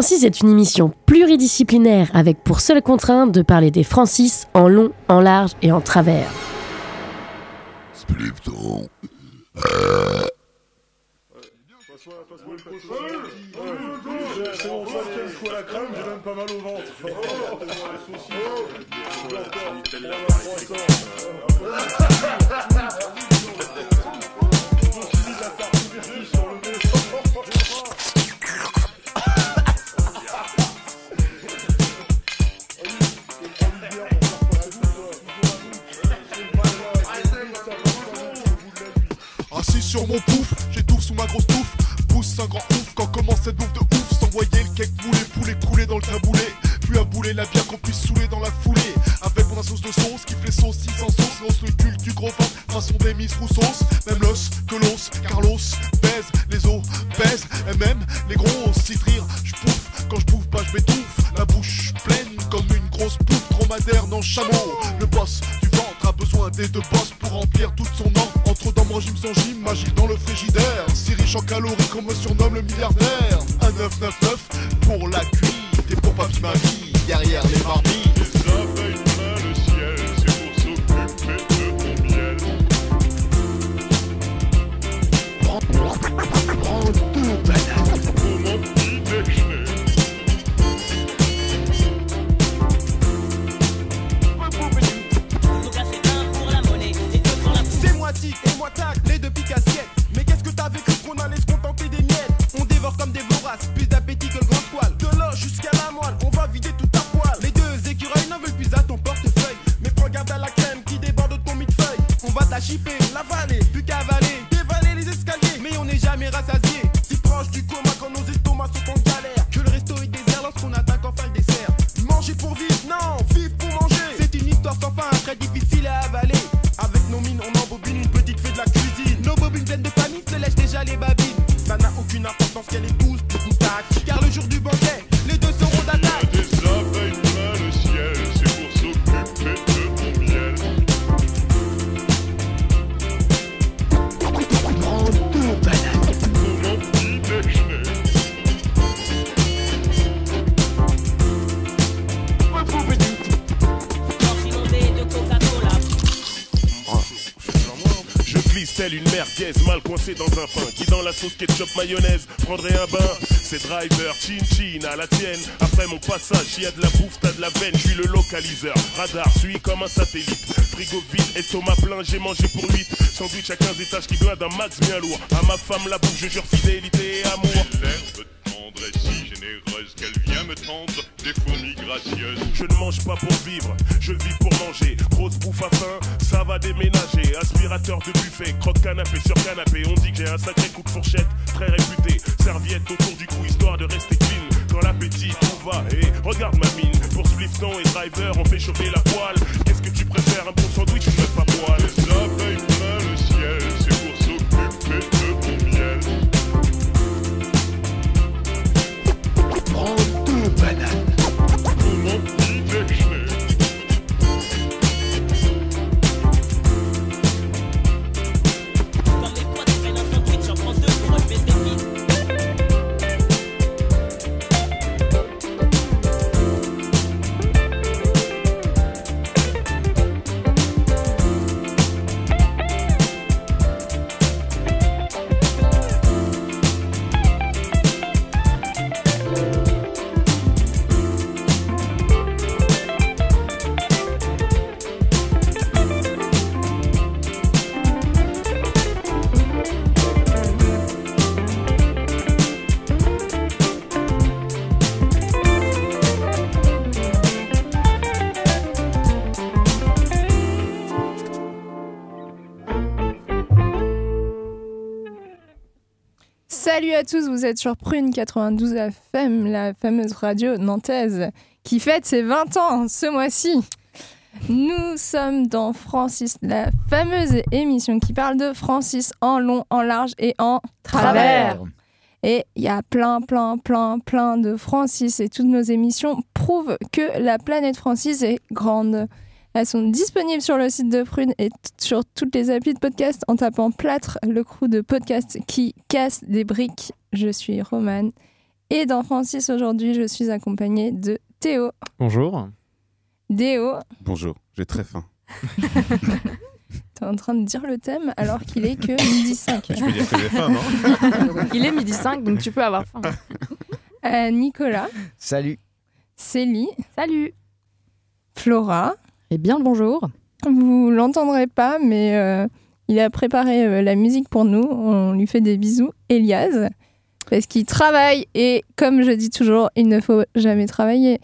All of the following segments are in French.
Francis est une émission pluridisciplinaire avec pour seule contrainte de parler des Francis en long, en large et en travers. Sur mon pouf, j'étouffe sous ma grosse touffe. Pousse un grand ouf quand commence cette bouffe de ouf. S'envoyer le cake moulé, poulet couler dans le taboulé. Puis à bouler la bière qu'on puisse saouler dans la foulée. Avec mon sauce de sauce qui fait sauce sans sauce. Lance le cul du gros ventre, façon des Miss Roussos. Même l'os, que l'os, Carlos baise, les os baise. Et même les gros citrires, je pouffe. Quand je bouffe, pas je m'étouffe. La bouche pleine comme une grosse pouffe dromadaire le chameau. Le boss du ventre a besoin des deux boss pour remplir toute en calories qu'on me surnomme le milliardaire. Mal coincée dans un pain Qui dans la sauce ketchup mayonnaise prendrait un bain? C'est driver, chin chin à la tienne Après mon passage, y a de la bouffe, t'as de la veine Je suis le localiseur, radar, suis comme un satellite Frigo vide, estomac plein, j'ai mangé pour 8 Sandwich à 15 étages qui blinde un max bien lourd À ma femme la bouffe, je jure fidélité et amour L'herbe tendre est si généreuse qu'elle vient me tendre des fourmis gracieuses. Je ne mange pas pour vivre, je vis pour manger. Grosse bouffe à faim, ça va déménager. Aspirateur de buffet, croque canapé. On dit que j'ai un sacré coup de fourchette, très réputé. Serviette autour du cou, histoire de rester clean. Quand l'appétit on va, et regarde ma mine. Pour Splifton et Driver, on fait chauffer la poêle. Qu'est-ce que tu préfères, un bon sandwich ou une meuf à poil tous, vous êtes sur Prune 92 FM, la fameuse radio nantaise qui fête ses 20 ans ce mois-ci. Nous sommes dans Francis, la fameuse émission qui parle de Francis en long, en large et en travers. Et il y a plein, plein, plein, plein de Francis et toutes nos émissions prouvent que la planète Francis est grande. Elles sont disponibles sur le site de Prune et sur toutes les applis de podcast en tapant plâtre, le crew de podcast qui casse des briques. Je suis Romane. Et dans Francis aujourd'hui, je suis accompagnée de Théo. Bonjour. Déo, Bonjour, j'ai très faim. t'es en train de dire le thème alors qu'il est que midi 5. Je peux dire que j'ai faim, non Il est midi 5, donc tu peux avoir faim. Euh, Nicolas, Salut. Célie, Salut Flora. Et bien le bonjour. Vous l'entendrez pas, mais euh, il a préparé euh, la musique pour nous. On lui fait des bisous. Elias, parce qu'il travaille et, comme je dis toujours, il ne faut jamais travailler.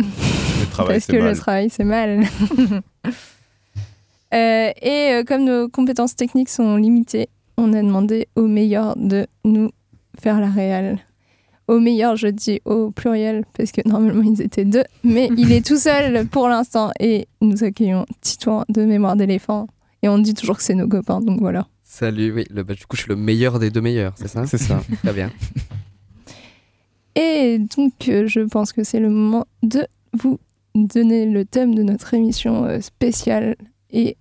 Le travail, parce c'est que mal. le travail, c'est mal. Euh, et euh, comme nos compétences techniques sont limitées, on a demandé au meilleur de nous faire la réelle. Au meilleur, je dis au pluriel, parce que normalement ils étaient deux, mais il est tout seul pour l'instant. Et nous accueillons Titouan de Mémoire d'éléphant. Et on dit toujours que c'est nos copains, donc voilà. Salut, oui, le, bah, du coup je suis le meilleur des deux meilleurs, c'est ça? C'est ça. Très bien. Et donc, euh, je pense que c'est le moment de vous donner le thème de notre émission euh, spéciale. Et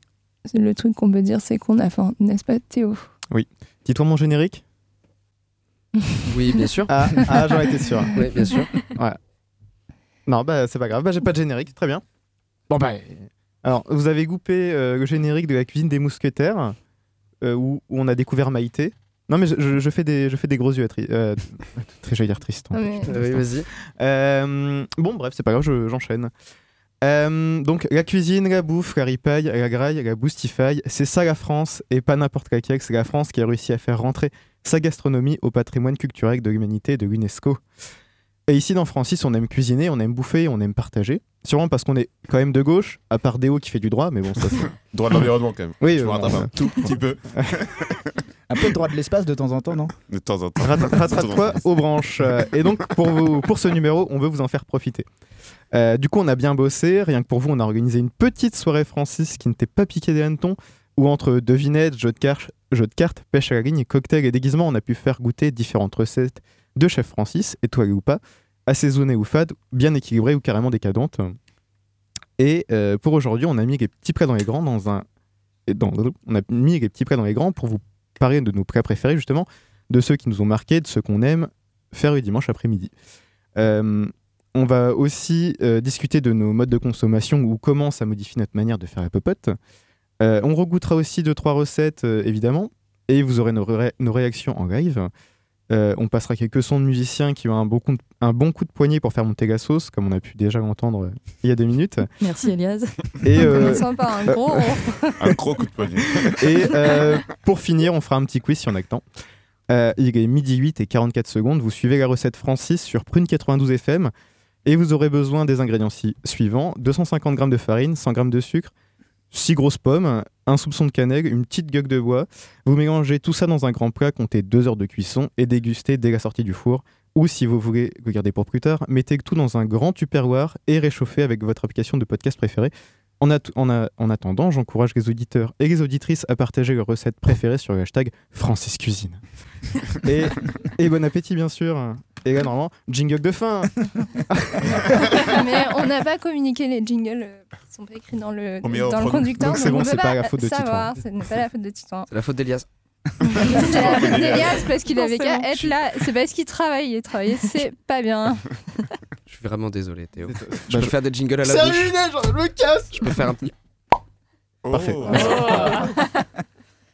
le truc qu'on peut dire, c'est qu'on a faim, n'est-ce pas, Théo? Dis-toi mon générique Oui, bien sûr. Ah, ah j'en étais sûr. Oui, bien sûr. Non, bah c'est pas grave. Bah j'ai pas de générique, très bien. Bon bah. Alors, vous avez goupé euh, le générique de la cuisine des mousquetaires, euh, où, où on a découvert Maïté. Non mais je, je- je fais des je fais des gros yeux à tri- euh, très j'allais dire Tristan. Ah, oui, vas-y. Euh, bon, bref, c'est pas grave, je- j'enchaîne. Euh, donc, la cuisine, la bouffe, la ripaille, la graille, la boostify, c'est ça la France, et pas n'importe laquelle. C'est la France qui a réussi à faire rentrer sa gastronomie au patrimoine culturel de l'humanité et de l'UNESCO. Et ici, dans Francis, on aime cuisiner, on aime bouffer, on aime partager. Sûrement parce qu'on est quand même de gauche, à part Déo qui fait du droit, mais bon, ça c'est. Droit de l'environnement, quand même. Oui, je me euh, rattrape bon, un tout petit peu. Un peu de droit de l'espace de temps en temps, non? De temps en temps. Rat- Rattrape-toi aux branches. Et donc, pour, vous, pour ce numéro, on veut vous en faire profiter. Euh, du coup, on a bien bossé. Rien que pour vous, on a organisé une petite soirée Francis qui n'était pas piquée des hannetons, où entre devinettes, jeux de, cartes, jeux de cartes, pêche à la ligne, cocktails et déguisements, on a pu faire goûter différentes recettes de chef Francis, étoilées ou pas, assaisonnées ou fades, bien équilibrées ou carrément décadentes. Et euh, pour aujourd'hui, on a mis les petits plats dans les grands dans un. dans- on a mis les petits dans les grands pour vous parler de nos plats préférés, justement, de ceux qui nous ont marqués, de ceux qu'on aime faire le dimanche après-midi. Euh, on va aussi euh, discuter de nos modes de consommation ou comment ça modifie notre manière de faire la popote. Euh, on regoutera aussi deux, trois recettes, euh, évidemment, et vous aurez nos, ré- nos réactions en live. Euh, on passera quelques sons de musiciens qui ont un bon, coup de, un bon coup de poignet pour faire monter la sauce, comme on a pu déjà l'entendre euh, il y a deux minutes. Merci Elias. Et, euh, Sympa, un gros. Un gros coup de poignet. et euh, pour finir, on fera un petit quiz si on a le temps. Euh, il est midi 8 et 44 secondes. Vous suivez la recette Francis sur Prune 92 FM et vous aurez besoin des ingrédients ci- suivants 250 g de farine, 100 g de sucre, 6 grosses pommes, un soupçon de cannelle, une petite gueule de bois. Vous mélangez tout ça dans un grand plat, comptez 2 heures de cuisson et dégustez dès la sortie du four. Ou si vous voulez le garder pour plus tard, mettez tout dans un grand tupperware et réchauffez avec votre application de podcast préférée. En, at- en a- en attendant, j'encourage les auditeurs et les auditrices à partager leurs recettes préférées sur le hashtag Francis Cuisine. et, et bon appétit, bien sûr. Et là, normalement, jingle de fin. Mais on n'a pas communiqué les jingles euh, qui sont pas écrits dans le, dans le conducteur. Donc c'est on bon, c'est pas la faute de Ce n'est pas la faute de Titouan. C'est la faute d'Elias. C'est la faute d'Elias parce qu'il avait qu'à être là. C'est parce qu'il travaille. Et travailler, c'est pas bien. Je suis vraiment désolé, Théo. Je Bah, peux je- faire des jingles à la C'est bouche. ruiné, je me casse Je peux faire un petit. Parfait. Oh.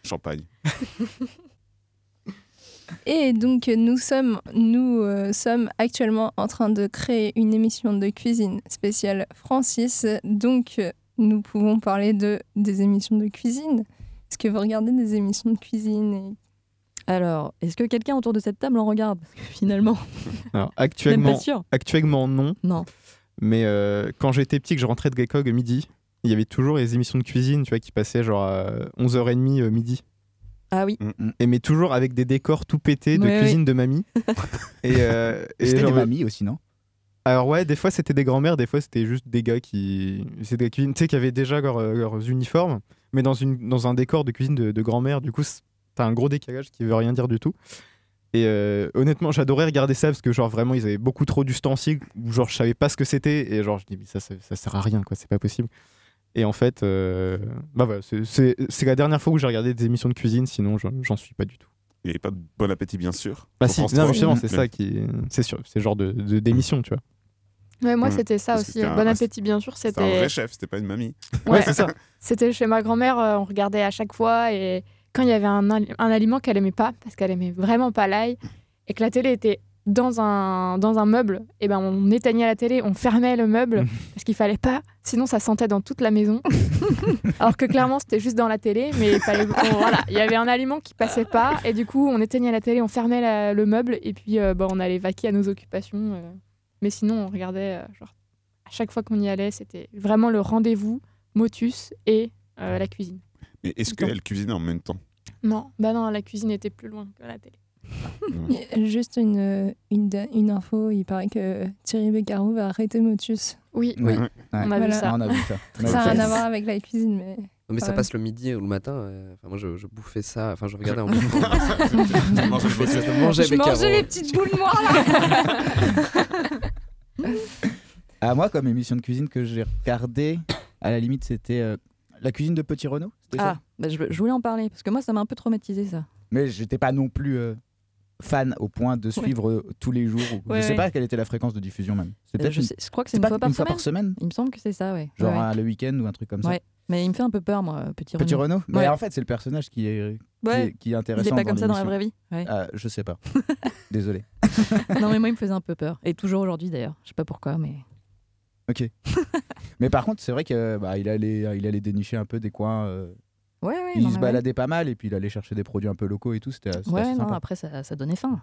Champagne. Et donc nous sommes, nous euh, sommes actuellement en train de créer une émission de cuisine spéciale Francis. Donc euh, nous pouvons parler de des émissions de cuisine. Est-ce que vous regardez des émissions de cuisine et- Alors, est-ce que quelqu'un autour de cette table en regarde? Finalement, Alors, actuellement, actuellement, non. Non. Mais euh, quand j'étais petit, que je rentrais de le midi, il y avait toujours les émissions de cuisine, tu vois, qui passaient genre à 11h30 euh, midi. Ah oui. Et mais toujours avec des décors tout pétés de Ouais, cuisine de mamie. et euh, et C'était des mamies aussi, non? Alors ouais, des fois c'était des grands-mères, des fois c'était juste des gars qui, c'est des cuisines, tu sais, qui avaient déjà leurs, euh, leurs uniformes, mais dans une dans un décor de cuisine de, de grand-mère. Du coup, c'est- t'as un gros décalage qui veut rien dire du tout. Et euh, honnêtement, j'adorais regarder ça parce que genre vraiment ils avaient beaucoup trop d'ustensiles où genre je savais pas ce que c'était et genre je dis mais ça, ça ça sert à rien quoi, c'est pas possible. Et en fait, euh, bah voilà, c'est- la dernière fois où j'ai regardé des émissions de cuisine, sinon j'en suis pas du tout. Il n'y avait pas de bon appétit, bien sûr. Bah si, non, 3. justement, c'est Mais- ça qui, c'est sûr, c'est genre de d'émission, tu vois. Ouais, moi, Mm. c'était ça Parce aussi. un- Bon appétit, bien sûr. C'était un vrai chef, c'était pas une mamie. Ouais. c'est ça. C'était chez ma grand-mère, euh, on regardait à chaque fois et quand il y avait un, un aliment qu'elle aimait pas, parce qu'elle aimait vraiment pas l'ail, et que la télé était dans un, dans un meuble, et ben on éteignait la télé, on fermait le meuble parce qu'il fallait pas, sinon ça sentait dans toute la maison. Alors que clairement c'était juste dans la télé, mais il fallait, on- voilà, il y avait un aliment qui passait pas et du coup on éteignait la télé, on fermait la- le meuble et puis euh, bah, on allait vaquer à nos occupations. euh. Mais sinon on regardait, euh, genre à chaque fois qu'on y allait, c'était vraiment le rendez-vous, Motus et euh, la cuisine. Mais est-ce qu'elle cuisinait en même temps? Non, bah non, la cuisine était plus loin que la télé. Juste une, une, une info, il paraît que Thierry Beccaro va arrêter Motus. Oui, Oui. Ouais. on a vu ça. On a vu ça. On a Ça n'a rien à voir avec la cuisine, mais. Non, mais ça passe le midi ou le matin. euh, Enfin, moi, je, je bouffais ça. Enfin, je regardais en bouffant. mangeais je Beccaro. je mangeais Je mangeais les petites boules noires là Ah, moi, comme émission de cuisine que j'ai regardé, à la limite, c'était euh, la cuisine de Petit Renault. Ah, ça? bah, je, je voulais en parler parce que moi ça m'a un peu traumatisé ça. Mais j'étais pas non plus euh, fan au point de suivre euh, tous les jours. ou- Ouais, je sais pas quelle était la fréquence de diffusion même. C'est Euh, je, une- sais- je crois que c'est une, pas fois par, une fois semaine. par semaine Il me semble que c'est ça, ouais. Genre euh, le week-end ou un truc comme ça. Ouais. Mais il me fait un peu peur, moi, Petit Renault. Petit Renault Mais en fait, c'est le personnage qui est, qui est, qui est intéressant. Il est pas comme ça dans la vraie vie. Ah, je sais pas. Désolé. non, mais moi, il me faisait un peu peur. Et toujours aujourd'hui, d'ailleurs. Je sais pas pourquoi, mais. Ok. Mais par contre, c'est vrai que bah, il allait, il allait dénicher un peu des coins. euh, Ouais, ouais. il non, se ouais. baladait pas mal et puis il allait chercher des produits un peu locaux et tout. C'était Ouais, assez non, sympa. après, ça, ça donnait faim.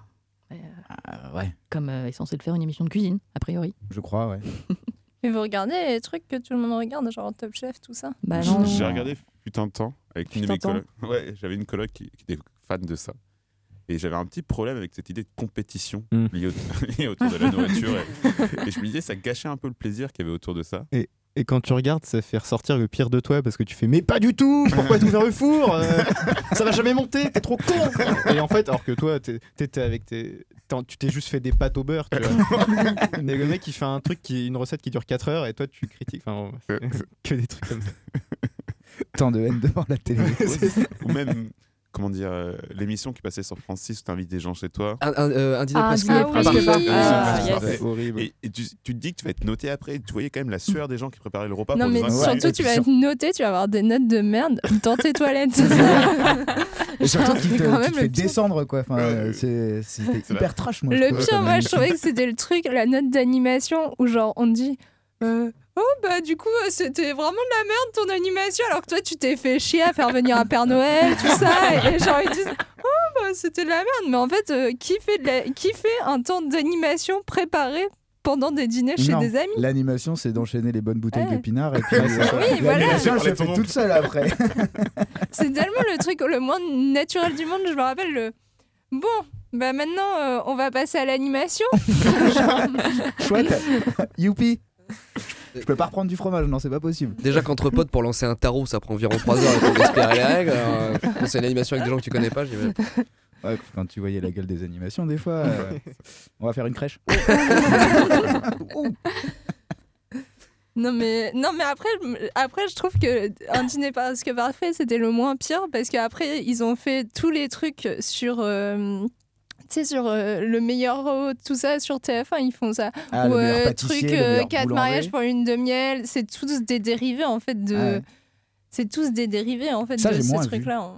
Ah, ouais, Comme euh, est censé le faire une émission de cuisine, a priori. je crois, ouais. Mais vous regardez les trucs que tout le monde regarde, genre Top Chef, tout ça? Bah non. J'ai regardé putain de temps avec une de mes colocs. Ouais, j'avais une coloc qui, qui était fan de ça. Et j'avais un petit problème avec cette idée de compétition Mm. liée, au- liée autour de la nourriture. et, et je me disais, ça gâchait un peu le plaisir qu'il y avait autour de ça. Et, et quand tu regardes, ça fait ressortir le pire de toi parce que tu fais mais pas du tout. Pourquoi t'as ouvert le four Euh, Ça va jamais monter. T'es trop con. Et en fait, alors que toi, t'es- t'étais avec tes, tu t'es juste fait des pâtes au beurre. Tu vois. et le mec, il fait un truc qui, une recette qui dure 4 heures et toi, tu critiques. Enfin, c'est que des trucs comme ça. Tant de haine devant la télé. Ou même, comment dire, euh, l'émission qui passait sur France 6 où t'invites des gens chez toi. Un, un, euh, un dîner Ah, presque dîner presque parfait. Ah, Ah, yes. Horrible. Et, et tu, tu te dis que tu vas être noté après. Tu voyais quand même la sueur des gens qui préparaient le repas. Non, pour mais surtout, tu vas être noté, tu vas avoir des notes de merde dans tes toilettes. Et surtout qu'il te, quand même pire. descendre, quoi. Enfin, Ouais, euh, c'était hyper trash, moi. Le pire, moi, je trouvais que c'était le truc, la note d'animation, où genre, on dit euh, Oh, bah, du coup, euh, c'était vraiment de la merde ton animation, alors que toi, tu t'es fait chier à faire venir un Père Noël, tout ça. Et genre, ils disent Oh, bah, c'était de la merde. Mais en fait, euh, qui, fait de la- qui fait un temps d'animation préparé pendant des dîners chez Non, des amis? L'animation, c'est d'enchaîner les bonnes bouteilles Ouais. d'épinards et puis Oui, voilà. l'animation, elle se fait ton toute seule après. C'est tellement le truc le moins naturel du monde. Je me rappelle le. Bon, bah maintenant, euh, on va passer à l'animation. Chouette. Youpi. Je peux pas reprendre du fromage, non, c'est pas possible. Déjà qu'entre potes, pour lancer un tarot, ça prend environ 3 heures et espère les règles. Euh, quand c'est une animation avec des gens que tu connais pas, je dis, mais- Ouais, puis quand tu voyais la gueule des animations, des fois, euh, on va faire une crèche. Non mais non mais après je après je trouve que un dîner presque parfait c'était le moins pire parce qu'après ils ont fait tous les trucs sur euh, tu sais sur euh, le meilleur hôte, tout ça sur TF1 ils font ça Ah, ou euh, truc euh, meilleur quatre boulanger. mariages pour une de miel c'est tous des dérivés en fait de Ah ouais. c'est tous des dérivés en fait Ça, de ce moins vu. truc là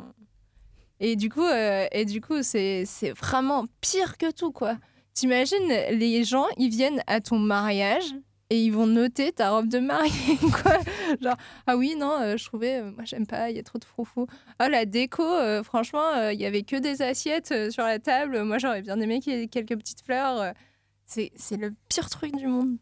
et du coup euh, et du coup c'est c'est vraiment pire que tout quoi t'imagines les gens ils viennent à ton mariage et ils vont noter ta robe de mariée quoi. Genre ah oui non euh, je trouvais euh, moi j'aime pas il y a trop de froufrou ah la déco euh, franchement il y avait que des assiettes sur la table. Moi j'aurais bien aimé qu'il y ait quelques petites fleurs. C'est le pire truc du monde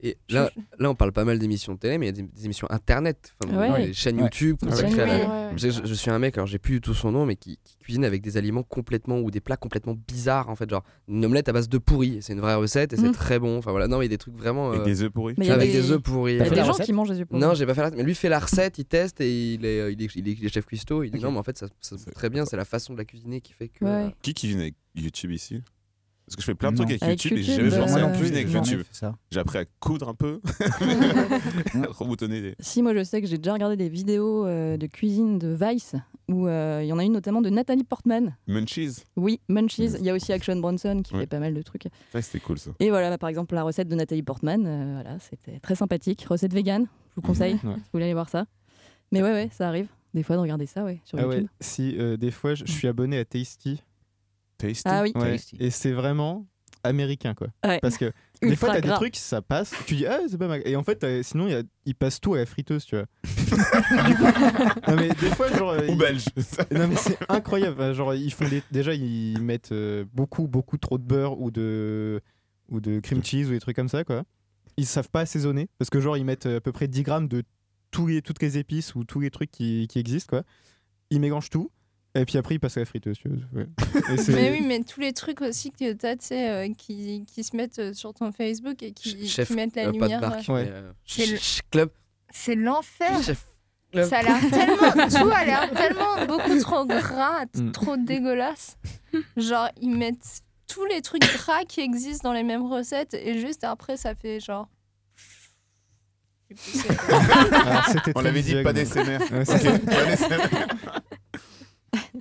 Et là, là, on parle pas mal d'émissions de télé, mais il y a des, des émissions internet, enfin, Ouais. des chaînes. YouTube. Ouais. consacrées à la- Ouais, ouais. Je, je- je suis un mec, alors j'ai plus du tout son nom, mais qui, qui cuisine avec des aliments complètement ou des plats complètement bizarres en fait, genre une omelette à base de pourri. C'est une vraie recette et c'est Mhm. très bon. Enfin voilà, non, mais il y a des trucs vraiment. Avec euh, des œufs pourris. Mais il y a avec des- œufs pourris. Il y a des gens recette qui mangent des œufs pourris. Non, j'ai pas fait la mais lui fait la recette, il teste et il est, il est, il est, il est chef cuistot. Il dit non, mais en fait, ça, ça se fait très bien, c'est la façon de la cuisiner qui fait que. Ouais. euh, Qui cuisine avec YouTube ici? Parce que je fais plein de Non. trucs avec, Avec YouTube, et j'ai jamais euh, pensé non plus, avec YouTube. J'ai appris à coudre un peu, reboutonner des. Si, moi je sais que j'ai déjà regardé des vidéos euh, de cuisine de Vice, où euh, il y en a une notamment de Nathalie Portman. Munchies. Oui, Munchies. Il y a aussi Action Bronson qui Ouais. fait pas mal de trucs. Ouais, c'était cool ça. Et voilà, bah, par exemple, la recette de Nathalie Portman, euh, voilà, c'était très sympathique. Recette vegan, je vous conseille, Ouais. si vous voulez aller voir ça. Mais ouais, ouais, ça arrive. Des fois de regarder ça, ouais, sur Ah ouais, YouTube. si euh, des fois je je suis abonné à Tasty. Tasty. Ah oui. Ouais, Tasty. et c'est vraiment américain quoi. Ouais. Parce que des Ultra fois t'as des trucs ça passe, tu dis ah c'est pas mal. Et en fait sinon il y a- ils passent tout à la friteuse tu vois. non mais des fois genre Ou belge. non mais c'est incroyable. Genre ils font des- déjà ils mettent euh, beaucoup beaucoup trop de beurre ou de ou de cream cheese ou des trucs comme ça quoi. Ils savent pas assaisonner parce que genre ils mettent à peu près 10 grammes de tous les, toutes les épices ou tous les trucs qui, qui existent quoi. Ils mélangent tout et puis après ils passent à la friteuse. tu. Ouais. Mais oui, mais tous les trucs aussi que t'as, tu sais, euh, qui, qui se mettent euh, sur ton Facebook et qui, qui chef, mettent la euh, pas de lumière. marque, euh, Ouais. euh, C'est le- club. C'est l'enfer. Ça a l'air tellement, tout a l'air tellement beaucoup trop gras, Mm. trop dégueulasse. Genre, ils mettent tous les trucs gras qui existent dans les mêmes recettes et juste après, ça fait genre. Alors, c'était On l'avait dit, pas d'SMR. Ouais, c'est Ok, ça. pas.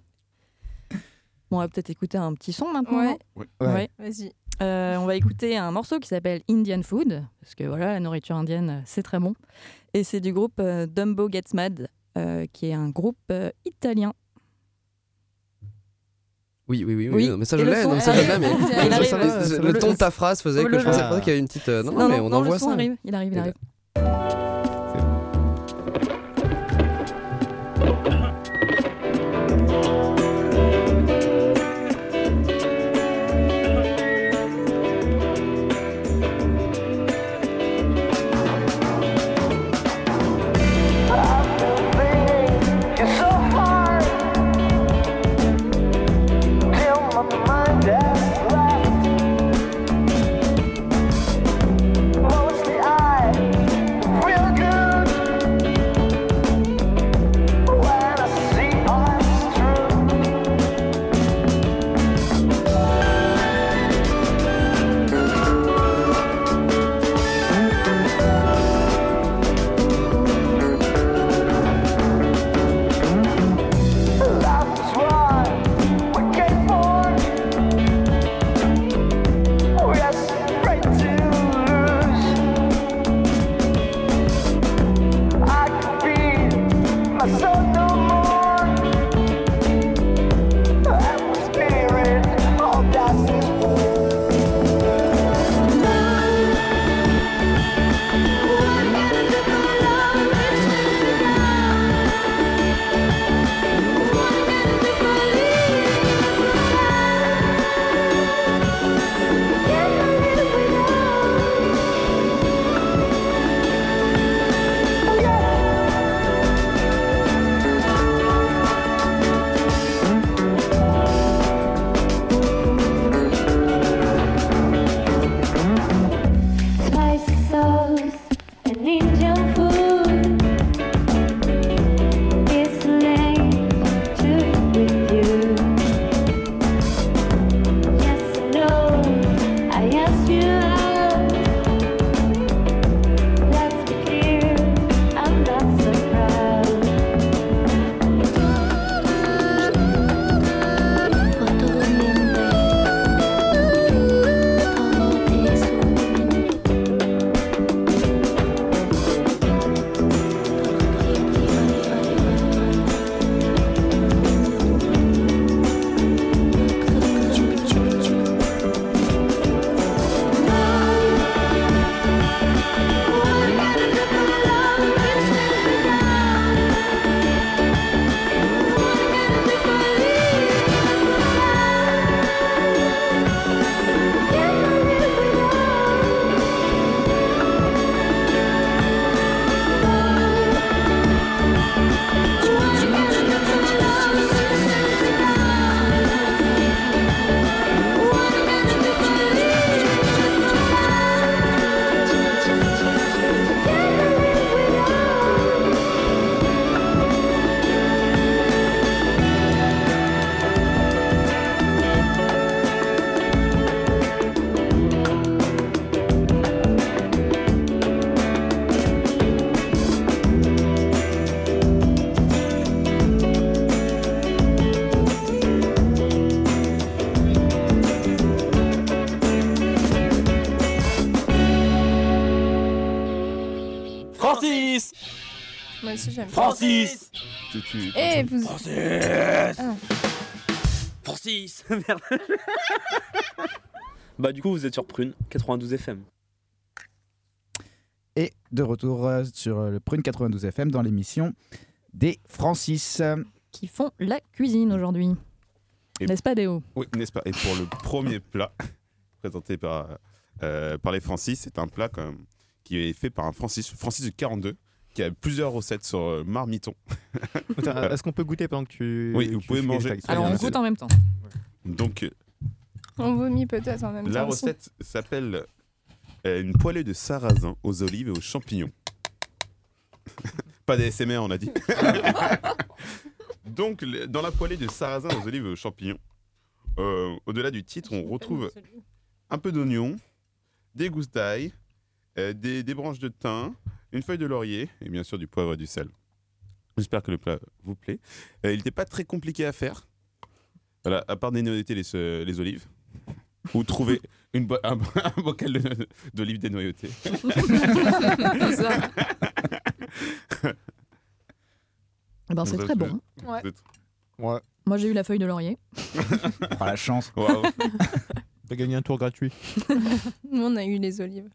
Bon, on va peut-être écouter un petit son maintenant. Ouais. non? Ouais. Ouais. Vas-y. Euh, on va écouter un morceau qui s'appelle Indian Food, parce que voilà, la nourriture indienne, euh, c'est très bon. Et c'est du groupe euh, Dumbo Gets Mad, euh, qui est un groupe euh, italien. Oui, oui, oui, oui, non, mais ça je le l'ai, son non, ça je arrive. l'ai, mais Il mais ça, arrive. ça va, Ça le ton de ta phrase faisait que le- je pensais Ah. pas qu'il y avait une petite. euh, Non, Non, non, mais on non, envoie le son ça. arrive, il arrive, il Et arrive. Aussi, j'aime. Francis Tu- tu- Et vous. Francis Ah. Francis Merde. Bah du coup vous êtes sur Prune 92 FM. Et de retour euh, sur euh, le Prune 92 FM dans l'émission des Francis. Qui font la cuisine aujourd'hui. N'est-ce pas, Déo? Oui, n'est-ce pas? Et pour le premier plat, présenté par, euh, par les Francis, c'est un plat quand même, qui est fait par un Francis, Francis de 42, qui a plusieurs recettes sur euh, marmiton. Est-ce qu'on peut goûter pendant que tu. Oui, vous tu pouvez manger. Alors on goûte en même temps. Donc, euh, On vomit peut-être en même la temps. aussi. recette s'appelle euh, une poêlée de sarrasin aux olives et aux champignons. Pas des SMR, on a dit. Donc, dans la poêlée de sarrasin aux olives et aux champignons, euh, au-delà du titre, on retrouve un peu d'oignon, des gousses d'ail, euh, des, des branches de thym, une feuille de laurier et bien sûr du poivre et du sel. J'espère que le plat vous plaît. Euh, il n'était pas très compliqué à faire. Voilà, à part dénoyauter les, euh, les olives. Ou trouver une bo- un, un bocal de- d'olives dénoyautées. Eh ben, c'est très bon. Ouais. Ouais. Moi j'ai eu la feuille de laurier. Oh, la chance. Waouh. T'as gagné un tour gratuit. Nous, on a eu les olives.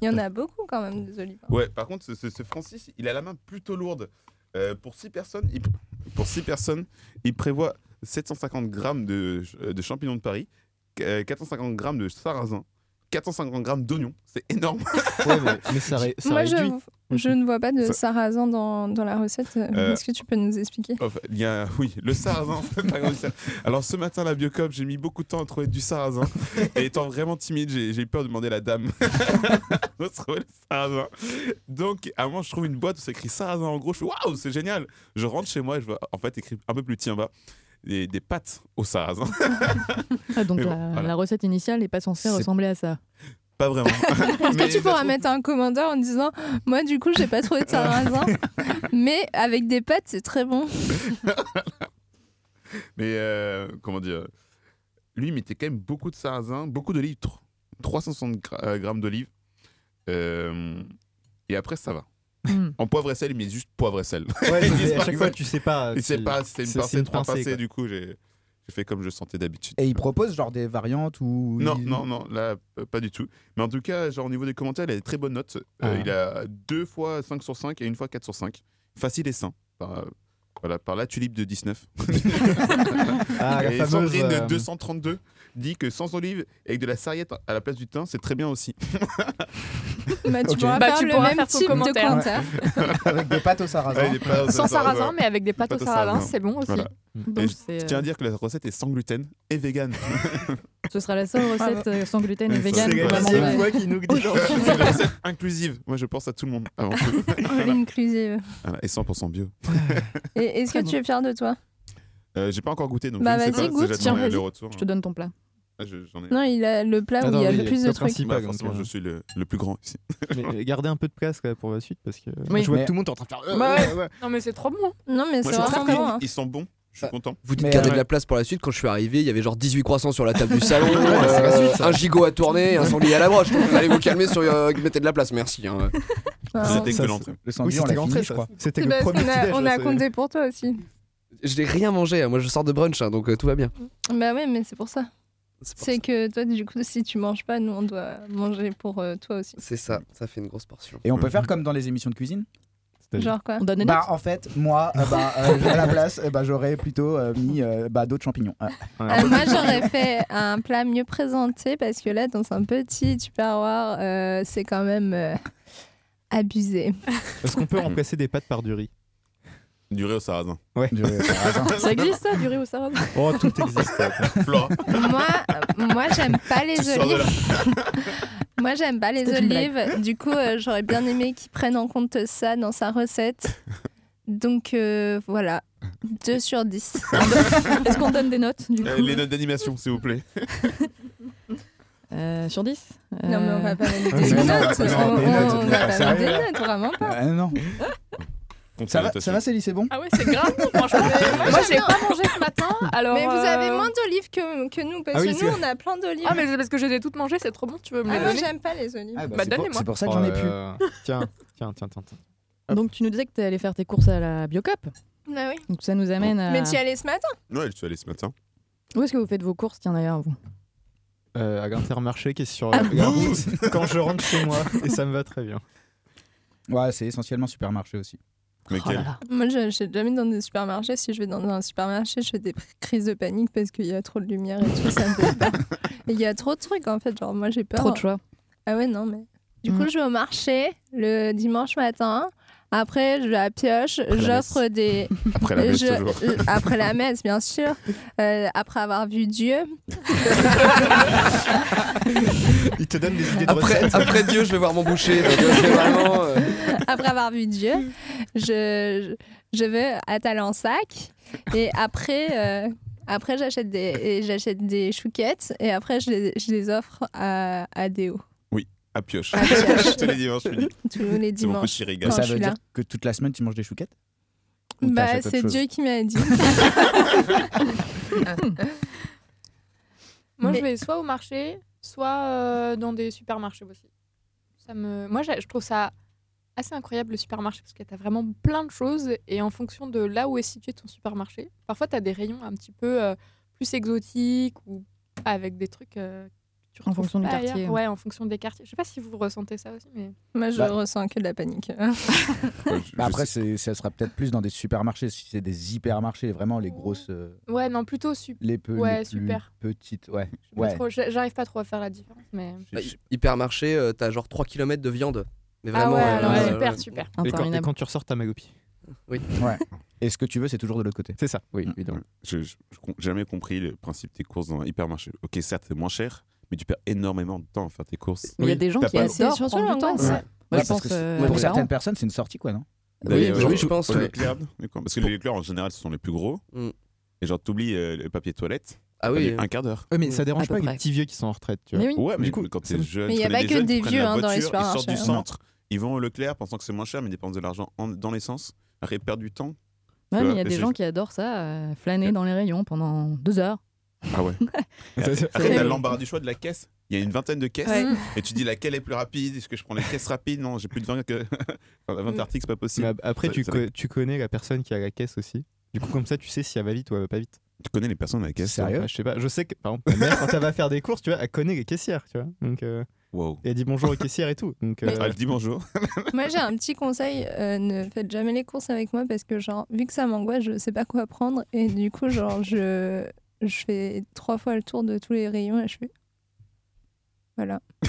Il y en a beaucoup quand même, des olives. Ouais, par contre, ce, ce- ce Francis, il a la main plutôt lourde. Euh, pour 6 personnes, il, pour six personnes, il prévoit 750 grammes de, de champignons de Paris, euh, 450 grammes de sarrasin, 450 grammes d'oignons. C'est énorme. Ouais, mais, mais ça, ré- ça Moi, je, réduit. Je ne vois pas de Ça- sarrasin dans, dans la recette. Euh, Est-ce que tu peux nous expliquer? Enfin, il y a, oui, le sarrasin. Alors ce matin, la Biocop, j'ai mis beaucoup de temps à trouver du sarrasin. Et étant vraiment timide, j'ai j'ai eu peur de demander à la dame de trouver le sarrasin. Donc, à un moment, je trouve une boîte où c'est écrit sarrasin en gros. Je fais waouh, c'est génial. Je rentre chez moi et je vois en fait écrit un peu plus petit en bas des, des pâtes au sarrasin. Ah, donc bon, la, voilà. la recette initiale n'est pas censée ressembler à ça. Pas vraiment. Est-ce que tu pourras mettre un commentaire en disant Moi, du coup, j'ai pas trouvé de sarrasin, mais avec des pâtes, c'est très bon. Mais euh, comment dire Lui, il mettait quand même beaucoup de sarrasin, beaucoup d'olives, tr- 360 gra- euh, grammes d'olives. Euh, et après, ça va. Hmm. En poivre et sel, il met juste poivre et sel. Ouais, à chaque fois, tu sais pas, Il sait c'est- pas, c'est une c'est- pincée, trois pincée, pincées, du coup, j'ai j'ai fait comme je sentais d'habitude. Et il propose genre des variantes ou. Non, non, non, là, pas du tout. Mais en tout cas, genre, au niveau des commentaires, il a des très bonnes notes. Euh, Ah. Il a deux fois 5 sur 5 et une fois 4 sur 5. Facile et sain. Par, euh, voilà, par la tulipe de 19. Ah, la et fameuse, Sandrine de euh, 232 dit que sans olive et avec de la sarriette à la place du thym, c'est très bien aussi. Bah, tu Ok. pourras Bah, faire tu le pourras même faire ton type de commentaire. Avec des pâtes au sarrasin. Ouais, des pâtes au Sans sarrasin, mais avec des pâtes au sarrasin, c'est bon aussi. Voilà. Donc Et je, c'est, je tiens à dire que la recette est sans gluten et vegan. Ce sera la seule recette euh, sans gluten et C'est vegan la qu'on va deuxième fois qu'il nous dit C'est une recette inclusive. Moi, je pense à tout le monde avant tout. Inclusive. Voilà, et 100% bio. Et est-ce que tu es fier de toi? Euh, J'ai pas encore goûté, donc Bah, je ne sais vas-y, pas. goûte. J'attends Tiens, le retour. Je te donne ton plat. Ah, je- j'en ai- Non, il a le plat où Attends, il y a oui, le plus de trucs. Bah, donc, forcément, euh, je suis le, le plus grand ici. Mais gardez un peu de place quand même pour la suite parce que Oui. je vois Mais- que tout le monde est en train de faire. euh, Bah ouais. Non, mais c'est trop bon. Non, mais c'est vraiment bon. hein. qu'ils sont bons. Je suis content. Vous dites garder euh, de la place pour la suite. Quand je suis arrivé, il y avait genre 18 croissants sur la table du salon, euh, suite, un gigot à tourner, un sanglier à la broche. Vous allez vous calmer sur euh, mettez de la place, merci. hein. Ah, C'était que Ça, l'entrée. Le Oui, sanglier, on c'était l'a l'entrée, fini, je crois. C'était C'est le parce premier on a compté pour toi aussi. Je n'ai rien mangé. hein. Moi, je sors de brunch, hein, donc euh, tout va bien. Bah ouais, mais c'est pour ça. C'est que toi, du coup, si tu manges pas, nous, on doit manger pour euh, toi aussi. C'est ça. Ça fait une grosse portion. Et on peut faire comme dans les émissions de cuisine? Genre quoi? On donne des Bah notes? en fait, moi, euh, bah, euh, à la place, euh, bah, j'aurais plutôt euh, mis euh, bah, d'autres champignons. Ah. Euh, moi, j'aurais fait un plat mieux présenté parce que là, dans un petit tupperware, euh, c'est quand même euh, abusé. Est-ce qu'on peut remplacer des pâtes par du riz? Du riz au sarrasin. Ouais. Du riz au sarrasin. Ça existe ça, du riz au sarrasin? Oh, tout existe. Moi, euh, moi j'aime pas les olives. moi, j'aime pas les olives. Du coup, euh, j'aurais bien aimé qu'ils prennent en compte ça dans sa recette. Donc euh, voilà, 2 sur 10. Est-ce qu'on donne des notes du coup? Euh, les notes d'animation, s'il vous plaît. Euh, Sur 10 Non, mais on va pas mettre mais des notes. non, On, des on- notes, on va pas des notes, vraiment pas. Euh, non. Ça va, ça va Célie, c'est bon Ah ouais, c'est grave franchement. Moi, j'ai pas mangé ce matin, alors. Mais vous avez euh, moins d'olives que, que nous, parce Ah oui, que nous, on a plein d'olives. Ah, mais c'est parce que je les ai toutes mangées, c'est trop bon, tu veux me Ah, les moi, donner j'aime pas les olives. Ah, bah, Bah, c'est pour- donnez-moi. C'est pour ça que j'en ai plus. Euh, Tiens, tiens, tiens, tiens. tiens. Donc tu nous disais que tu allé faire tes courses à la Biocop. Bah oui. Donc ça nous amène à. Mais tu y allais ce matin? Ouais, je suis allé ce matin. Où est-ce que vous faites vos courses, tiens d'ailleurs vous? Euh, à Intermarché qui est sur Ah la bon? Route quand je rentre chez moi et ça me va très bien. Ouais, c'est essentiellement supermarché aussi. Mais Oh là. Moi, je n'achète jamais dans des supermarchés. Si je vais dans un supermarché, je fais des crises de panique parce qu'il y a trop de lumière et tout. Ça me Il y a trop de trucs en fait. Genre, moi, j'ai peur. Trop de choix. Ah ouais, non, mais. Du coup, je vais au marché le dimanche matin. Après, je vais à pioche. J'offre des. Après la messe, je- toujours. euh, Après la messe, bien sûr. Euh, après avoir vu Dieu. Il te donne des idées de Après, recettes. après Dieu, je vais voir mon boucher. donc, euh, vraiment. euh, après avoir vu Dieu, je, je, vais à Talensac et après, euh, après j'achète des, et j'achète des chouquettes et après je les, je les offre à, à Déo à pioche. À pioche. Tous les dimanches, midi. tous les C'est mon dimanches. Quand ça je veut dire là. que toute la semaine tu manges des chouquettes Ou Bah, c'est Dieu qui m'a dit. Moi, Mais- je vais soit au marché, soit euh, dans des supermarchés aussi. Ça me... Moi, je trouve ça assez incroyable le supermarché parce que tu as vraiment plein de choses et en fonction de là où est situé ton supermarché, parfois tu as des rayons un petit peu euh, plus exotiques ou avec des trucs. euh, tu En fonction du ailleurs. quartier. Ouais, en fonction des quartiers. Je sais pas si vous ressentez ça aussi, mais. Moi, je Bah. ressens que de la panique. Bah après, ça sera peut-être plus dans des supermarchés. Si c'est des hypermarchés, vraiment les grosses. euh, Ouais, non, plutôt super. les, peu, Ouais, les plus super. petites. Ouais. Ouais. J'arrive pas trop à faire la différence, mais. bah, hy- hypermarché, euh, t'as genre 3 km de viande. Mais Ah vraiment. ouais, euh, super, super. Et quand, et quand tu ressors ta magopie. Oui. ouais. Et ce que tu veux, c'est toujours de l'autre côté. C'est ça, oui, Ouais. évidemment. Je n'ai jamais compris le principe des courses dans un hypermarché. Ok, certes, c'est moins cher, mais tu perds énormément de temps à faire tes courses. Mais il y a des gens qui adorent surtout prendre du temps. l'angoisse. Moi, Ouais, je parce pense que euh, pour certaines personnes, c'est une sortie, quoi, non Oui, D'ailleurs, oui, genre, je pense, ouais. Parce que les Leclerc, en général, ce sont les plus gros. Mm. Et genre, t'oublies euh, le papier toilette. Ah oui. un quart d'heure. Ouais, mais ça À dérange pas les petits vieux qui sont en retraite, tu vois. Mais oui. Ouais, mais Du coup, quand t'es jeune, Mais tu y a pas que des vieux, hein, dans les Ils sortent du hein. centre, ils vont au Leclerc pensant que c'est moins cher, mais dépensent de l'argent en- dans l'essence. Après, ils perdent du temps. Ouais, mais il y a des gens qui adorent ça, euh, flâner dans les rayons pendant deux heures. Ah ouais. Après, t'as l'embarras du choix de la caisse. Il y a une vingtaine de caisses. Ouais. Et tu dis laquelle est plus rapide? Est-ce que je prends les caisses rapides? Non, j'ai plus de 20, que... enfin, 20 articles, c'est pas possible. ap- après, tu, ça- co- tu connais la personne qui a la caisse aussi. Du coup, comme ça, tu sais si elle va vite ou elle va pas vite. Tu connais les personnes à la caisse Sérieux? Ouais, Je sais pas. Je sais que, par exemple, ma mère, quand elle va faire des courses, tu vois, elle connaît les caissières, tu vois. Donc, euh, Wow. et elle dit bonjour aux caissières et tout. Donc, euh, Ah, elle dit bonjour. Moi, j'ai un petit conseil euh, ne faites jamais les courses avec moi parce que, genre, vu que ça m'angoisse, je sais pas quoi prendre. Et du coup, genre, je, je fais trois fois le tour de tous les rayons et je. Voilà.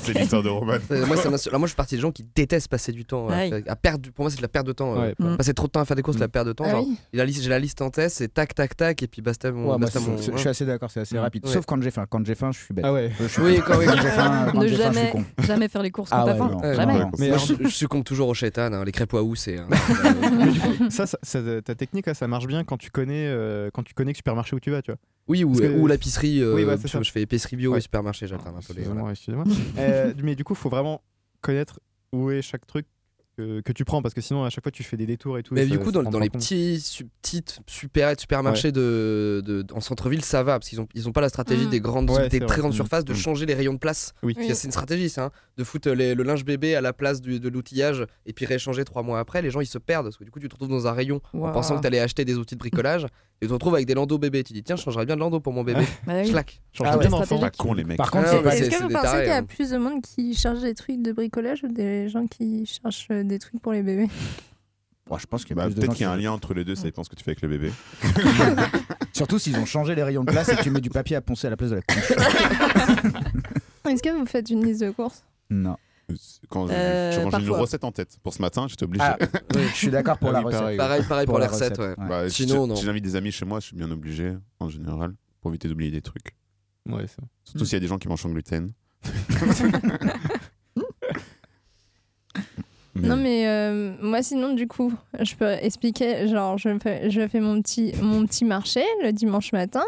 C'est l'histoire de Roman. Euh, moi, ça alors moi, je suis partie des gens qui détestent passer du temps. faire- à perdre, pour moi, c'est de la perte de temps. euh, ouais, Mm. Passer trop de temps à faire des courses, c'est de la perte de temps. Ah oui. j'ai la liste en tête, c'est tac, tac, tac, et puis basta mon. Ouais, basta mon- je suis assez d'accord, c'est assez Ouais. rapide. Ouais. Sauf quand j'ai faim. Quand j'ai faim, je suis bête. Ah ouais. Euh, je suis Oui, quand- oui. j'ai faim, quand Ne j'ai faim, je suis jamais, con. jamais faire les courses quand Ah t'as faim. non, jamais. non, non. Mais Moi, alors, je, je succombe toujours au chétan, hein, les crêpes waouh, c'est. hein. ça, ça- ta technique, là, ça marche bien quand tu connais, euh, quand tu connais le supermarché où tu vas, tu vois. Oui, ou, que- ou l'épicerie. euh, Oui, c'est je, fais épicerie bio et supermarché, j'alterne un peu les. Voilà. excusez-moi. Euh, mais du coup, faut vraiment connaître où est chaque truc que, que tu prends parce que sinon, à chaque fois, tu fais des détours et tout. Mais et du ça- coup, ça dans, les compte. petits su- petites super, supermarchés de, de- en centre-ville, ça va parce qu'ils ont, ils ont pas la stratégie Mm. des grandes, Ouais, des très vrai. grandes Mm. surfaces de Mm. changer les rayons de place. Oui. C'est une stratégie, ça, hein, de foutre les- le linge bébé à la place du- de l'outillage et puis rééchanger trois mois après. Les gens ils se perdent parce que du coup, tu te retrouves dans un rayon en pensant que tu allais acheter des outils de bricolage et tu te retrouves avec des landaux bébés. Tu dis, tiens, je changerais bien de landau pour mon bébé. Bah oui. Schlac. Change Ah bien ouais, d'enfant. Pas con, les mecs. Par contre, Ah c'est- Est-ce que vous pensez qu'il y a hein. plus de monde qui cherche des trucs de bricolage ou des gens qui cherchent euh, des trucs pour les bébés Bon, je pense qu'il y a Bah, Peut-être qu'il y a un lien entre les deux, ça dépend ce que tu fais avec le bébé. Surtout s'ils ont changé les rayons de place et que tu mets du papier à poncer à la place de la couche. Est-ce que vous faites une liste de courses? Non. Quand je- Euh, mange une recette en tête. Pour ce matin, j'étais obligé. Ah, oui, je suis d'accord pour Ah la oui, recette. pareil. Pareil, pareil pour, Pour la la recette, recette, ouais. ouais. Bah, Sinon, si non. si j'invite des amis chez moi, je suis bien obligé, en général, pour éviter d'oublier des trucs. Ouais, ça. Surtout s'il y a des gens qui mangent sans gluten. Mais- Non mais euh, moi sinon du coup je peux expliquer genre je fais, je fais mon petit mon petit marché le dimanche matin.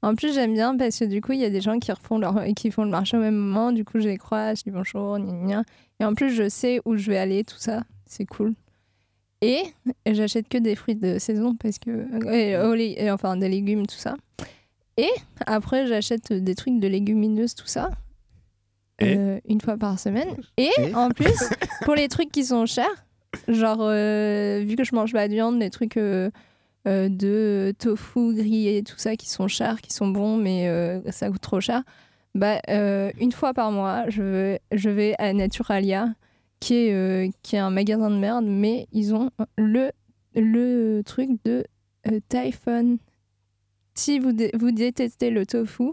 En plus j'aime bien parce que du coup il y a des gens qui refont leur qui font le marché au même moment du coup je les croise je dis bonjour gna, gna, et en plus je sais où je vais aller tout ça c'est cool. Et j'achète que des fruits de saison parce que. oh, les- et enfin, des légumes, tout ça. Et après, j'achète des trucs de légumineuses, tout ça. Euh, une fois par semaine. Et, Et en plus, pour les trucs qui sont chers, genre, euh, vu que je mange pas de viande, les trucs euh, de tofu grillé, tout ça, qui sont chers, qui sont bons, mais ça coûte trop cher, bah, une fois par mois, je vais, je vais à Naturalia, qui est, qui est un magasin de merde, mais ils ont le, le truc de Typhon. Si vous, dé- vous détestez le tofu,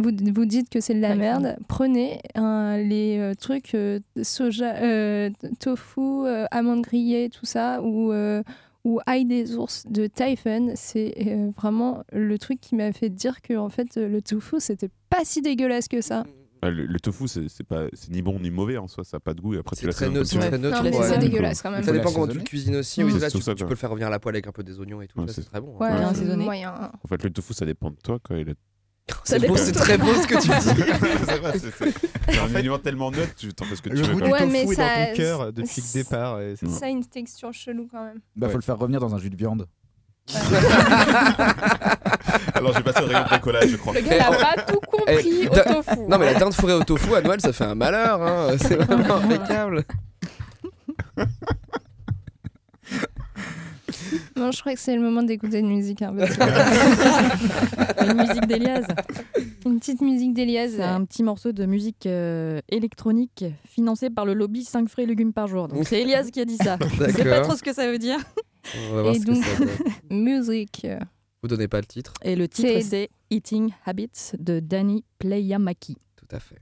vous, vous dites que c'est de la merde, prenez un- les euh, trucs euh, soja, euh, tofu, euh, amandes grillées, tout ça, ou, euh, ou ail des ours de Typhon. C'est euh, vraiment le truc qui m'a fait dire que en fait, le tofu, c'était pas si dégueulasse que ça. Bah, le, le tofu, c'est c'est pas, c'est ni bon ni mauvais en soi, ça n'a pas de goût. Et après, tu C'est très, fait neutre, c'est très neutre. Ouais. c'est dégueulasse quand même. Ça dépend comment tu le cuisines aussi. Mmh. Oui, là, tu, ça, peux le faire revenir à la poêle avec un peu des oignons et tout. Ouais, ça, c'est- très bon. Ouais, hein. assaisonné. moyen. En fait, le tofu, ça dépend de toi. Quoi. Il est... C'est beau, c'est très beau ce que tu dis. C'est- c'est c'est un aliment tellement neutre, tu t'en fais ce que tu Le veux. goût quoi. du Ouais, tofu mais est ça- dans ton cœur depuis le départ. Ça a une texture chelou quand même. Bah, faut le faire revenir dans un jus de viande. Alors, j'ai passé au rayon bricolage, je crois. Le gars, il a pas tout compris Eh, au da- tofu. Non, mais la dinde fourrée au tofu à Noël, ça fait un malheur. hein. C'est vraiment impeccable. Non, je crois que c'est le moment d'écouter une musique. hein, parce que- Une musique d'Elias. une petite musique d'Elias. C'est un petit morceau de musique euh, électronique financé par le lobby 5 fruits et légumes par jour. Donc c'est Elias qui a dit ça. Je sais pas trop ce que ça veut dire. On va voir Et ce donc, que ça donne. musique. Vous donnez pas le titre Et le titre C'est- c'est Eating Habits de Danny Playamaki. Tout à fait.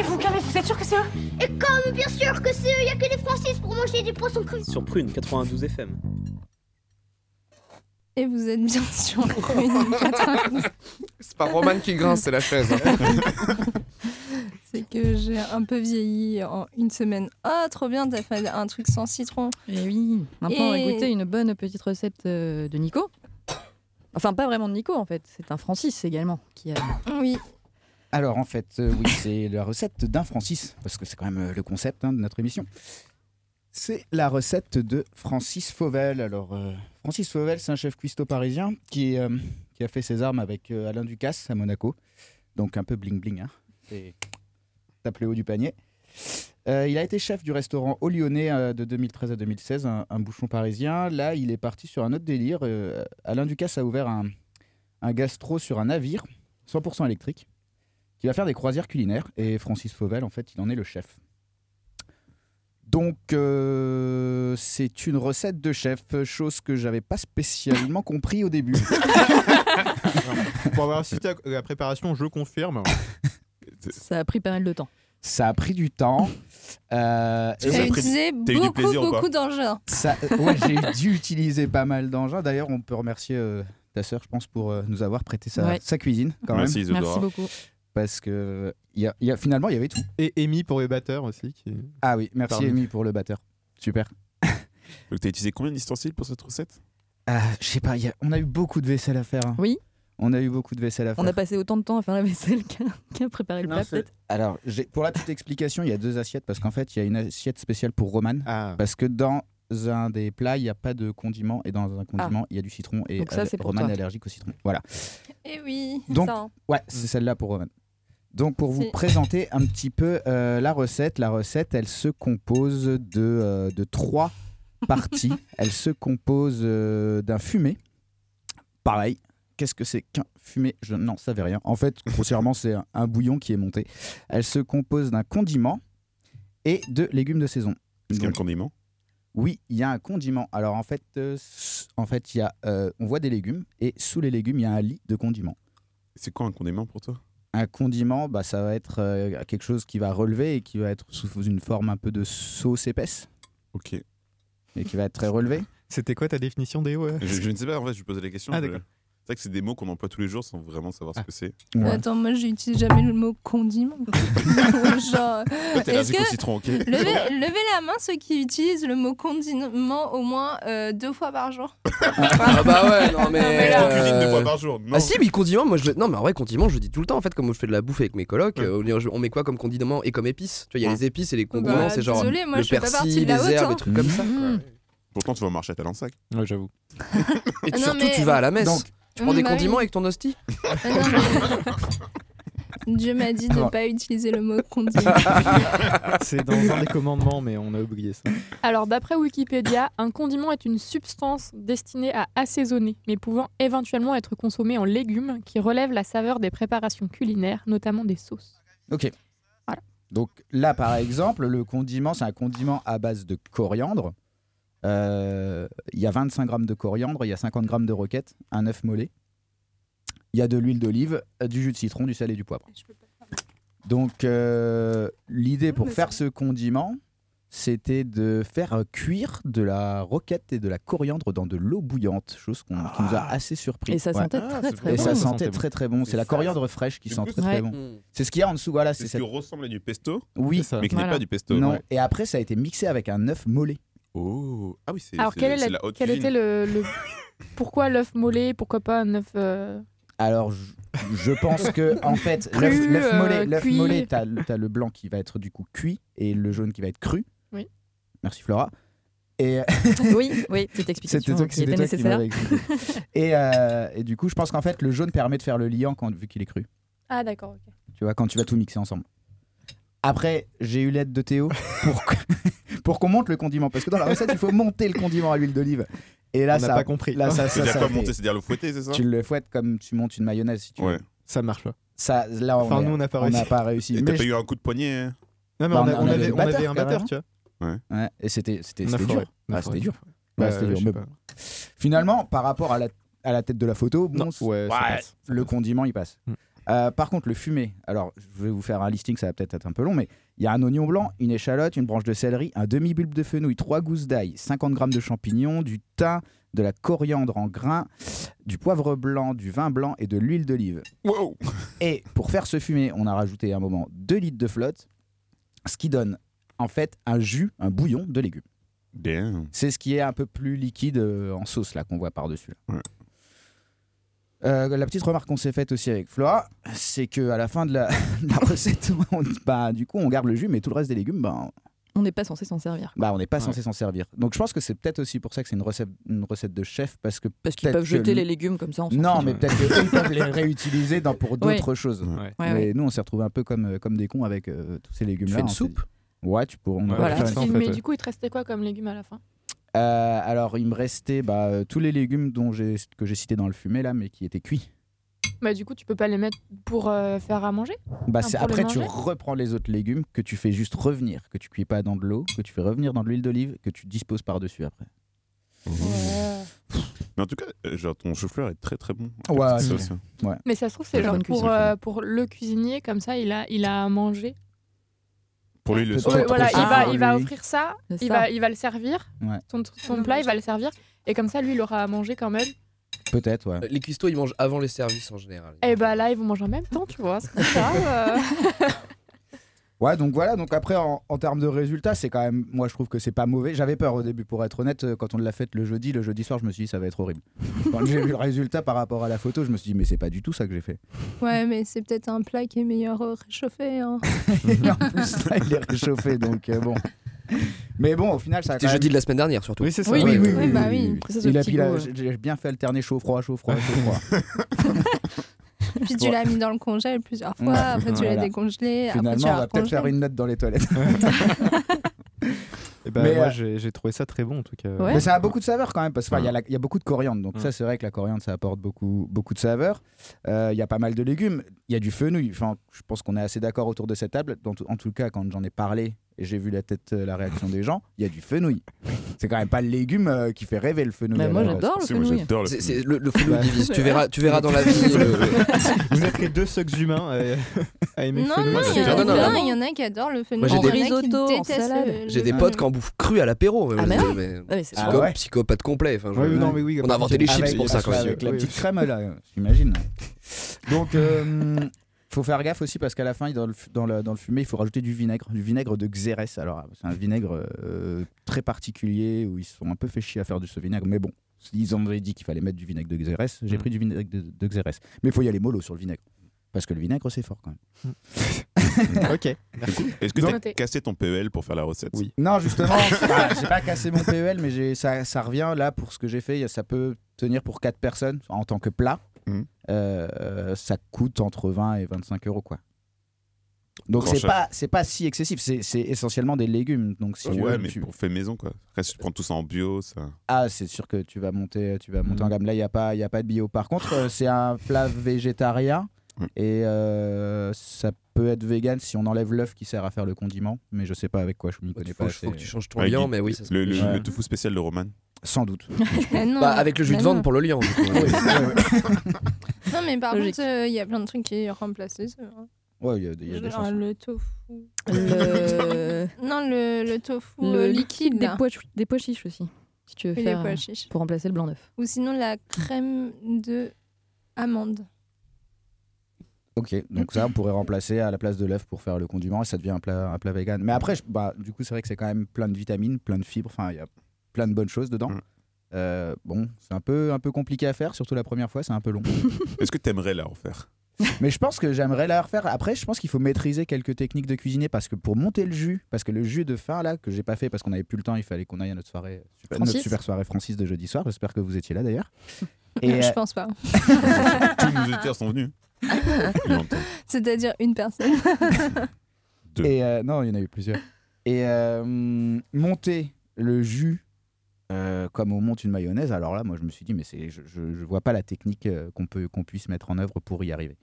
Calmez-vous, calmez-vous, vous êtes sûr que c'est eux? Et comme bien sûr que c'est eux, y a que les Francis pour manger du poisson cru Sur Prune 92 FM. Et vous êtes bien sur Prune 92. C'est pas Roman qui grince, c'est la chaise. hein. C'est que j'ai un peu vieilli en une semaine. Ah, trop bien, t'as fait un truc sans citron. Et oui, maintenant on va Et- goûter une bonne petite recette euh, de Nico. Enfin, pas vraiment de Nico en fait, c'est un Francis également qui a. Oui. Alors en fait, euh, oui, c'est la recette d'un Francis, parce que c'est quand même euh, le concept hein, de notre émission. C'est la recette de Francis Fauvel. Alors, euh, Francis Fauvel, c'est un chef cuistot parisien qui, a fait ses armes avec Alain Ducasse à Monaco. Donc un peu bling-bling. Hein. C'est tape le haut du panier. Il a été chef du restaurant Au Lyonnais de 2013 à 2016, un, bouchon parisien. Là, il est parti sur un autre délire. Alain Ducasse a ouvert un gastro sur un navire, 100% électrique, qui va faire des croisières culinaires. Et Francis Fauvel, en fait, il en est le chef. Donc, euh, c'est une recette de chef, chose que j'avais pas spécialement compris au début. Pour avoir assisté à la préparation, je confirme. Ça a pris pas mal de temps. Ça a pris du temps. Euh, utilisé beaucoup, beaucoup d'engins. Euh, ouais, j'ai dû utiliser pas mal d'engins. D'ailleurs, on peut remercier euh, ta sœur, je pense, pour euh, nous avoir prêté sa, Ouais. sa cuisine. Quand Merci, même. Merci beaucoup. Parce que il y a, y a- finalement, il y avait tout. Et Amy pour les batteurs aussi. Qui... Ah oui, merci Pardon. Amy pour le batteur. Super. Donc, t'as utilisé combien d'ustensiles pour cette recette? Ah, je sais pas, il y a- on a eu beaucoup de vaisselle à faire. hein. Oui. On a eu beaucoup de vaisselle à faire. On a passé autant de temps à faire la vaisselle qu'à préparer le plat peut-être. Alors, pour la petite explication, il y a deux assiettes parce qu'en fait, il y a une assiette spéciale pour Roman. Ah. Parce que dans un des plats, il n'y a pas de condiment et dans un condiment, il y a du citron et Ah. Donc ça, euh, c'est pour Roman toi. est allergique au citron. Voilà. Eh oui, Donc, ça. hein. ouais, c'est celle-là pour Roman. Donc, pour vous présenter un petit peu euh, la recette, la recette, elle se compose de, euh, de trois parties. elle se compose euh, d'un fumé. Pareil, qu'est-ce que c'est qu'un fumé Je n'en savais rien. En fait, grossièrement, c'est un, un bouillon qui est monté. Elle se compose d'un condiment et de légumes de saison. Est-ce qu'il y a un condiment? Oui, il y a un condiment. Alors en fait, euh, en fait, il y a, euh, on voit des légumes et sous les légumes, il y a un lit de condiments. C'est quoi un condiment pour toi? Un condiment, bah, ça va être euh, quelque chose qui va relever et qui va être sous une forme un peu de sauce épaisse. Ok. Et qui va être très relevé. C'était quoi ta définition des ouais je, je ne sais pas, en fait, je posais la question. Ah, je- d'accord. C'est vrai que c'est des mots qu'on emploie tous les jours sans vraiment savoir Ah. ce que c'est. Attends, moi j'utilise jamais le mot condiment. Genre, Toi, t'es est-ce allergique que- au citron, ok levez, levez la main ceux qui utilisent le mot condiment au moins euh, deux fois par jour. Ah bah ouais, non mais. mais là- On cuisine deux euh, fois par jour, non. Ah si, mais condiment, moi je. le- Non, mais en vrai, condiment, je le dis tout le temps en fait, comme je fais de la bouffe avec mes colocs. euh, on met quoi comme condiment et comme épices? Tu vois, il y a les épices et les condiments, Bah, c'est genre désolé, moi, le je fais pas partie persil, de la les haute, herbes, hein. des trucs comme ça. quoi. Pourtant, tu vas au marché à Talensac. Ouais, j'avoue. Et Ah non, surtout, mais- tu vas à la messe. Donc, tu prends des Bah oui. condiments avec ton hostie? Ah non, mais- Dieu m'a dit de ne Alors- pas utiliser le mot condiment. C'est dans un des commandements, mais on a oublié ça. Alors, d'après Wikipédia, un condiment est une substance destinée à assaisonner, mais pouvant éventuellement être consommée en légumes qui relève la saveur des préparations culinaires, notamment des sauces. Ok. Donc là, par exemple, le condiment, c'est un condiment à base de coriandre. Euh, Il y a 25 grammes de coriandre, il y a 50 grammes de roquette, un œuf mollet. Il y a de l'huile d'olive, du jus de citron, du sel et du poivre. Donc euh, l'idée pour faire ce condiment, c'était de faire cuire de la roquette et de la coriandre dans de l'eau bouillante, chose qu'on- qui nous a assez surpris. Et ça sentait Ah, très très Et bon. ça ça sentait très très bon. C'est la coriandre fraîche qui sent très très bon. C'est ce qu'il y a en dessous, voilà. C'est ce cette... qui ressemble à du pesto, Oui, mais qui n'est Voilà. pas du pesto. non. Ouais. Et après, ça a été mixé avec un œuf mollet. Oh, ah oui, c'est Alors, c'est- quel, est c'est la- la haute quel cuisine. était le, le- Pourquoi l'œuf mollet Pourquoi pas un œuf. euh, Alors, je, je pense que en fait, Cru, l'œuf l'œuf euh, mollet, l'œuf cuit. mollet, t'as as le blanc qui va être du coup cuit et le jaune qui va être cru. Oui. Merci Flora. Et Oui, oui, petite explication c'était toi, qui c'était était qui nécessaire. m'avais expliqué. et, euh, et du coup, je pense qu'en fait, le jaune permet de faire le liant quand, vu qu'il est cru. Ah, d'accord, ok. Tu vois, quand tu vas tout mixer ensemble. Après, j'ai eu l'aide de Théo pour, qu'on monte le condiment. Parce que dans la recette, il faut monter le condiment à l'huile d'olive. Et là, On n'a ça, pas compris. Là, ça, ça, C'est-à-dire ça quoi monter? C'est-à-dire le fouetter, c'est ça? Tu le fouettes comme tu montes une mayonnaise, si tu Ouais. veux. Ça marche pas. Ça, là, on Enfin, est- nous, on n'a pas on réussi. n'a pas réussi. Et Mais t'as pas je- eu un coup de poignet hein? Non, mais Bah, on, a- on on avait avait, le on avait batteur, un batteur, tu vois. Ouais, et c'était c'était c'était dur. Ah, c'était dur. Bah, Ouais, c'était dur. je sais Mais pas. Finalement, par rapport à la, à la tête de la photo, bon, Non, ouais, ça ouais, passe. le condiment il passe. Mm. Euh, par contre, le fumé, alors je vais vous faire un listing, ça va peut-être être un peu long, mais il y a un oignon blanc, une échalote, une branche de céleri, un demi-bulbe de fenouil, trois gousses d'ail, 50 grammes de champignons, du thym, de la coriandre en grains, du poivre blanc, du vin blanc et de l'huile d'olive. Et pour faire ce fumet, on a rajouté à un moment 2 litres de flotte, ce qui donne en fait un jus, un bouillon de légumes. C'est ce qui est un peu plus liquide euh, en sauce là qu'on voit par-dessus. là. Euh, la petite remarque qu'on s'est faite aussi avec Flora, c'est que à la fin de la, de la recette, on, bah, du coup, on garde le jus, mais tout le reste des légumes, bah, On n'est pas censé s'en servir. bah, on n'est pas censé s'en servir. Donc je pense que c'est peut-être aussi pour ça que c'est une recette, une recette de chef, parce que Parce qu'ils peuvent que jeter le- les légumes comme ça. on Non, mais peut-être qu'ils peuvent les réutiliser dans, pour d'autres Ouais. choses. Ouais, mais ouais. nous, on s'est retrouvés un peu comme, euh, comme des cons avec euh, tous ces légumes-là. fais une soupe Ouais, tu pourrais. on Ouais, aurait pu voilà. faire une En soupe, Mais du coup, il te restait quoi comme légumes à la fin? Euh, alors, il me restait bah, euh, tous les légumes dont que j'ai cités dans le fumet, là, mais qui étaient cuits. Bah du coup, tu peux pas les mettre pour euh, faire à manger? Bah, Enfin, après, tu reprends les autres légumes que tu fais juste revenir, que tu cuis pas dans de l'eau, que tu fais revenir dans de l'huile d'olive, que tu disposes par-dessus après. Mais en tout cas, genre, ton chou-fleur est très très bon. Ouais, ouais. Mais ça se trouve, c'est Très genre pour, euh, pour le cuisinier, comme ça, il a, il a à manger. Pour lui, le. Ouais, voilà, il va, pour il va lui. offrir ça, il ça. va, il va le servir, Ouais. son, son plat, il va le servir, et comme ça, lui, il aura à manger quand même. Peut-être, ouais. Les cuistots, ils mangent avant les services en général. Et bah là, ils vont manger en même temps, tu vois. C'est grave. euh. Ouais, donc voilà. Donc après, en, en termes de résultats, c'est quand même. Moi, je trouve que c'est pas mauvais. J'avais peur au début, pour être honnête, euh, quand on l'a fait le jeudi, le jeudi soir, je me suis dit ça va être horrible. Quand j'ai vu le résultat par rapport à la photo, je me suis dit mais c'est pas du tout ça que j'ai fait. Ouais, mais c'est peut-être un plat qui est meilleur euh, réchauffé. hein. Et en plus, là, il est réchauffé, donc euh, bon. Mais bon, au final, ça. a C'était jeudi même- de la semaine dernière surtout. Oui, c'est ça. Oui, oui, oui, oui. Il a, il a- goût, j'ai j'ai bien fait alterner chaud, froid, chaud, froid, chaud, froid. Puis tu Ouais. l'as mis dans le congèle plusieurs fois, Ouais. après tu l'as Voilà. décongelé, après tu Finalement, on va peut-être faire une note dans les toilettes. Et ben, Mais, moi, euh, j'ai trouvé ça très bon en tout cas. Ouais. Mais ça a beaucoup de saveur quand même, parce qu'il y, a la- il y a beaucoup de coriandre. Donc, ça, c'est vrai que la coriandre, ça apporte beaucoup, beaucoup de saveur. Euh, Il y a pas mal de légumes. Il y a du fenouil. Enfin, je pense qu'on est assez d'accord autour de cette table. Dans en tout cas, quand j'en ai parlé et j'ai vu la tête, euh, la réaction des gens, il y a du fenouil. C'est quand même pas le légume euh, qui fait rêver le fenouil. Mais à moi, j'adore le fenouil. le C'est- fenouil. le, le Bah, divise. Tu verras, tu verras dans la vie. le- Vous êtes les deux seuls humains à, à aimer le Non, fenouil. non, il y, Non, il y en a qui adorent le fenouil. Moi, j'ai des le- J'ai le des potes qui en bouffent cru à l'apéro. Ah, mais- Ah. Psychopathe complet. On a inventé des chips pour ça quand même. Avec la petite crème là, j'imagine. Donc, euh, faut faire gaffe aussi parce qu'à la fin, dans le, dans, le, dans le fumet, il faut rajouter du vinaigre, du vinaigre de Xérès. Alors, c'est un vinaigre euh, très particulier où ils se sont un peu fait chier à faire de ce vinaigre. Mais bon, ils ont dit qu'il fallait mettre du vinaigre de Xérès. J'ai Mm. pris du vinaigre de, de Xérès. Mais il faut y aller mollo sur le vinaigre. Parce que le vinaigre, c'est fort quand même. ok. Est-ce que t'as Noté. cassé ton PEL pour faire la recette? Oui. Non, justement, bah, j'ai pas cassé mon PEL, mais ça, ça revient là pour ce que j'ai fait. Ça peut tenir pour 4 personnes en tant que plat. Mhm. Euh, ça coûte entre 20 et 25 euros. quoi. Donc c'est pas, c'est pas si excessif. C'est essentiellement des légumes. Donc si tu Ouais, veux, mais tu- pour fait maison quoi. Reste, tu prends tout ça en bio, ça. Ah, c'est sûr que tu vas monter, tu vas monter en Mhm. gamme. Là, il n'y a, pas- y a pas de bio. Par contre, euh, c'est un plat végétarien. Mhm. Et euh, ça peut être vegan si on enlève l'œuf qui sert à faire le condiment. Mais je sais pas avec quoi, je m'y connais Faut, pas. faut assez. que tu changes ton liant, mais oui, ça Le, le, Ouais. le tofu spécial de Roman. Sans doute. Non, Bah, avec le jus de non. viande pour le du coup. Ouais. Non, mais par Logique. contre, euh, il y a plein de trucs qui remplacent les œufs. hein. Ouais, il y a, il y a des Genre chances. le tofu. Le, Non, le, le tofu le euh, liquide des là. pois, des pois chiches aussi. Si tu veux les faire pois euh, chiches. pour remplacer le blanc d'œuf. Ou sinon la crème de amande. Ok, donc ça, on pourrait remplacer à la place de l'œuf pour faire le condiment et ça devient un plat, un plat vegan. Mais après, je- bah, du coup, c'est vrai que c'est quand même plein de vitamines, plein de fibres, enfin, il y a plein de bonnes choses dedans. Mm. Euh, bon, c'est un peu, un peu compliqué à faire, surtout la première fois, c'est un peu long. Est-ce que t'aimerais la refaire? Mais je pense que j'aimerais la refaire. Après, je pense qu'il faut maîtriser quelques techniques de cuisiner parce que pour monter le jus, parce que le jus de fin là, que j'ai pas fait parce qu'on avait plus le temps, il fallait qu'on aille à notre soirée, super, notre Francis super soirée Francis de jeudi soir. J'espère que vous étiez là d'ailleurs. Et, je euh, pense pas. Tous nos auditeurs sont venus. C'est-à-dire une personne. Deux. Et euh, non, il y en a eu plusieurs. Et euh, monter le jus euh, comme on monte une mayonnaise, alors là, moi, je me suis dit, mais c'est, je, je vois pas la technique euh, qu'on peut, qu'on puisse mettre en œuvre pour y arriver.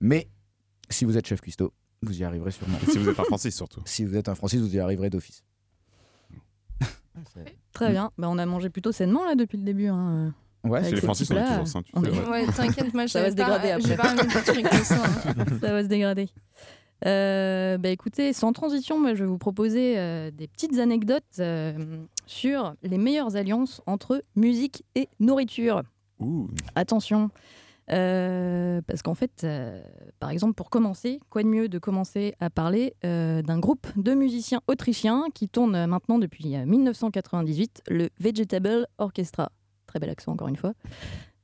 Mais si vous êtes chef cuistot, vous y arriverez sûrement. Et si vous êtes un Francis surtout. Si vous êtes un Francis, vous y arriverez d'office. Très bien. Bah, on a mangé plutôt sainement là depuis le début. hein. Ouais, Avec chez les Francis, on est toujours sains, tu on sais, est- ouais. Ouais, t'inquiète, moi, Ça va se dégrader pas- après. pas un truc ça. hein. ça va se dégrader. Euh, bah écoutez, sans transition, moi, je vais vous proposer euh, des petites anecdotes euh, sur les meilleures alliances entre musique et nourriture. Attention, euh, parce qu'en fait, par exemple, pour commencer, quoi de mieux de commencer à parler d'un groupe de musiciens autrichiens qui tourne maintenant depuis euh, 1998, le Vegetable Orchestra. Très bel accent encore une fois.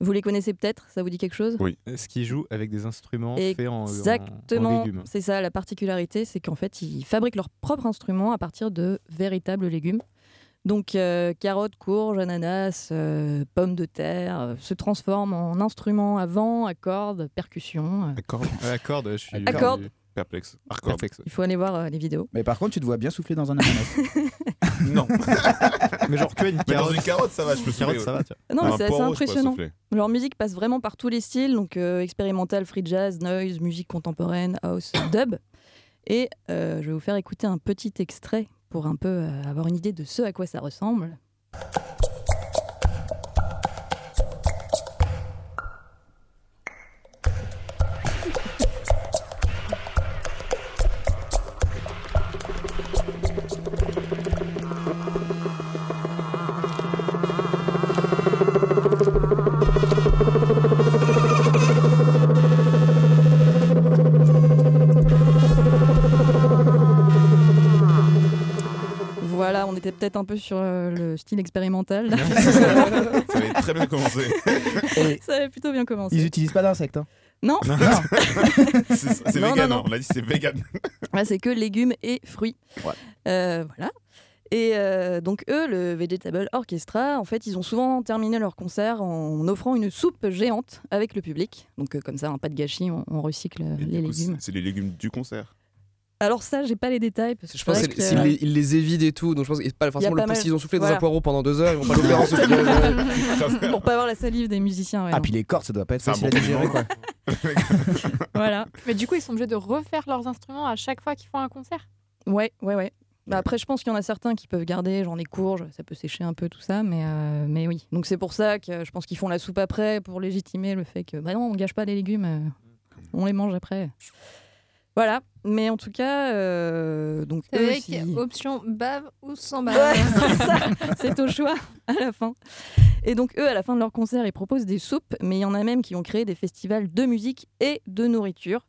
Vous les connaissez peut-être, ça vous dit quelque chose? Oui. Ce qui joue avec des instruments faits en, en- en Exactement, légumes. c'est ça la particularité, c'est qu'en fait ils fabriquent leurs propres instruments à partir de véritables légumes. Donc euh, carottes, courges, ananas, euh, pommes de terre euh, se transforment en instruments à vent, à cordes, percussions. euh. À cordes À la corde, je suis. À cordes. Perplexe. Perplexe. Il faut aller voir euh, les vidéos. Mais par contre, tu te vois bien souffler dans un ananas. non. Mais genre que une Mais dans carotte. une carotte, ça va, je peux Carotte, souffler, ça ouais. va, tiens. Non, mais Un c'est assez poireau, je pourrais impressionnant. souffler. Leur musique passe vraiment par tous les styles, donc euh, expérimental, free jazz, noise, musique contemporaine, house, dub. Et euh, je vais vous faire écouter un petit extrait pour un peu euh, avoir une idée de ce à quoi ça ressemble. Était peut-être un peu sur euh, le style expérimental. Ça avait très bien commencé. Et ça avait plutôt bien commencé. ils utilisent pas d'insectes. Hein. Non, C'est vegan, non, hein, on l'a dit, c'est vegan. Là, c'est que légumes et fruits. Euh, voilà. Et euh, donc eux, le Vegetable Orchestra, en fait, ils ont souvent terminé leur concert en offrant une soupe géante avec le public. Donc euh, comme ça, un pas de gâchis, on, on recycle les coup, légumes. C'est les légumes du concert. Alors ça, j'ai pas les détails parce que Je pense qu'ils que- les, les évident et tout, donc je pense que pas forcément pas le mal- s'ils ont soufflé dans voilà. un poireau pendant deux heures, ils vont pas le faire en souffle. pour pas avoir la salive des musiciens. ouais, Ah, non. puis les cordes, ça doit pas être C'est un facile bon à digérer, quoi. Voilà. Mais du coup, ils sont obligés de refaire leurs instruments à chaque fois qu'ils font un concert. Ouais, ouais, ouais. Bah après, je pense qu'il y en a certains qui peuvent garder, genre les courges, ça peut sécher un peu tout ça, mais, euh, mais oui. Donc c'est pour ça que je pense qu'ils font la soupe après pour légitimer le fait que bah non, on gâche pas les légumes, euh, on les mange après. Voilà, mais en tout cas, euh, donc eux, avec option bave ou sans bave. Ouais, c'est au choix à la fin. Et donc eux, à la fin de leur concert, ils proposent des soupes, mais il y en a même qui ont créé des festivals de musique et de nourriture.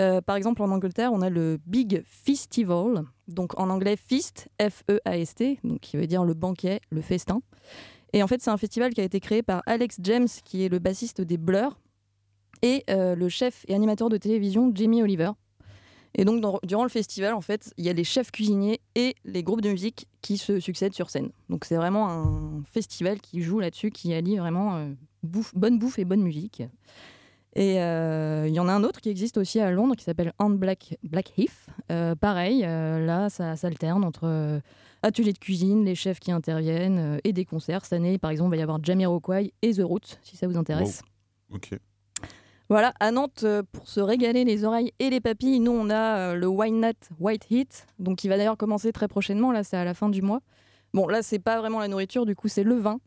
Euh, par exemple, en Angleterre, on a le Big Festival, donc en anglais Feast, F-E-A-S-T, donc qui veut dire le banquet, le festin. Et en fait, c'est un festival qui a été créé par Alex James, qui est le bassiste des Blur, et euh, le chef et animateur de télévision Jamie Oliver. Et donc, durant le festival, en fait, il y a les chefs cuisiniers et les groupes de musique qui se succèdent sur scène. Donc, c'est vraiment un festival qui joue là-dessus, qui allie vraiment euh, bonne bouffe et bonne musique. Et euh, il y en a un autre qui existe aussi à Londres qui s'appelle And Black, Black Heath. Euh, pareil, là, ça s'alterne entre ateliers de cuisine, les chefs qui interviennent et des concerts. Cette année, par exemple, il va y avoir Jamiroquai et The Roots, si ça vous intéresse. Ok. Voilà, à Nantes, euh, pour se régaler les oreilles et les papilles, nous on a euh, le Wine Nut White Heat, donc qui va d'ailleurs commencer très prochainement, là c'est à la fin du mois. Bon, là c'est pas vraiment la nourriture, du coup c'est le vin,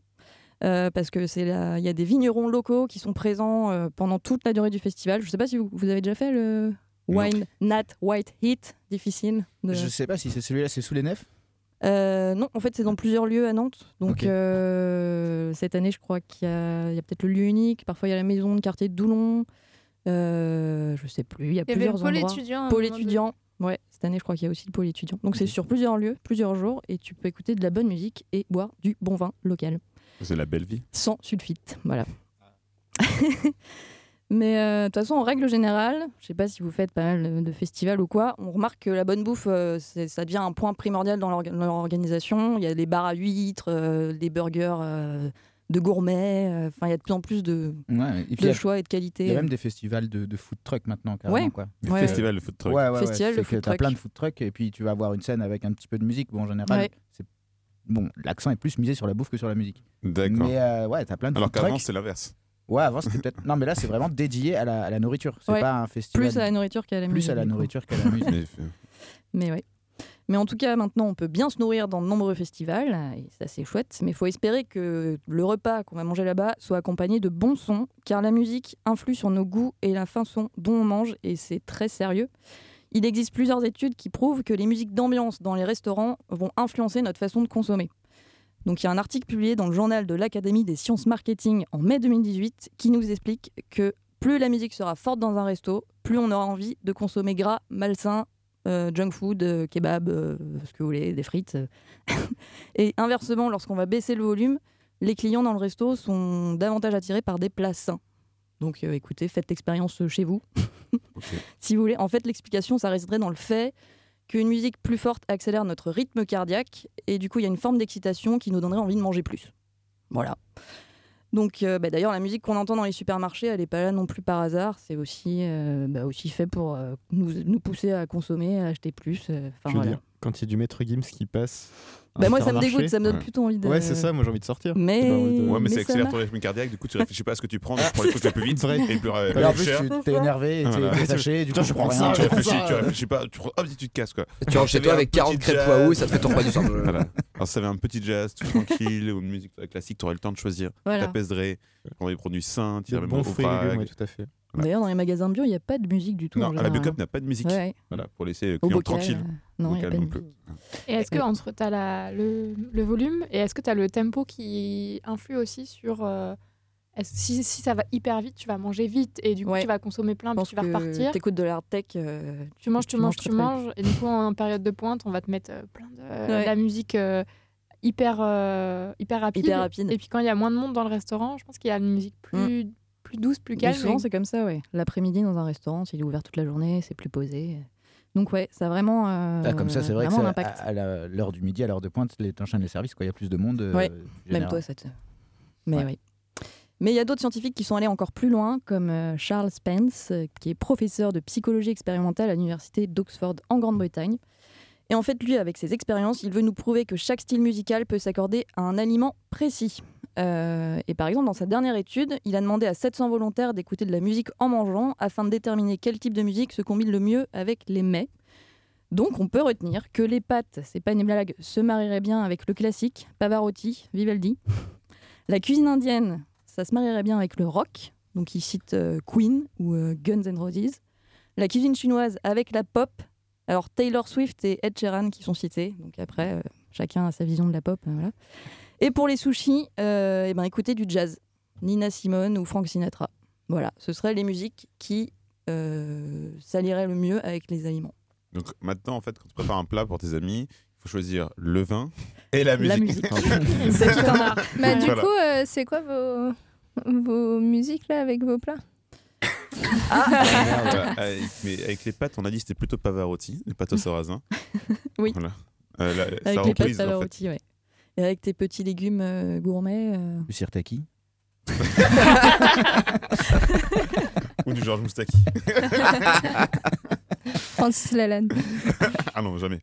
euh, parce que c'est là- il y a des vignerons locaux qui sont présents euh, pendant toute la durée du festival. Je sais pas si vous, vous avez déjà fait le Wine Nut White Heat, difficile. de- Je sais pas si c'est celui-là, c'est sous les nefs. Euh, non, en fait, c'est dans plusieurs lieux à Nantes. Donc, euh, cette année, je crois qu'il y a, peut-être le lieu unique. Parfois, il y a la maison de quartier de Doulon. Euh, je sais plus. Il y a Il y avait le plusieurs pôle endroits. étudiant à un Pôle étudiant. Ouais, cette année, je crois qu'il y a aussi le pôle étudiant. Donc, c'est sur plusieurs lieux, plusieurs jours, et tu peux écouter de la bonne musique et boire du bon vin local, C'est la belle vie. sans sulfite. Voilà. Mais euh, de toute façon, en règle générale, je sais pas si vous faites pas mal de- festivals ou quoi, on remarque que la bonne bouffe, euh, ça devient un point primordial dans leur organisation. Il y a les bars à huîtres, euh, des burgers euh, de gourmets. euh, Enfin, il y a de plus en plus de, Ouais, et puis de il y a- choix et de qualité. Il y a même des festivals de, de food truck maintenant, carrément. Ouais. Quoi. Des Ouais, festivals de food truck. Ouais. Festival de food truck. plein de food trucks et puis tu vas avoir une scène avec un petit peu de musique. Bon, en général, Ouais. c'est bon, l'accent est plus misé sur la bouffe que sur la musique. D'accord. Mais euh, ouais, t'as plein de Alors qu'avant, c'est l'inverse. Ouais, avant c'était peut-être. Non, mais là c'est vraiment dédié à la, à la nourriture. C'est Ouais. pas un festival. Plus à la nourriture qu'à la Plus musique, à la nourriture qu'à la musique. Mais oui. Mais en tout cas, maintenant, on peut bien se nourrir dans de nombreux festivals, et ça c'est chouette. Mais il faut espérer que le repas qu'on va manger là-bas soit accompagné de bons sons, car la musique influe sur nos goûts et la façon dont on mange, et c'est très sérieux. Il existe plusieurs études qui prouvent que les musiques d'ambiance dans les restaurants vont influencer notre façon de consommer. Donc il y a un article publié dans le journal de l'Académie des sciences marketing en mai 2018 qui nous explique que plus la musique sera forte dans un resto, plus on aura envie de consommer gras, malsain, euh, junk food, euh, kebab, euh, ce que vous voulez, des frites. Et inversement, lorsqu'on va baisser le volume, les clients dans le resto sont davantage attirés par des plats sains. Donc écoutez, faites l'expérience chez vous. si vous voulez. En fait, l'explication, ça résiderait dans le fait qu'une musique plus forte accélère notre rythme cardiaque et du coup, il y a une forme d'excitation qui nous donnerait envie de manger plus. Voilà. Donc, euh, bah, d'ailleurs, la musique qu'on entend dans les supermarchés, elle n'est pas là non plus par hasard. C'est aussi, euh, bah, aussi fait pour euh, nous, nous pousser à consommer, à acheter plus. Je Enfin, veux voilà. dire, quand il y a du maître Gims qui passe. Bah, un moi, ça me dégoûte, ça me donne plutôt envie de- Ouais, c'est ça, moi j'ai envie de sortir. Mais- envie de- Ouais, mais, mais ça accélère ton rythme cardiaque, du coup tu réfléchis pas à ce que tu prends, tu prends les trucs les plus vite Vrai. et plus, euh, Et en plus plus, cher. tu t'es énervé, et t'es Voilà. détaché, du coup, je prends prends ça, Tu je réfléchis, tu réfléchis pas, tu, hop, tu te casses quoi. Tu rentres chez toi avec 40 crêpes Waouh, ça te fait ton repas du soir. Voilà. Alors, ça avait un petit jazz tout tranquille ou une musique classique, tu aurais le temps de choisir. Voilà. T'apaiserais, prends des produits sains, tu au fruits et légumes, tout à fait. Voilà. D'ailleurs, dans les magasins bio, il n'y a pas de musique du tout. Non, à la hein. n'a pas de musique. Ouais. Voilà, pour laisser les clients tranquilles. non, il y a Bocal pas de non plus. Et est-ce que entre tu as le, le volume et est-ce que tu as le tempo qui influe aussi sur euh, si, si ça va hyper vite, tu vas manger vite et du coup Ouais. tu vas consommer plein puis tu vas repartir. t'écoutes de l'hard tech. euh, Tu manges, tu, manges, tu manges et du coup en période de pointe, on va te mettre euh, plein de Ouais. de la musique euh, hyper euh, hyper rapide. Hyper rapide. Et puis quand il y a moins de monde dans le restaurant, je pense qu'il y a une musique plus plus douce, plus Mais calme. souvent, et- c'est comme ça, ouais. L'après-midi, dans un restaurant, s'il est ouvert toute la journée, c'est plus posé. Donc, ouais, ça a vraiment, euh, Ah, comme ça, c'est vrai que impact. à, l'heure du midi, à l'heure de pointe, les t'enchaînes les services, quoi. Il y a plus de monde. euh, Ouais, même toi, ça te. Mais Ouais. oui. Mais il y a d'autres scientifiques qui sont allés encore plus loin, comme euh, Charles Spence, euh, qui est professeur de psychologie expérimentale à l'université d'Oxford en Grande-Bretagne. Et en fait, lui, avec ses expériences, il veut nous prouver que chaque style musical peut s'accorder à un aliment précis. Euh, et par exemple, dans sa dernière étude, il a demandé à 700 volontaires d'écouter de la musique en mangeant afin de déterminer quel type de musique se combine le mieux avec les mets. Donc, on peut retenir que les pâtes, c'est pas une blague, se marieraient bien avec le classique, Pavarotti, Vivaldi. La cuisine indienne, ça se marierait bien avec le rock. Donc, il cite euh, Queen ou euh, Guns N' Roses. La cuisine chinoise avec la pop. Alors, Taylor Swift et Ed Sheeran qui sont cités. Donc, après, chacun a sa vision de la pop. Et pour les sushis, euh, eh ben, écoutez du jazz. Nina Simone ou Frank Sinatra. Voilà, ce seraient les musiques qui euh, s'allieraient le mieux avec les aliments. Donc maintenant, en fait, quand tu prépares un plat pour tes amis, il faut choisir le vin et la musique. La musique. C'est tout un art. Bah, du Voilà. coup, euh, c'est quoi vos, vos musiques là avec vos plats Voilà, avec, mais avec les pâtes, on a dit que c'était plutôt Pavarotti, les pâtes au sarrasin. Oui. Voilà. Euh, la- Avec sa les pâtes en fait. Pavarotti, ouais. Et avec tes petits légumes euh, gourmets. euh, Du sirtaki. Ou du Georges Moustaki. Francis Lalanne. ah non, jamais.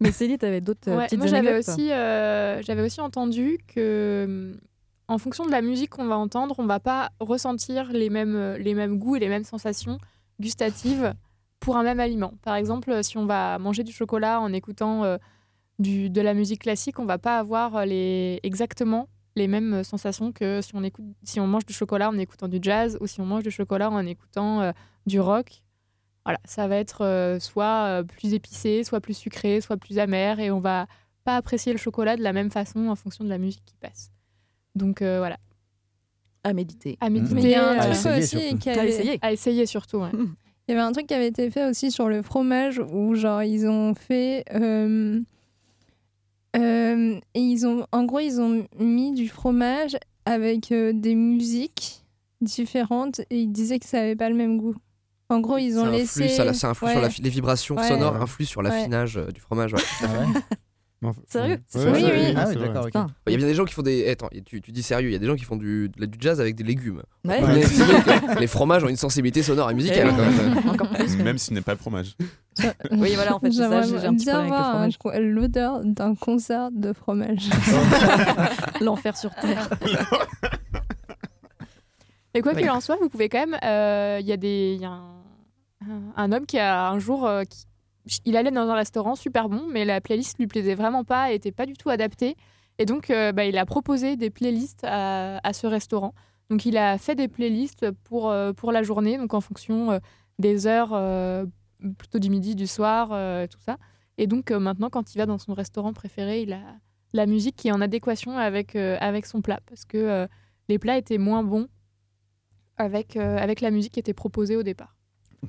Mais Céline, t'avais d'autres euh, Ouais, petites moi j'avais aussi, euh, j'avais aussi entendu que hum, en fonction de la musique qu'on va entendre, on va pas ressentir les mêmes, les mêmes goûts et les mêmes sensations gustatives pour un même aliment. Par exemple, si on va manger du chocolat en écoutant euh, du, de la musique classique, on va pas avoir euh, les, exactement les mêmes sensations que si on, écoute, si on mange du chocolat en écoutant du jazz ou si on mange du chocolat en écoutant euh, du rock. Voilà, ça va être euh, soit euh, plus épicé, soit plus sucré, soit plus amer, et on va pas apprécier le chocolat de la même façon en fonction de la musique qui passe. Donc euh, voilà. À méditer. À méditer. Mais il y a un euh, truc aussi qui À essayer. À essayer surtout, ouais. Il y avait un truc qui avait été fait aussi sur le fromage où genre ils ont fait euh, euh, et ils ont en gros ils ont mis du fromage avec euh, des musiques différentes et ils disaient que ça avait pas le même goût. En gros ils ont Ça laissé influe, ça, ça influe sur la Ouais. fi- les vibrations Ouais. sonores influent sur Ouais. l'affinage euh, du fromage. ouais. Sérieux Ouais, Oui, ouais, oui. Ah oui, d'accord. Il y a bien des gens qui font des. eh, Attends, tu, tu dis sérieux, il y a des gens qui font du, jazz avec des légumes. Ouais. Les fromages ont une sensibilité sonore et musicale Eh quand même. Encore plus. Même s'il n'est pas le fromage. Oui, voilà, en fait, ça, j'ai un petit bien problème avec le voir un fromage. co- l'odeur d'un concert de fromage. L'enfer sur Terre. Et quoi qu'il en soit, vous pouvez quand même. euh, Il y a, des, il y a un, homme qui a un jour euh, qui, il allait dans un restaurant super bon, mais la playlist lui plaisait vraiment pas, était pas du tout adaptée. Et donc, euh, bah, il a proposé des playlists à, à ce restaurant. Donc, il a fait des playlists pour, euh, pour la journée, donc en fonction euh, des heures, euh, plutôt du midi, du soir, euh, tout ça. Et donc, euh, maintenant, quand il va dans son restaurant préféré, il a la musique qui est en adéquation avec, euh, avec son plat, parce que euh, les plats étaient moins bons avec, euh, avec la musique qui était proposée au départ.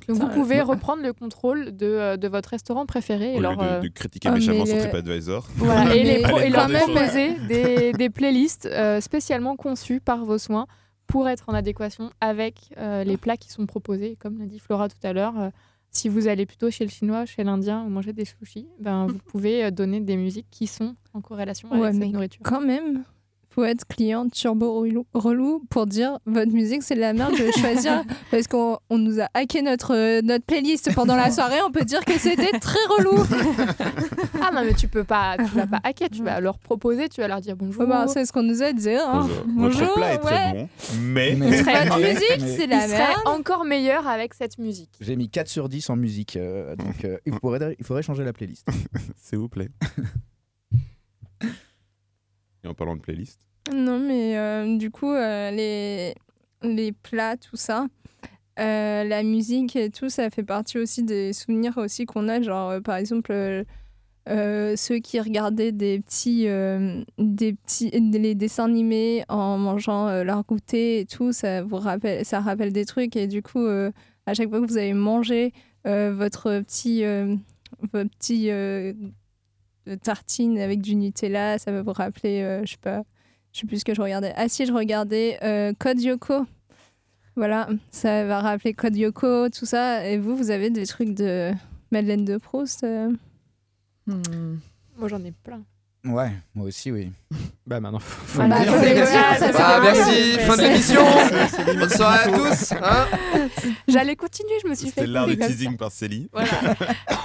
Donc, vous pouvez reprendre le contrôle de, de votre restaurant préféré. et Au lieu leur, de, de critiquer méchamment sur TripAdvisor. voilà, et, les pro- et leur faire des proposer des, des playlists euh, spécialement conçues par vos soins pour être en adéquation avec euh, les plats qui sont proposés. Comme l'a dit Flora tout à l'heure, euh, si vous allez plutôt chez le chinois, chez l'indien ou manger des sushis, ben, vous pouvez euh, donner des musiques qui sont en corrélation avec cette nourriture. quand même, faut être client turbo relou, relou pour dire votre musique c'est de la merde, je vais choisir parce qu'on on nous a hacké notre, euh, notre playlist pendant la soirée, on peut dire que c'était très relou. ah non, mais tu peux pas, tu vas pas hacker, tu vas leur proposer, tu vas leur dire bonjour. Ouais, bah, c'est ce qu'on nous a dit. Hein. Bonjour. Votre plat est très ouais. bon, mais. Votre musique, mais- c'est la merde. encore meilleur avec cette musique. J'ai mis 4 sur 10 en musique, euh, donc euh, il, faudrait, il faudrait changer la playlist. S'il vous plaît. En parlant de playlist. Non, mais euh, du coup, euh, les, les plats, tout ça, euh, la musique et tout, ça fait partie aussi des souvenirs aussi qu'on a. Genre, par exemple, ceux qui regardaient des petits, des petits les dessins animés en mangeant leur goûter et tout, ça vous rappelle, ça rappelle des trucs. Et du coup, à chaque fois que vous avez mangé votre petit, votre petit euh, tartine avec du Nutella, ça va vous rappeler, euh, je sais pas, je sais plus ce que je regardais. Ah si, je regardais euh, Code Yoko. Voilà, ça va rappeler Code Yoko, tout ça. Et vous, vous avez des trucs de Madeleine de Proust euh Moi, j'en ai plein. Ouais, moi aussi, oui. Bah maintenant, faut, faut Voilà, le dire. faut le dire, ça, c'est Bah, merci, fin de l'émission. Bonne soirée à tous. hein. J'allais continuer, je me suis fait C'était l'art du teasing par Célie. Voilà.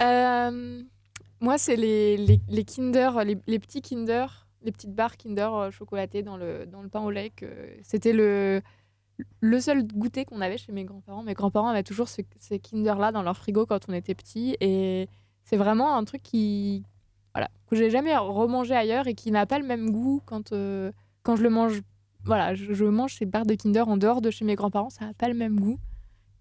Euh, moi, c'est les, les, les Kinder, les, petits Kinder, les petites barres Kinder euh, chocolatées dans le, dans le pain au lait. C'était le, le seul goûter qu'on avait chez mes grands-parents. Mes grands-parents avaient toujours ce- ces Kinder-là dans leur frigo quand on était petits. Et c'est vraiment un truc qui, voilà, que j'ai jamais remangé ailleurs et qui n'a pas le même goût quand, euh, quand je le mange. Voilà, je, mange ces barres de Kinder en dehors de chez mes grands-parents. Ça n'a pas le même goût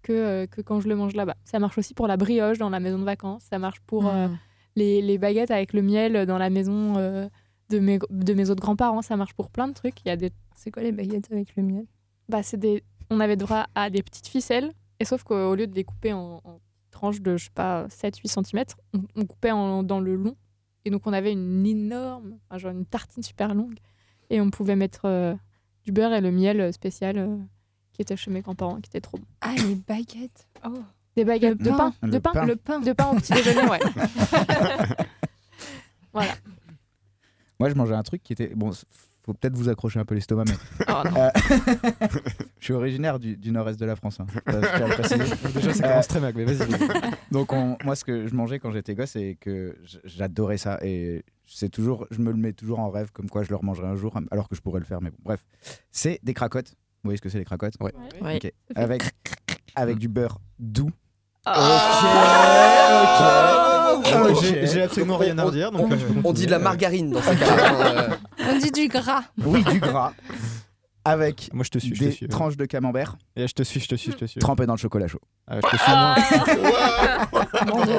que, euh, que quand je le mange là-bas. Ça marche aussi pour la brioche dans la maison de vacances. Ça marche pour euh, Mm. Les, les baguettes avec le miel dans la maison euh, de, mes, de mes autres grands-parents. Ça marche pour plein de trucs. Il y a des... C'est quoi les baguettes avec le miel? Bah, c'est des... On avait droit à des petites ficelles. Et sauf qu'au lieu de les couper en, en tranches de, je sais pas, 7-8 cm, on, on coupait en- dans le long. Et donc, on avait une énorme, enfin, genre une tartine super longue. Et on pouvait mettre euh, du beurre et le miel spécial euh, qui était chez mes grands-parents, qui était trop bon. Ah, les baguettes. Oh. Des baguettes de pain, de pain, pain. le pain, de pain au petit déjeuner, ouais. voilà. Moi, je mangeais un truc qui était. Bon, faut peut-être vous accrocher un peu l'estomac, mais. Oh. Euh, je suis originaire du, du nord-est de la France. hein. Euh, je. Déjà, ça commence très mal, mais vas-y. Donc, on- moi, ce que je mangeais quand j'étais gosse, et que j'adorais ça. Et c'est toujours, je me le mets toujours en rêve, comme quoi je le remangerai un jour, alors que je pourrais le faire. Mais bon, bref. C'est des cracottes. Vous voyez ce que c'est, les cracottes? Ouais. Ouais. Ok. Avec, avec du beurre doux. Ah, Ok. J'ai j'ai absolument rien à redire. Donc, On, euh, je peux on dit de la margarine dans ces cas-là. euh. On dit du gras. Oui, du gras. Avec Moi, je te suis, je te des suis. ouais. tranches de camembert Et je te suis, je te suis, je te suis. trempées dans le chocolat chaud. Ah, je te suis. Mon Dieu.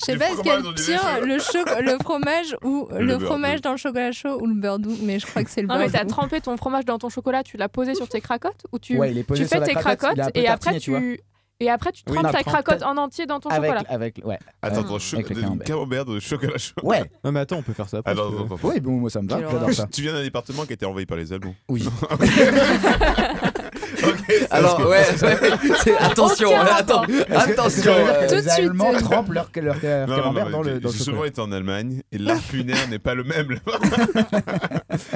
Je sais Du pas ce qu'il y a fromage de pire, le, cho- le fromage ou Le beurre fromage doux. dans le chocolat chaud ou le beurre doux, mais je crois que c'est le Non, beurre mais t'as doux. trempé ton fromage dans ton chocolat, tu l'as posé sur tes cracottes ou tu, Ouais, il est posé tu sur fais la tes cracotte, cracottes il est un peu et après tartiné, tu vois. Et après tu trempes non, ta cracotte en entier dans ton Avec, chocolat. avec, ouais. Attends, attends, cho- le camembert. de chocolat chaud. Ouais. Non, mais attends, on peut faire ça après. Attends, attends. Oui, bon, moi ça me va, j'adore ça. Tu viens d'un département qui a été envahi par les Allemands. Oui. Ok, c'est Alors, ouais, ouais, attention, hein, attends, attention. euh, Tout de les suite, Allemands euh, trempent leur, leur, leur Non, non, camembert non, dans le, dans le J'ai souvent été en Allemagne et l'art culinaire n'est pas le même.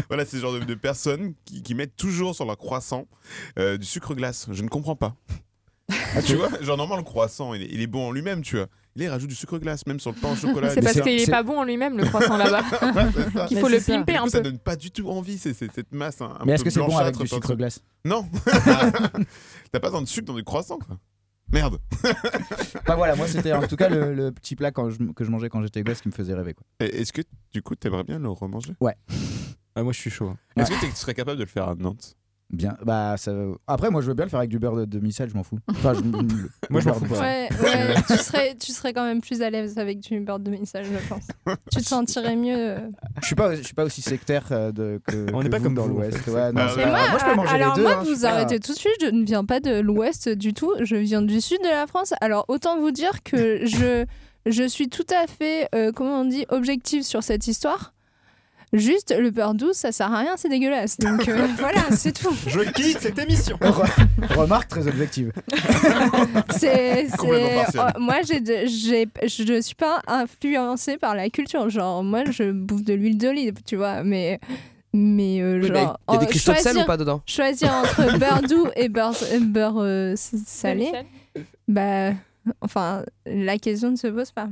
voilà, c'est ce genre de, de personnes qui, qui mettent toujours sur leur croissant euh, du sucre glace. Je ne comprends pas. Ah, tu vois, genre normalement le croissant, il est, il est bon en lui-même, tu vois. Il rajoute du sucre glace, même sur le pain au chocolat. C'est parce qu'il est pas bon en lui-même le croissant là-bas. Ça. Qu'il Mais faut le ça. pimper un coup, ça peu. donne pas du tout envie, c'est cette masse un, un Mais est-ce peu que c'est bon avec du sucre glace Non T'as pas besoin de sucre dans du croissant, quoi. Merde. Enfin voilà, moi c'était en tout cas le, le petit plat quand je- que je mangeais quand j'étais gosse qui me faisait rêver. Est-ce que du coup, t'aimerais bien le remanger? Ouais. Ah, moi, je suis chaud. Est-ce que tu serais capable de le faire à Nantes? Bien, bah ça. Après, moi je veux bien le faire avec du beurre de demi-sel, je m'en fous. Enfin, je- Moi, je m'en fous pas. Ouais, ouais, tu, serais, tu serais quand même plus à l'aise avec du beurre de message, je pense. tu te sentirais mieux. euh. Je suis pas, je suis pas aussi sectaire euh, de, que. On n'est pas comme dans l'Ouest. fait. Ouais, non, Ah pas- moi, moi, je peux manger alors les deux. moi, hein, vous arrêtez tout de suite, je ne viens pas de l'ouest du tout, je viens du sud de la France. Alors autant vous dire que je, je suis tout à fait, euh, comment on dit, objective sur cette histoire. Juste, le beurre doux, ça sert à rien, c'est dégueulasse. Donc euh, voilà, c'est tout. Je quitte cette émission. Re- Remarque très objective. C'est, oh, moi, j'ai, de- j'ai, je ne suis pas influencée par la culture. Genre, moi, je bouffe de l'huile d'olive, tu vois, mais. Mais euh, Oui, genre. il y a des oh, cristaux de sel choisir- ou pas dedans Choisir entre beurre doux et beurre, euh, beurre euh, salé, bah. Enfin, la question ne se pose pas.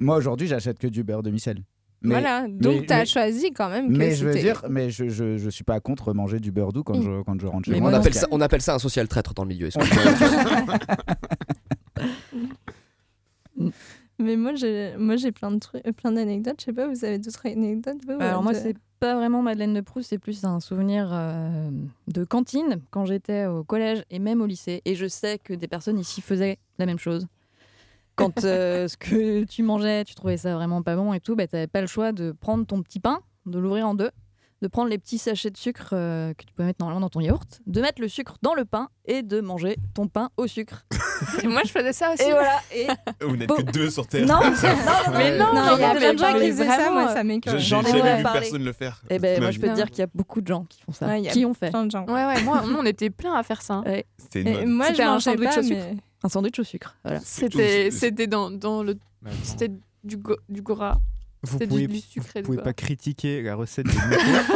Moi aujourd'hui, j'achète que du beurre demi-sel. Mais- voilà, donc tu as mais- choisi quand même que Mais je veux dire, mais je, je, je suis pas contre manger du beurre doux quand, Mm. je, quand je rentre chez Mais moi. on, appelle ça, cas. on appelle ça un social traître dans le milieu. excuse-moi. Mais moi, j'ai, moi, j'ai plein de trucs, plein d'anecdotes. Je sais pas, vous avez d'autres anecdotes vous, Alors moi, de- c'est pas vraiment Madeleine de Proust, c'est plus un souvenir euh, de cantine quand j'étais au collège et même au lycée. Et je sais que des personnes ici faisaient la même chose. Quand euh, ce que tu mangeais, tu trouvais ça vraiment pas bon et tout, bah, t'avais pas le choix de prendre ton petit pain, de l'ouvrir en deux, de prendre les petits sachets de sucre euh, que tu peux mettre normalement dans ton yaourt, de mettre le sucre dans le pain et de manger ton pain au sucre. Et moi, je faisais ça aussi. Et voilà. Et Vous n'êtes Bon. que deux sur Terre. non, non, non, Mais non, non, il y a plein de gens qui faisaient ça, moi, ça m'écoeure. J'en ai jamais vu personne le faire. Eh ben, moi, je peux te dire qu'il y a beaucoup de gens qui font ça. Qui ont fait plein de gens. Ouais, ouais, moi, nous, on était plein à faire ça. Ouais. C'était une Et mode. moi, je un mangeais sandwich pas, au sucre. mais... Un sandwich au sucre. Voilà. C'était dans, dans le. C'était du, go- du gras. Vous pouvez, du, du vous du pouvez pas critiquer la recette de Nico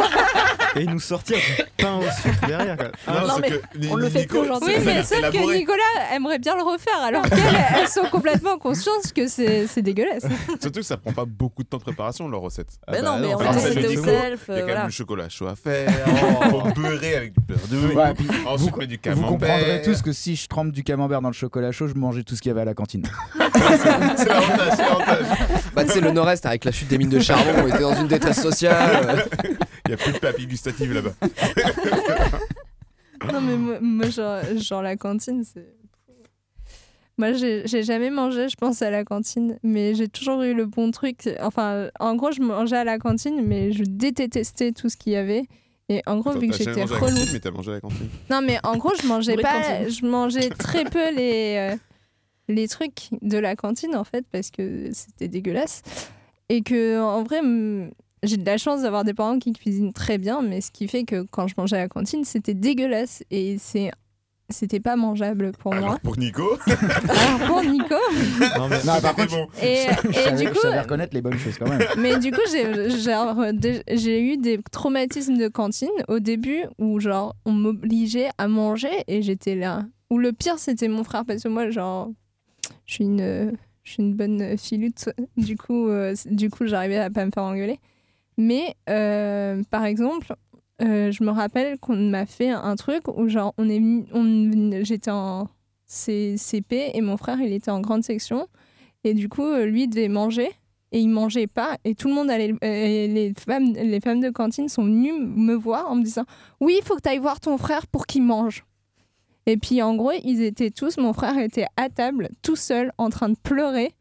et nous sortir du pain au sucre derrière. quoi. Ah, Non, non, mais que Ni- on le fait Nico, Oui, mais sauf que. Nicolas aimerait bien le refaire, alors qu'elles, elles sont complètement conscientes que c'est, c'est dégueulasse. Surtout que ça prend pas beaucoup de temps de préparation, leur recette. Mais Ah non, bah mais non, on était c'est c'était au self. Il y a quand même le chocolat chaud à faire. Faut beurrer avec du beurre de Ouais, puis Ensuite, mettre du Vous camembert. comprendrez tous que si je trempe du camembert dans le chocolat chaud, je mangeais tout ce qu'il y avait à la cantine. C'est l'avantage, c'est l'avantage. Bah, tu sais, le Nord-Est, avec la chute des mines de charbon, on était dans une détresse sociale. Il y a plus de papilles gustatives là-bas. Non, mais moi, moi, genre, genre la cantine, c'est. Moi, j'ai, j'ai jamais mangé, je pense, à la cantine, mais j'ai toujours eu le bon truc. Enfin, en gros, je mangeais à la cantine, mais je détestais tout ce qu'il y avait. Et en gros, Attends, vu que j'étais mangé à la relou. cantine, mais t'as mangé à la cantine. Non, mais en gros, je mangeais pas. cantine. Je mangeais très peu les, euh, les trucs de la cantine, en fait, parce que c'était dégueulasse. Et que, en vrai, j'ai de la chance d'avoir des parents qui cuisinent très bien, mais ce qui fait que quand je mangeais à la cantine, c'était dégueulasse. Et c'est. C'était pas mangeable pour Alors moi. pour Nico, Alors pour Nico. Non, mais Non, par contre, bon. Et, je et savais, du coup, reconnaître les bonnes choses quand même. mais du coup, j'ai eu des traumatismes de cantine au début où genre on m'obligeait à manger et j'étais là. Ou le pire, c'était mon frère parce que moi, genre, je suis une, bonne filute. Du coup, euh, coup, j'arrivais à pas me faire engueuler. Mais euh, par exemple, euh, je me rappelle qu'on m'a fait un truc où genre on j'étais en CP et mon frère il était en grande section et du coup lui devait manger et il mangeait pas et tout le monde allait les femmes les femmes de cantine sont venues me voir en me disant oui il faut que tu ailles voir ton frère pour qu'il mange et puis en gros ils étaient tous mon frère était à table tout seul en train de pleurer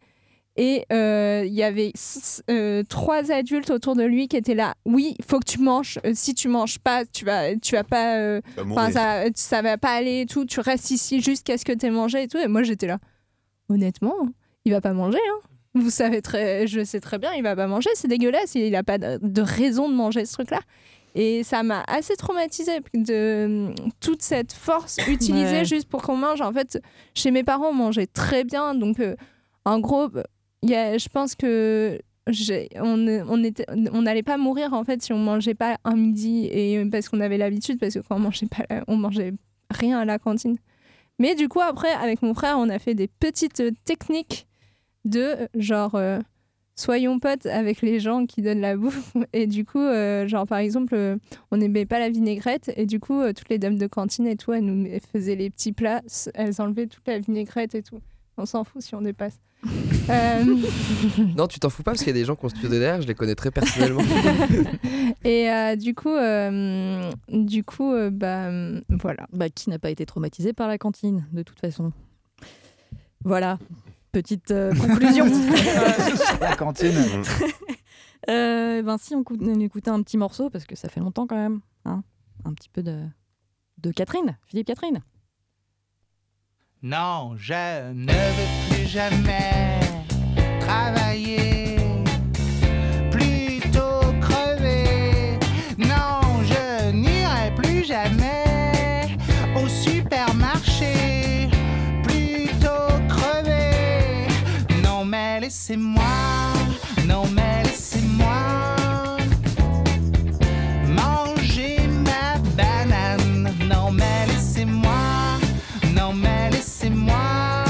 et euh, il y avait euh, trois adultes autour de lui qui étaient là oui il faut que tu manges Euh, si tu manges pas tu vas tu vas pas Enfin, mourir. ça, ça va pas aller et tout. Tu restes ici jusqu'à ce que tu aies mangé et tout. Et moi, j'étais là. Honnêtement, il va pas manger. Hein. Vous savez très, je sais très bien, il va pas manger. C'est dégueulasse. Il a pas de, de raison de manger ce truc-là. Et ça m'a assez traumatisée de toute cette force utilisée Ouais. juste pour qu'on mange. En fait, chez mes parents, on mangeait très bien. Donc, euh, en gros, y a, je pense que on on était on n'allait pas mourir en fait si on mangeait pas un midi et parce qu'on avait l'habitude parce que quand on mangeait pas on mangeait rien à la cantine mais du coup après avec mon frère on a fait des petites techniques de genre euh, soyons potes avec les gens qui donnent la bouffe. Et du coup, euh, genre par exemple, euh, on n'aimait pas la vinaigrette. Et du coup, euh, toutes les dames de cantine et tout, elles nous faisaient les petits plats. Elles enlevaient toute la vinaigrette et tout. On s'en fout si on dépasse. Euh, Non, tu t'en fous pas parce qu'il y a des gens qui ont studio derrière, je les connais très personnellement. et euh, du coup, euh, du coup, euh, bah voilà. Bah, qui n'a pas été traumatisé par la cantine, de toute façon Voilà, petite euh, conclusion. La cantine. Euh, ben si, on écoutait un petit morceau, parce que ça fait longtemps quand même. hein. un petit peu de, de Catherine, Philippe Catherine. Non, je ne veux plus jamais travailler, laissez-moi, non, mais laissez-moi manger ma banane. Non, mais laissez-moi, non, mais laissez-moi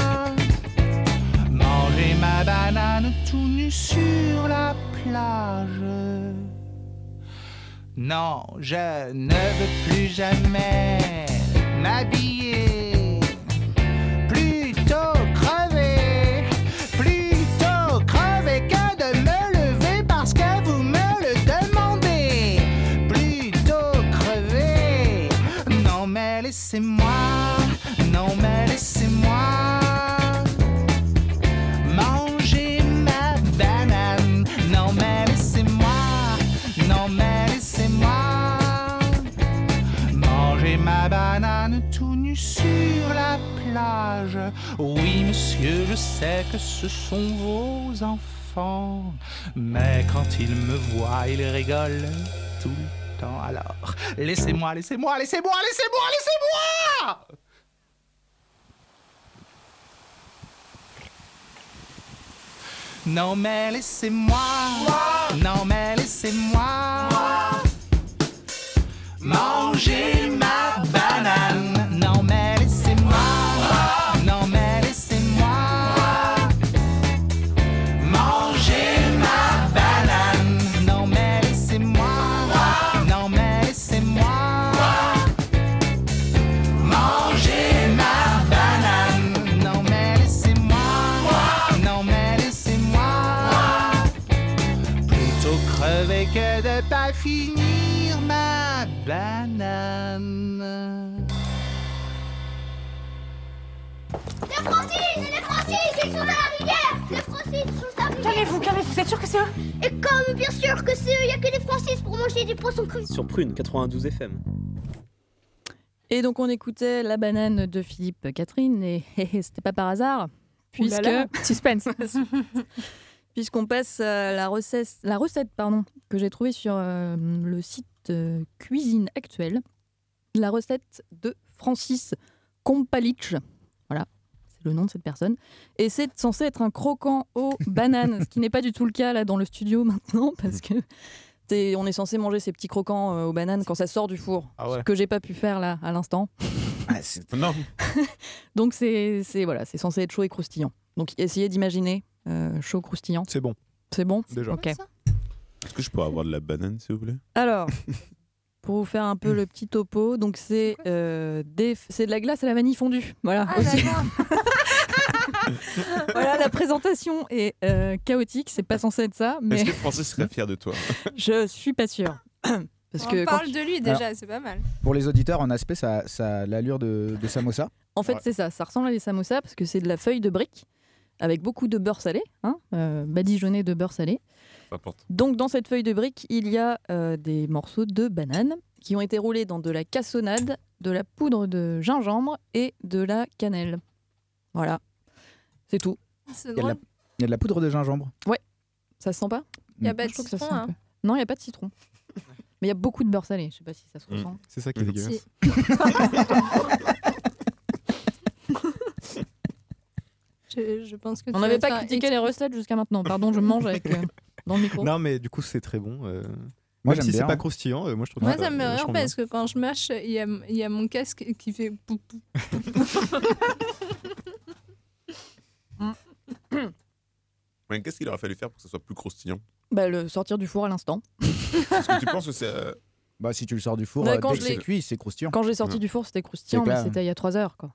manger ma banane tout nu sur la plage. Non, je ne veux plus jamais m'habiller. Plutôt ce sont vos enfants, mais quand ils me voient, ils rigolent tout le temps. Alors laissez-moi, laissez-moi, laissez-moi, laissez-moi, laissez-moi. Non mais laissez-moi, non mais laissez-moi manger Calmez-vous, calmez-vous, vous êtes sûr que c'est eux Et comme bien sûr que c'est eux, il y a que les Francis pour manger du poisson cru Sur Prune 92 FM. Et donc on écoutait La banane de Philippe Catherine, et c'était pas par hasard, puisque... là, suspense. Puisqu'on passe à la recette, la recette pardon, que j'ai trouvée sur euh, le site euh, Cuisine Actuelle. La recette de Francis Kompalic. Voilà, le nom de cette personne. Et c'est censé être un croquant aux bananes, ce qui n'est pas du tout le cas là dans le studio maintenant, parce que t'es- on est censé manger ces petits croquants euh, aux bananes quand ça sort du four. Ah ouais. Ce que j'ai pas pu faire là à l'instant. Non. Donc c'est c'est- voilà, c'est censé être chaud et croustillant. Donc essayez d'imaginer euh, chaud croustillant. C'est bon. C'est bon? Déjà. Ok. Est-ce que je pourrais avoir de la banane, s'il vous plaît? Alors, pour vous faire un peu le petit topo, donc c'est euh, des- c'est de la glace à la vanille fondue. Voilà. Ah, aussi. voilà, la présentation est euh, chaotique, c'est pas censé être ça, mais Est-ce que Francis serait fier de toi? Je suis pas sûre. Parce On que parle tu- de lui déjà, c'est pas mal. Pour les auditeurs, en aspect, ça, ça a l'allure de, de samosa. En fait, c'est ça, ça ressemble à des samosas parce que c'est de la feuille de brique avec beaucoup de beurre salé, hein, euh, badigeonné de beurre salé. Donc dans cette feuille de brique, il y a euh, des morceaux de banane qui ont été roulés dans de la cassonade, de la poudre de gingembre et de la cannelle. Voilà, c'est tout. Il y, a de la, il y a de la poudre de gingembre. Ouais, ça se sent pas? Il y a pas de Je trouve que ça se citron, sent un hein. peu. Non, il n'y a pas de citron. Mais il y a beaucoup de beurre salé, je sais pas si ça se Mm. ressent. C'est ça qui est dégueulasse. Je, je pense que On tu n'avait vas pas faire critiqué les recettes jusqu'à maintenant. Pardon, je mange avec euh, dans le micro. Non, mais du coup, c'est très bon. euh, Moi, même si c'est pas croustillant, euh, moi je trouve Moi, ça ça me bien. parce que quand je marche, il y a, il y a mon casque qui fait pou, pou, pou, pou. Mais qu'est-ce qu'il aurait fallu faire pour que ça soit plus croustillant? Bah, le sortir du four à l'instant. Est-ce que tu penses que c'est. euh, Bah, si tu le sors du four, Ouais, euh, quand dès je que c'est l'ai- cuit, c'est croustillant. Quand j'ai sorti Ouais. du four, c'était croustillant, mais c'était il y a 3 heures. Quoi.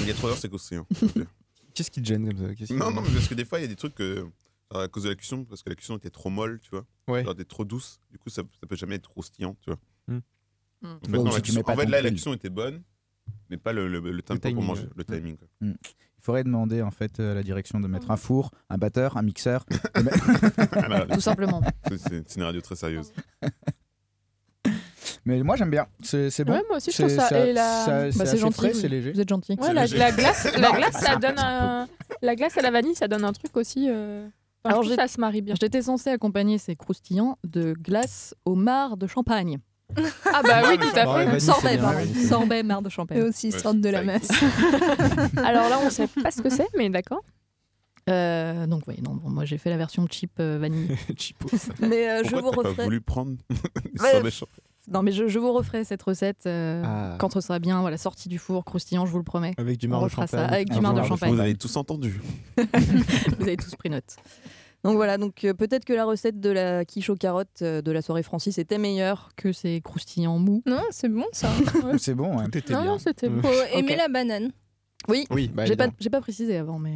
Il y a 3 heures, c'est croustillant. Qu'est-ce qui te gêne comme ça? Non, non, mais parce que des fois, il y a des trucs que, à cause de la cuisson, parce que la cuisson était trop molle, tu vois. Ouais. Genre, était trop douce. Du coup, ça, ça peut jamais être croustillant, tu vois. Hmm. Hmm. En fait, non, si la tu cuisson- mets pas en fait, ton là, la prix. cuisson était bonne, mais pas le, le, le tempo timing, pour manger, ouais. le timing. quoi. Il faudrait demander en fait à la direction de mettre un four, un batteur, un mixeur. Ah, bah, Tout simplement. c'est- C'est c'est une radio très sérieuse. Mais moi j'aime bien, c'est c'est bon. Ouais, moi aussi, je C'est- trouve ça- et la- ça- Bah, c'est c'est assez gentil. frais, oui. c'est léger. Vous êtes gentil. Ouais, la, la glace, la ça donne un... La glace à la vanille, ça donne un truc aussi. euh, enfin, je Alors, j'ai- ça se marie bien. J'étais censée accompagner ces croustillants de glace au marc de champagne. Ah bah oui, tout à fait. Sorbet, pardon. Sorbet, marc de Et champagne. aussi, ils Ouais, sortent de la masse. Alors là, on sait pas ce que c'est, mais d'accord. Euh, donc oui, non, bon, moi j'ai fait la version cheap euh, vanille. Cheapo, ça. Mais euh, je Pourquoi vous t'as referai. pas voulu prendre des Ouais. Non, mais je, je vous referai cette recette euh, Ah. quand ce sera bien, voilà, sortie du four, croustillant, je vous le promets. Avec du marc de refera ça champagne. avec du Ah, marc de champagne. Vous avez tous entendu. Vous avez tous pris note. Donc voilà, donc euh, peut-être que la recette de la quiche aux carottes euh, de la soirée Francis était meilleure que ces croustillants mous. Non, c'est bon ça. C'est bon, ouais. Tout était Non, bien. non, c'était bon. Faut aimer la banane. Oui, Oui, bah, j'ai pas, pas précisé avant, mais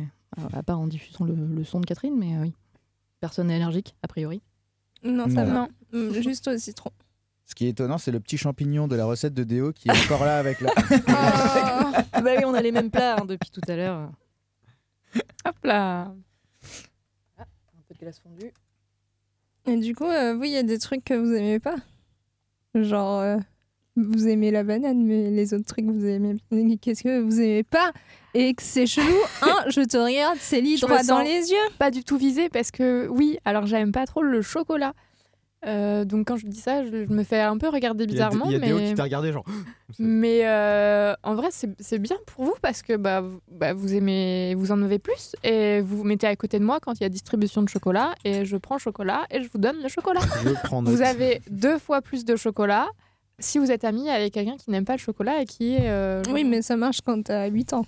à part en diffusant le, le son de Catherine, mais euh, oui. Personne n'est allergique, a priori. Non, ça Non. va. Mm, Juste au citron. Ce qui est étonnant, c'est le petit champignon de la recette de Déo qui est encore là avec la. Oh. bah oui, on a les mêmes plats hein, depuis tout à l'heure. Hop là. Un peu de glace fondue. Et du coup, euh, vous, il y a des trucs que vous aimez pas? Genre, euh, vous aimez la banane, mais les autres trucs, vous aimez. Qu'est-ce que vous aimez pas? Et que c'est chelou, hein Je te regarde, Célie, droit dans sens les yeux. Pas du tout visée parce que oui, alors j'aime pas trop le chocolat. Euh, donc quand je dis ça, je, je me fais un peu regarder Il y a, bizarrement. il y a mais... Qui t'a regardé, genre. Mais euh, en vrai, c'est bien pour vous parce que bah, vous, bah, vous aimez, vous en avez plus et vous vous mettez à côté de moi quand il y a distribution de chocolat et je prends le chocolat et je vous donne le chocolat. Je prends note. vous avez deux fois plus de chocolat si vous êtes ami avec quelqu'un qui n'aime pas le chocolat et qui est. euh, Oui, mais ça marche quand t'as 8 ans.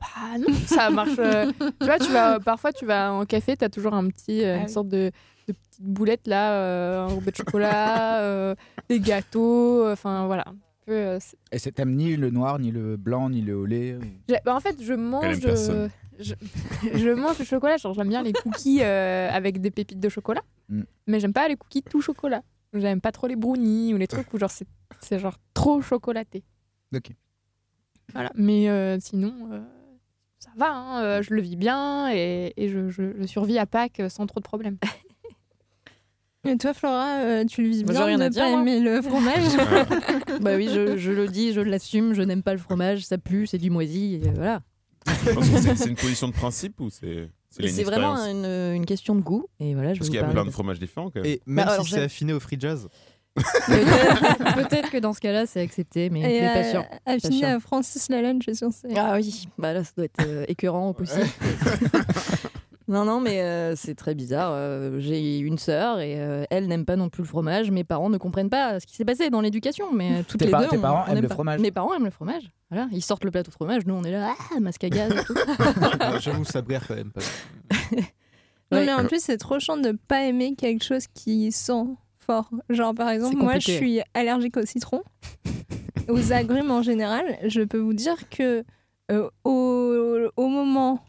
bah non, ça marche. tu vois, tu vas, parfois tu vas en café, tu as toujours un petit, euh, Ah une oui. sorte de, de petite boulette là, euh, enrobée de chocolat, euh, des gâteaux, enfin voilà. Un peu, euh, Et c'est t'aimes ni le noir, ni le blanc, ni le au lait. J'ai- bah, en fait, je mange. euh, je, je mange le chocolat. Genre, j'aime bien les cookies euh, avec des pépites de chocolat. Mm. Mais j'aime pas les cookies tout chocolat. J'aime pas trop les brownies ou les trucs où genre c'est, c'est genre trop chocolaté. Ok. Voilà. Mais euh, sinon, euh, ça va. hein, euh, je le vis bien et, et je, je- je survis à Pâques euh, sans trop de problèmes. Et toi, Flora, euh, tu le vis bien rien de à dire, pas moi. aimer le fromage bah oui, je, je le dis, je l'assume, je n'aime pas le fromage, ça pue, c'est du moisi, et voilà. C'est- C'est une position de principe ou c'est c'est Et une C'est vraiment expérience une, une question de goût, et voilà, je Parce vais qu'il y vous a parler plein de- de fromages différents quand même. Et même Bah, alors, si c'est affiné au free jazz. Peut-être peut-être que dans ce cas-là, c'est accepté, mais Et je pas euh, Pas sûre. à Francis Lalanne, je suis sûre. c'est- Ah oui, bah là, ça doit être euh, écœurant au possible. Non, non, mais euh, c'est très bizarre. Euh, J'ai une sœur et euh, elle n'aime pas non plus le fromage. Mes parents ne comprennent pas ce qui s'est passé dans l'éducation, mais euh, toutes Tes les par- deux. tes on- parents on aiment le pas. fromage Mes parents aiment le fromage. Voilà, ils sortent le plateau de fromage, nous on est là, ah, masque à gaz et tout. Ah, J'avoue, ça brère quand même pas. Non, Ouais. mais en plus, c'est trop chiant de pas aimer quelque chose qui sent fort. Genre, par exemple, moi, je suis allergique au citron, aux agrumes en général. Je peux vous dire que euh, au, au moment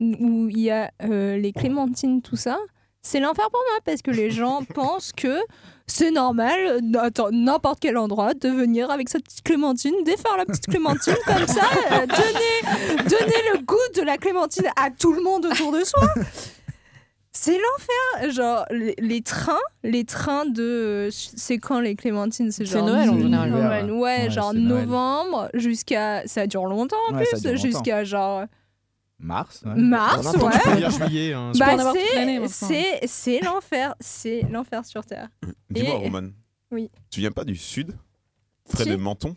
où il y a euh, les clémentines, tout ça, c'est l'enfer pour moi parce que les gens pensent que c'est normal, n'importe quel endroit, de venir avec sa petite clémentine, défaire la petite clémentine comme ça, euh, donner, donner le goût de la clémentine à tout le monde autour de soi. C'est l'enfer. Genre, les, les trains, les trains de. C'est quand les clémentines C'est genre. Noël, en général. Ouais, Ouais, ouais, genre novembre jusqu'à. Ça dure longtemps en plus, jusqu'à genre. Mars. ouais. Mars, peux ouais. dire juillet. hein. Tu peux en Bah, c'est, maintenant. c'est, c'est l'enfer. C'est l'enfer sur Terre. Dis-moi, Et- Roman. Oui. Tu viens pas du sud Près Si. de Menton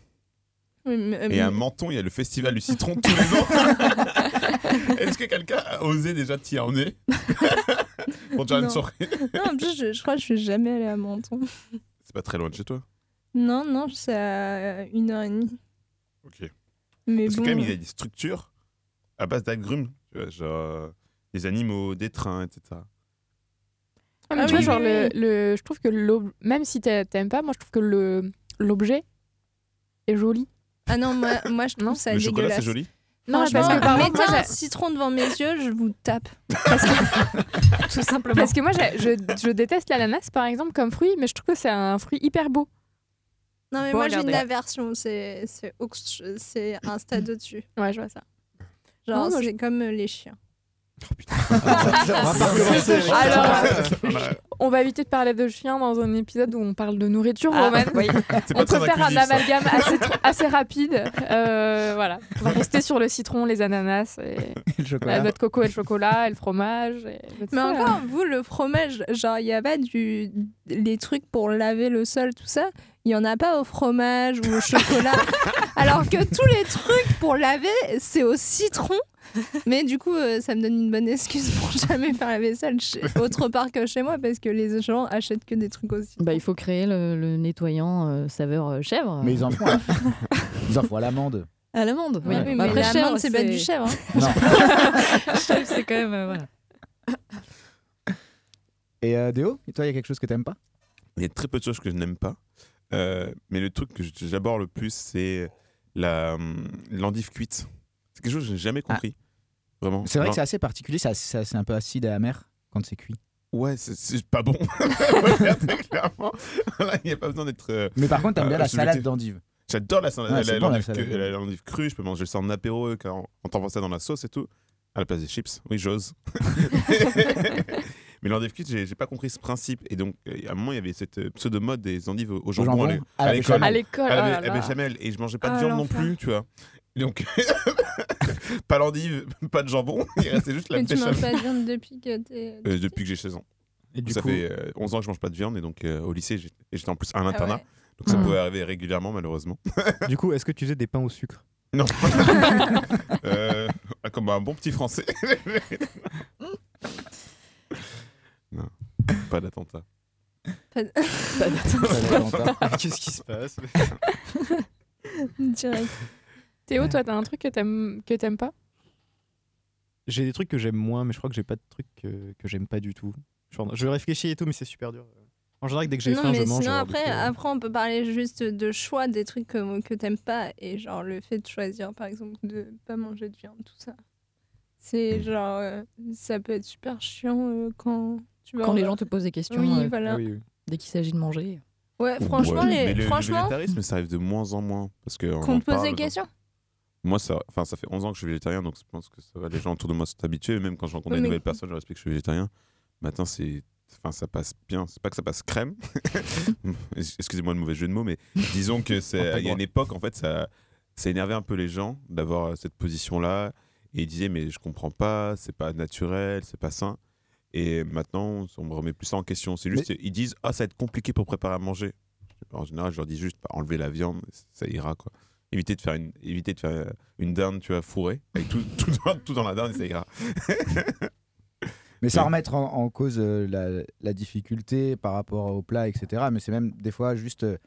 Oui, mais- Et à mais- Menton, il y a le festival du citron tous les ans. Est-ce que quelqu'un a osé déjà t'y emmener Pour déjà une Non. soirée Non, en plus, je, je crois que je suis jamais allée à Menton. C'est pas très loin de chez toi. Non, non, c'est à une heure et demie. Ok. Mais Parce bon. que quand même, il y a des structures à base d'agrumes. Genre, des animaux, des trains, etc. Ah, mais Ah tu vois, oui, genre, oui, le, oui. le- je trouve que même si t'a- t'aimes pas, moi je trouve que le l'objet est joli. Ah non, moi, moi je trouve ça Le dégueulasse. c'est joli? Non, parce que par exemple, mettez un citron devant mes yeux, je vous tape. Tout simplement. Parce que moi, je, je déteste l'ananas, par exemple, comme fruit, mais je trouve que c'est un fruit hyper beau. Non, mais Bon, moi j'ai une aversion, c'est c'est au- c'est un stade au-dessus. Ouais, je vois ça. Genre, c'est comme euh, les chiens. Alors, euh, on va éviter de parler de chiens dans un épisode où on parle de nourriture Ah, romaine. oui. On peut faire un amalgame assez, rapide. Euh, voilà. On va rester sur le citron, les ananas, et le chocolat. la noix de coco et le chocolat, et le fromage. et Mais encore, vous, le fromage, genre, il n'y a pas du... les trucs pour laver le sol, tout ça? Il n'y en a pas au fromage ou au chocolat? Alors que tous les trucs pour laver, c'est au citron. Mais du coup, euh, ça me donne une bonne excuse pour jamais faire la vaisselle chez- autre part que chez moi parce que les gens achètent que des trucs aussi. Bah, il faut créer le, le nettoyant euh, saveur euh, chèvre. Mais ils en font à, ils en font à l'amande. À l'amande, oui. Bah, mais après, l'amande, chèvre, c'est pas du chèvre. hein. Non. chèvre, c'est quand même. euh, voilà. Et euh, Déo, et toi, il y a quelque chose que t'aimes pas? Il y a très peu de choses que je n'aime pas. Euh, mais le truc que j'aborde le plus, c'est la hum, l'endive cuite. C'est quelque chose que je n'ai jamais compris. Vraiment. Ah. C'est vrai que c'est assez particulier, c'est un peu acide et amer quand c'est cuit. Ouais, c'est- pas bon. Clairement. Il n'y a pas besoin d'être. euh, Mais par contre, t'aimes bien la subjectif. salade d'endive. J'adore la salade Ouais, c'est la- bon, la l'endive salade crue- la-. Je peux manger ça en apéro quand on t'envoie ça dans la sauce et tout. À la place des chips. Oui, j'ose. Mais l'endive cuite, j'ai pas compris ce principe. Et donc, euh, à un moment, il y avait cette euh, pseudo-mode des endives au jambon, jambon à la l'école. À l'école, À la oh béchamel. Et je mangeais pas de Ah, viande non plus, tu vois. Donc, pas l'endive, pas de jambon. Il restait juste la Mais tu manges pas de viande depuis que t'es. Euh, depuis que j'ai 16 ans. Et du ça coup- fait euh, 11 ans que je mange pas de viande et donc euh, au lycée j'étais en plus à l'internat. ouais. Donc ça Mhm. pouvait arriver régulièrement malheureusement. Du coup, est-ce que tu faisais des pains au sucre? Non. Euh, comme un bon petit français. non, pas d'attentat. Pas- Qu'est-ce qui se passe? Direct. Théo, toi, t'as un truc que t'aimes que t'aimes pas? J'ai des trucs que j'aime moins, mais je crois que j'ai pas de trucs que, que j'aime pas du tout. Genre, je réfléchis et tout, mais c'est super dur. En général, dès que j'ai non, faim, mais je mange. sinon, après, euh, après, on peut parler juste de choix des trucs que, que t'aimes pas. Et genre, le fait de choisir, par exemple, de pas manger de viande, tout ça. C'est genre, euh, ça peut être super chiant euh, quand tu vas. Quand les gens te posent des questions Oui, euh, voilà. oui, oui. dès qu'il s'agit de manger. Ouais, franchement, Ouais, les... mais le, le franchement végétarisme ça arrive de moins en moins parce que on qu'on te pose parle des questions? Moi ça, enfin ça fait 11 ans que je suis végétarien donc je pense que ça va. Les gens autour de moi sont habitués. Même quand je rencontre Oui, des nouvelles personnes, je leur explique que je suis végétarien. Maintenant c'est Enfin, ça passe bien. C'est pas que ça passe crème. Excusez-moi le mauvais jeu de mots, mais disons que c'est. Il y a une époque, en fait, ça, ça énervait un peu les gens d'avoir euh, cette position-là. Et ils disaient, mais je comprends pas, c'est pas naturel, c'est pas sain. Et maintenant, on me remet plus ça en question. C'est juste, ils disent, ah, ça va être compliqué pour préparer à manger. En général, je leur dis juste, bah, enlever la viande, ça ira, quoi. Éviter de faire une, éviter de faire euh, une dinde, tu vois, fourrée, avec tout, tout, dans, tout dans la dinde, ça ira. Mais sans remettre en, en cause euh, la, la difficulté par rapport au plat, etc. Mais c'est même des fois juste. euh,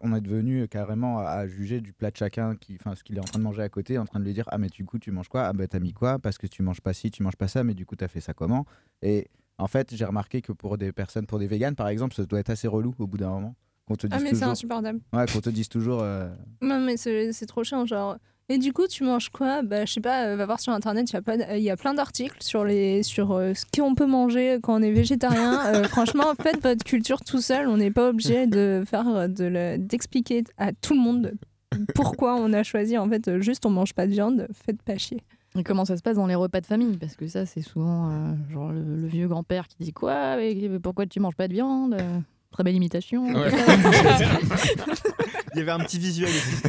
on est devenu carrément à, à juger du plat de chacun, qui, enfin, ce qu'il est en train de manger à côté, en train de lui dire Ah, mais du coup, tu manges quoi? Ah, bah, t'as mis quoi? Parce que tu manges pas ci, tu manges pas ça, mais du coup, t'as fait ça comment? Et en fait, j'ai remarqué que pour des personnes, pour des véganes par exemple, ça doit être assez relou au bout d'un moment. Qu'on te Ah, dise mais c'est toujours. insupportable. Ouais, qu'on te dise toujours. euh, Non, mais c'est c'est trop chiant, genre. Et du coup, tu manges quoi? Bah, je sais pas, euh, va voir sur internet, il y a, pas d- il y a plein d'articles sur, les, sur euh, ce qu'on peut manger quand on est végétarien. Euh, franchement, faites votre culture tout seul, on n'est pas obligé de faire de le- d'expliquer à tout le monde pourquoi on a choisi. En fait, juste on mange pas de viande, faites pas chier. Et comment ça se passe dans les repas de famille? Parce que ça, c'est souvent euh, genre le, le vieux grand-père qui dit quoi? Mais Pourquoi tu manges pas de viande? Euh, Très belle imitation. Ouais. Il y avait un petit visuel aussi.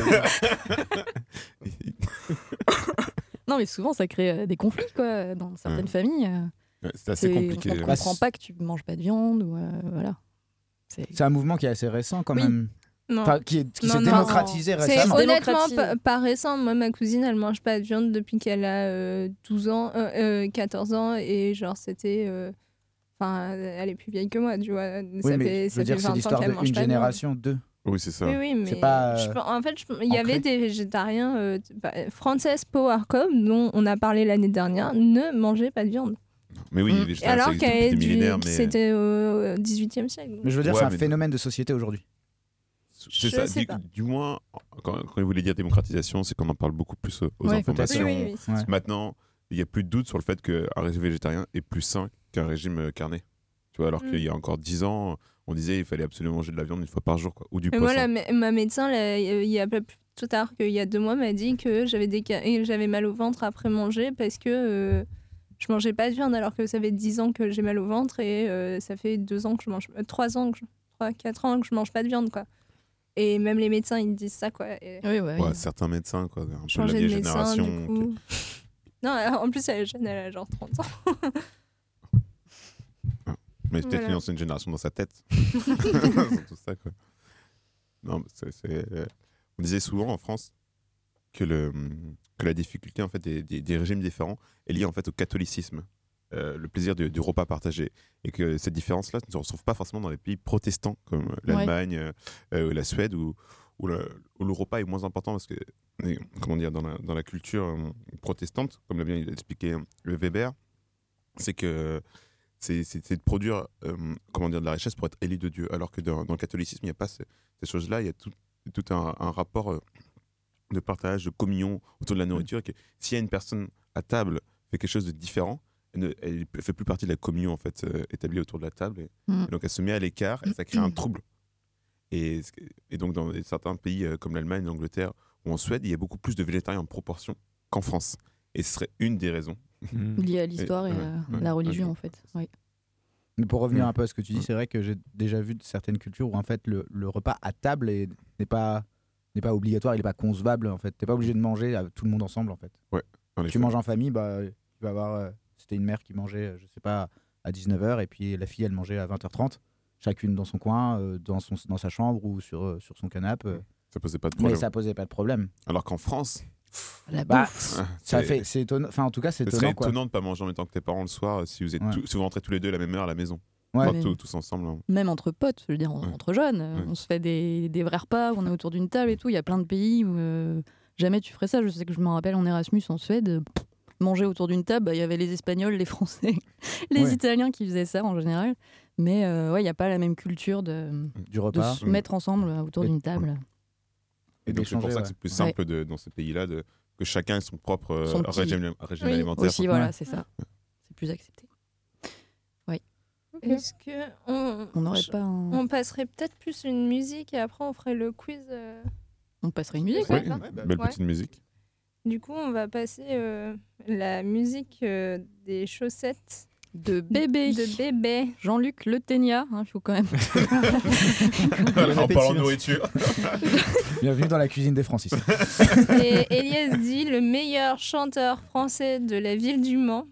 non, mais souvent, ça crée euh, des conflits quoi, dans certaines Ouais. familles. euh. Ouais, c'est assez C'est- compliqué. On ne Ouais. comprend pas que tu manges pas de viande. Ou, euh, voilà. C'est un mouvement qui est assez récent quand Oui. même. Non. Enfin, qui est- qui s'est non. démocratisé C'est récemment. honnêtement Démocratise. pas, pas récent. Moi, ma cousine, elle mange pas de viande depuis qu'elle a euh, 12 ans, euh, euh, 14 ans, et genre, c'était. Euh, Enfin, elle est plus vieille que moi, tu vois. Oui, ça mais fait, je ça veux dire, c'est 20 ans l'histoire qu'elle d'une génération, deux. Oui, c'est ça. Oui, oui, mais pas, euh, je en fait, il y avait des végétariens. Euh, bah, Frances Power Cup, dont on a parlé l'année dernière, ne mangeait pas de viande. Mais oui, ça Alors qu'elle mais- c'était au XVIIIe siècle. Mais je veux dire, Ouais, c'est un phénomène de société aujourd'hui. C'est Je ça. sais Du, pas. du moins, quand, quand il voulait dire démocratisation, c'est qu'on en parle beaucoup plus aux, Ouais, informations. Oui, oui, oui, Ouais. Maintenant, il n'y a plus de doute sur le fait qu'un régime végétarien est plus sain qu'un régime euh, carné. Tu vois, alors Mm. qu'il y a encore 10 ans, on disait qu'il fallait absolument manger de la viande une fois par jour, quoi, ou du Mais poisson. moi, la ma médecin, là, il y a pas plus tout tard qu'il y a deux mois, m'a dit que j'avais des ca- et j'avais mal au ventre après manger parce que euh, je mangeais pas de viande alors que ça fait 10 ans que j'ai mal au ventre et euh, ça fait deux ans que je mange, euh, trois ans, que je, trois, quatre ans que je mange pas de viande, quoi. Et même les médecins, ils disent ça, quoi. Et Oui, ouais. Ouais, certains médecins, quoi, un peu de la vieille médecin, génération. du coup. Non, en plus, elle est jeune, elle a genre 30 ans. Mais peut-être Voilà. une ancienne génération dans sa tête. c'est tout ça, quoi. Non, euh, on disait souvent en France que, le, que la difficulté en fait, des, des- des régimes différents est liée en fait, au catholicisme, euh, le plaisir du, du repas partagé. Et que cette différence-là ne se retrouve pas forcément dans les pays protestants comme l'Allemagne, euh, euh, la Suède, où, où, le, où le repas est moins important parce que, comment dire, dans la, dans la culture euh, protestante, comme l'a bien expliqué euh, le Weber, c'est que c'est de produire euh, comment dire, de la richesse pour être élu de Dieu. Alors que dans, dans le catholicisme, il n'y a pas ce- ces choses-là. Il y a tout, tout un, un rapport de partage, de communion autour de la nourriture. que S'il y a une personne à table fait quelque chose de différent, elle ne elle fait plus partie de la communion en fait, euh, établie autour de la table. Et, Mm. et donc elle se met à l'écart et ça crée un trouble. Et, donc dans certains pays euh, comme l'Allemagne, l'Angleterre ou en Suède, il y a beaucoup plus de végétariens en proportion qu'en France. Et ce serait une des raisons. Lié à l'histoire et, ouais, à ouais, la religion, ouais. en fait. Oui. Mais pour revenir un peu à ce que tu dis, c'est vrai que j'ai déjà vu de certaines cultures où en fait le, le repas à table est- n'est pas n'est pas obligatoire, il n'est pas concevable en fait. T'es pas obligé de manger tout le monde ensemble en fait. Ouais. en tu manges en famille, bah tu vas avoir euh, c'était une mère qui mangeait, je sais pas, à 19h et puis la fille elle mangeait à 20h30, chacune dans son coin, euh, dans son dans sa chambre ou sur euh, sur son canapé. euh. Ça posait pas de Mais problème. ça posait pas de problème. Alors qu'en France, La Bah, bouffe. Ah, ça c'est- fait c'est étonnant. Enfin en tout cas c'est ce serait étonnant quoi. étonnant de pas manger en même temps que tes parents le soir si vous êtes Ouais. si vous rentrez tous les deux à la même heure à la maison. Ouais. Enfin, Mais- tous, tous ensemble. hein. Même entre potes, je veux dire, Ouais. entre jeunes, Ouais. on se fait des, des vrais repas, on est autour d'une table et tout. Il y a plein de pays où euh, jamais tu ferais ça. Je sais que je me rappelle en Erasmus en Suède, pff, manger autour d'une table, bah, il y avait les Espagnols, les Français, les Ouais. Italiens qui faisaient ça en général. Mais euh, ouais, il n'y a pas la même culture de, Du de repas. se mettre ensemble autour Et- d'une table. Et donc c'est pour ça ouais. que c'est plus Ouais. simple de, dans ces pays-là de, que chacun ait son propre euh, Son petit- régime, régime Oui. alimentaire. Aussi, voilà, c'est ça. C'est plus accepté. Est-ce que on, On n'aurait je- pas un- on passerait peut-être plus une musique et après on ferait le quiz. euh. On passerait une musique, Oui, ouais. Ouais. belle Ouais. petite musique. Du coup, on va passer euh, la musique euh, des chaussettes De bébé. de bébé. Jean-Luc Le Ténia, hein, il faut quand même. en parlant de nourriture. Bienvenue dans la cuisine des Francis. Et Elias dit le meilleur chanteur français de la ville du Mans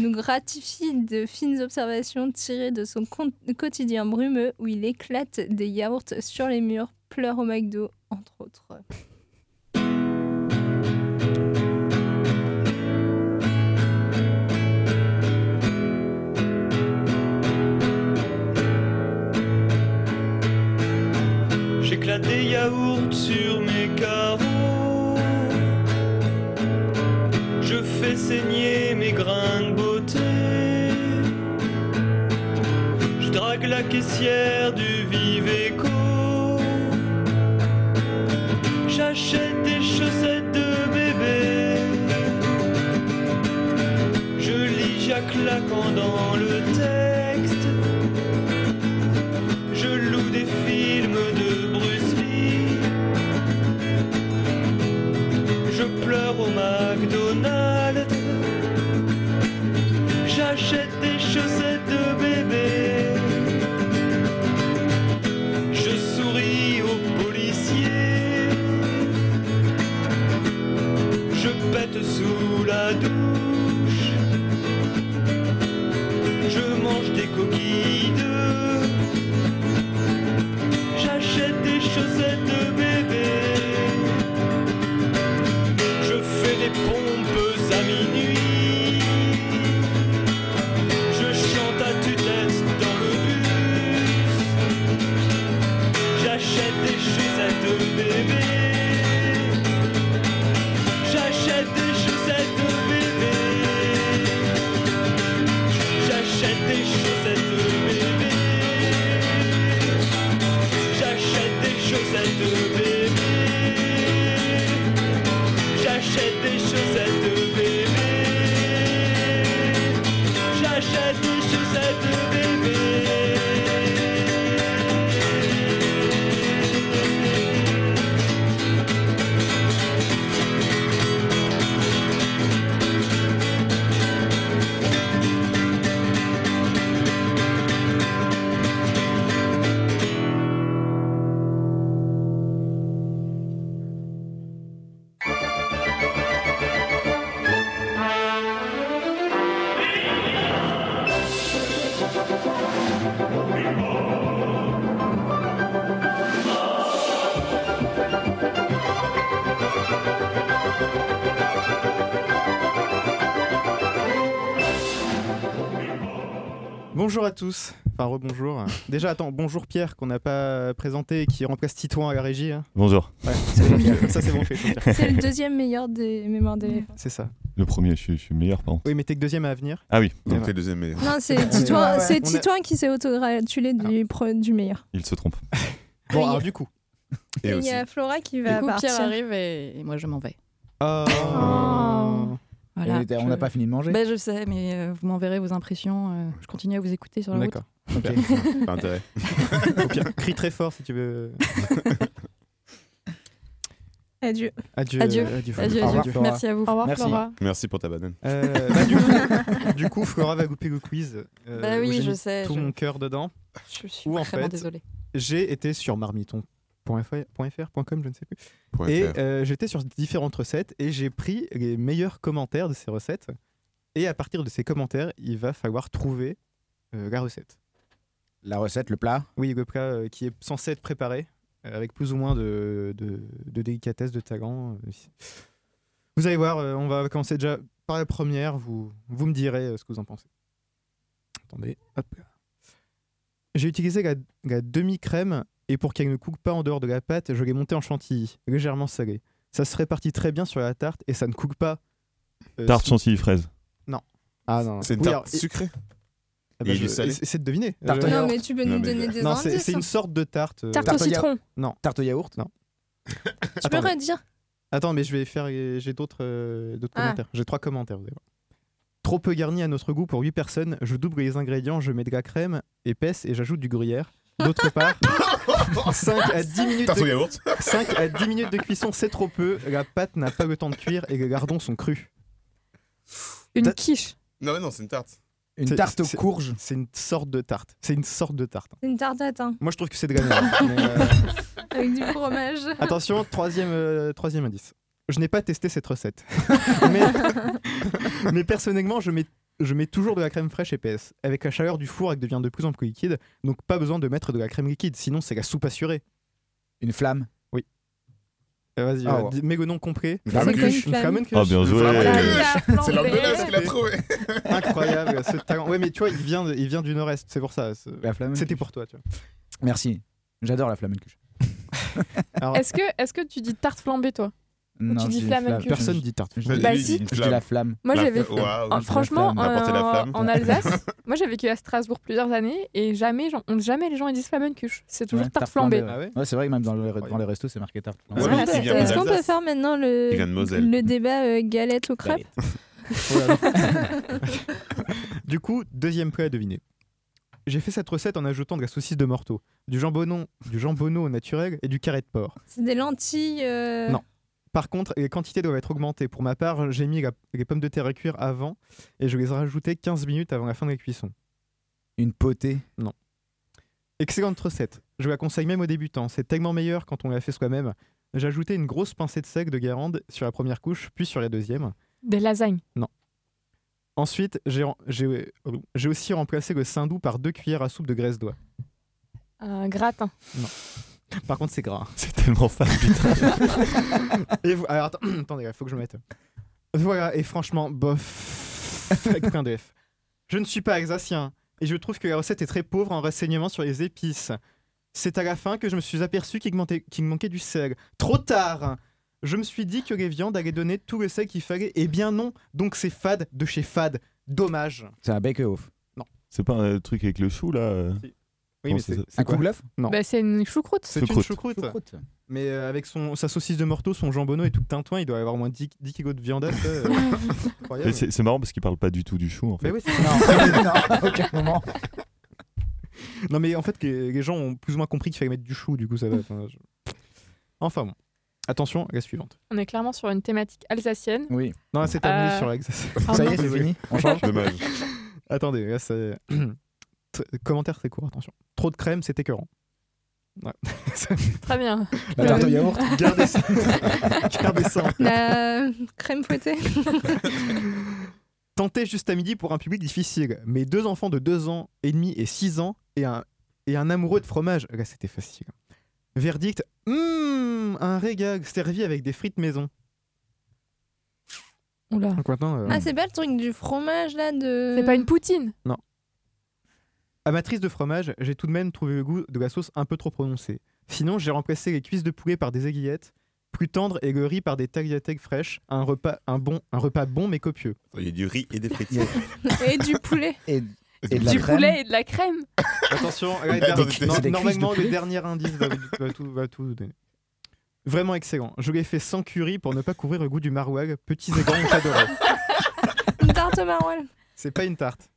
nous gratifie de fines observations tirées de son quotidien brumeux où il éclate des yaourts sur les murs, pleure au McDo, entre autres. Des yaourts sur mes carreaux. Je fais saigner mes grains de beauté. Je drague la caissière du Viveco. J'achète des chaussettes de bébé. Je lis Jacques Lacan dans Bonjour à tous. Enfin, rebonjour. Déjà, attends, bonjour Pierre, qu'on n'a pas présenté et qui remplace Titouan à la régie. hein. Bonjour. Ouais, c'est ça c'est bon fait. faut dire. C'est le deuxième meilleur des mémoires d'éléphant. C'est ça. Le premier, je suis, je suis meilleur par contre. Oui, mais t'es que deuxième à venir. Ah oui. Donc t'es deuxième meilleur. Non, c'est Titouan, ouais, c'est on a- Titouan qui s'est autogratulé du, pro- du meilleur. Il se trompe. Bon, alors du coup. Et il y a Flora qui va Du coup, partir. Pierre arrive et, et moi je m'en vais. Oh. Voilà. Et on n'a pas fini de manger. Ben, je sais, mais euh, vous m'enverrez vos impressions. euh, je continue à vous écouter sur la route. D'accord. Pas intérêt. Au pire, crie très fort si tu veux. Adieu. Adieu. Adieu. Adieu, adieu. Au revoir, Flora. Merci à vous. Au revoir, Merci. Flora. Merci pour ta banane. Euh, bah, du, coup, du coup, Flora va couper le quiz. euh, Bah oui, je sais, Tout je- mon cœur dedans. Je suis Où en vraiment fait, désolée. j'ai été sur marmiton.fr, .com, je ne sais plus. Et euh, j'étais sur différentes recettes et j'ai pris les meilleurs commentaires de ces recettes. Et à partir de ces commentaires, il va falloir trouver euh, la recette. La recette, le plat? Oui, le plat euh, qui est censé être préparé avec plus ou moins de, de, de délicatesse, de talent. Vous allez voir, on va commencer déjà par la première. Vous, vous me direz ce que vous en pensez. Attendez, hop. J'ai utilisé la, la demi-crème et pour qu'elle ne coupe pas en dehors de la pâte, je l'ai montée en chantilly, légèrement salée. Ça se répartit très bien sur la tarte et ça ne coupe pas. euh, Tarte sous- chantilly fraise. Non. Ah non. C'est une Oui, tarte alors, et- sucrée. Ah bah, je- de deviner. Tarte Euh, Non, yaourt. mais tu peux Non, nous mais- donner des non, c'est indices. c'est une sorte de tarte. euh, Tarte au Tarte au citron. Non. Tarte au yaourt Non. Tu peux redire Attends, mais je vais faire. J'ai d'autres euh, Ah. commentaires. J'ai trois commentaires. vous allez voir. Trop peu garni à notre goût pour 8 personnes. Je double les ingrédients, je mets de la crème épaisse et j'ajoute du gruyère. D'autre part, 5 à 10 minutes. Tarte au De... yaourt. 5 à 10 minutes de cuisson, c'est trop peu. La pâte n'a pas le temps de cuire et les lardons sont crus. Une Ta- quiche. Non, mais non, c'est une tarte. Une C'est- tarte aux c'est- courges C'est une sorte de tarte. C'est une sorte de tarte. C'est une tarte tatin Moi, je trouve que c'est de la merde. mais, euh, avec du fromage. Attention, troisième, euh, troisième indice. Je n'ai pas testé cette recette. mais, mais personnellement, je mets, je mets toujours de la crème fraîche épaisse. Avec la chaleur du four, elle devient de plus en plus liquide. Donc pas besoin de mettre de la crème liquide, sinon c'est la soupe assurée. Une flamme? Euh, Vas-y, Ah euh, ouais. dis- mets le nom complet. Une flamme C'est quoi une Une flamme flamme Ah, bien joué. C'est l'homme de l'Est qui l'a trouvé. Incroyable, ce talent. Ouais, mais tu vois, il vient, de- il vient du nord-est, c'est pour ça. c'est- La flamme C'était pour toi, tu vois. Merci. J'adore la. Alors, Est-ce que, est que tu dis tarte flambée, toi? Non, tu dis dis flamencuche personne dit tarte. Je, Bah si. je dis flamme. la flamme. Moi, j'avais. franchement, flamme. en, flamme. en Alsace, moi j'ai vécu à Strasbourg plusieurs années et jamais, genre, on- jamais les gens ils disent flamencuche. C'est toujours Ouais, tarte flambée. Ah ouais Ouais, c'est vrai que même dans les, dans les restos, c'est marqué tarte flambée. Ouais, Est-ce qu'on peut- faire maintenant le, le débat euh, galette aux crêpes Oh du coup, deuxième plat à deviner. J'ai fait cette recette en ajoutant de la saucisse de morteau, du jambonneau, du jambonneau au naturel et du carré de porc. C'est des lentilles. euh, Non. Par contre, les quantités doivent être augmentées. Pour ma part, j'ai mis la- les pommes de terre à cuire avant et je les ai rajoutées 15 minutes avant la fin de la cuisson. Une potée? Non. Excellente recette. Je la conseille même aux débutants. C'est tellement meilleur quand on la fait soi-même. J'ai ajouté une grosse pincée de sel de Guérande sur la première couche, puis sur la deuxième. Des lasagnes? Ensuite, j'ai aussi remplacé le saindoux par deux cuillères à soupe de graisse d'oie. Un gratin? Par contre, c'est gras. C'est tellement fat, putain. Et vous- alors, attends- attendez, il faut que je me mette. Voilà, et franchement, bof. Avec plein de F. Je ne suis pas alsacien, et je trouve que la recette est très pauvre en renseignements sur les épices. C'est à la fin que je me suis aperçu qu'il manquait, me manquait du sel. Trop tard Je me suis dit que les viandes allaient donner tout le sel qu'il fallait, et bien non, donc c'est fade de chez fade. Dommage. C'est un bake-off. C'est pas un truc avec le chou là? Oui, mais c'est Un quoi kouglof Non. Bah, c'est une choucroute. C'est une Choucroute. choucroute. Mais euh, avec son, sa saucisse de morteau, son jambonneau et tout le tintouin, il doit avoir au moins 10, 10 kilos de viande. Mais C'est c'est marrant parce qu'il parle pas du tout du chou en fait. Mais oui, c'est Non, non, à aucun moment. Non, mais en fait, les gens ont plus ou moins compris qu'il fallait mettre du chou, du coup, ça va. Enfin, je- enfin bon. Attention, la suivante. On est clairement sur une thématique alsacienne. Oui. Non, c'est terminé Euh, sur l'Alsace. Ah, Ça y est, c'est fini. On change. Dommage. Attendez, là, c'est. Commentaire très court, attention. Trop de crème, c'est écœurant. Ouais. Très bien. La tarte au yaourt. Gardez ça. Gardez ça. La crème fouettée. Tentez juste à midi pour un public difficile. Mes deux enfants de 2 ans et demi et 6 ans et un, et un amoureux de fromage. Là, c'était facile. Verdict Hum, un régal servi avec des frites maison. Oula. Donc maintenant, euh, Ah, c'est pas le truc du fromage là de. C'est pas une poutine? Non. Amatrice de fromage, j'ai tout de même trouvé le goût de la sauce un peu trop prononcé. Sinon, j'ai remplacé les cuisses de poulet par des aiguillettes, plus tendres, et le riz par des tagliatelles fraîches. Un repas, un bon, un repas bon mais copieux. Il y a du riz et des frites. Et du poulet. Et, et de la du crème. poulet et de la crème. Attention, là, der- non- des normalement, de le dernier indice va, va tout, va tout donner. Vraiment excellent. Je l'ai fait sans curry pour ne pas couvrir le goût du maroilles. Petits et grands ont adoré. Une tarte maroilles. C'est pas une tarte.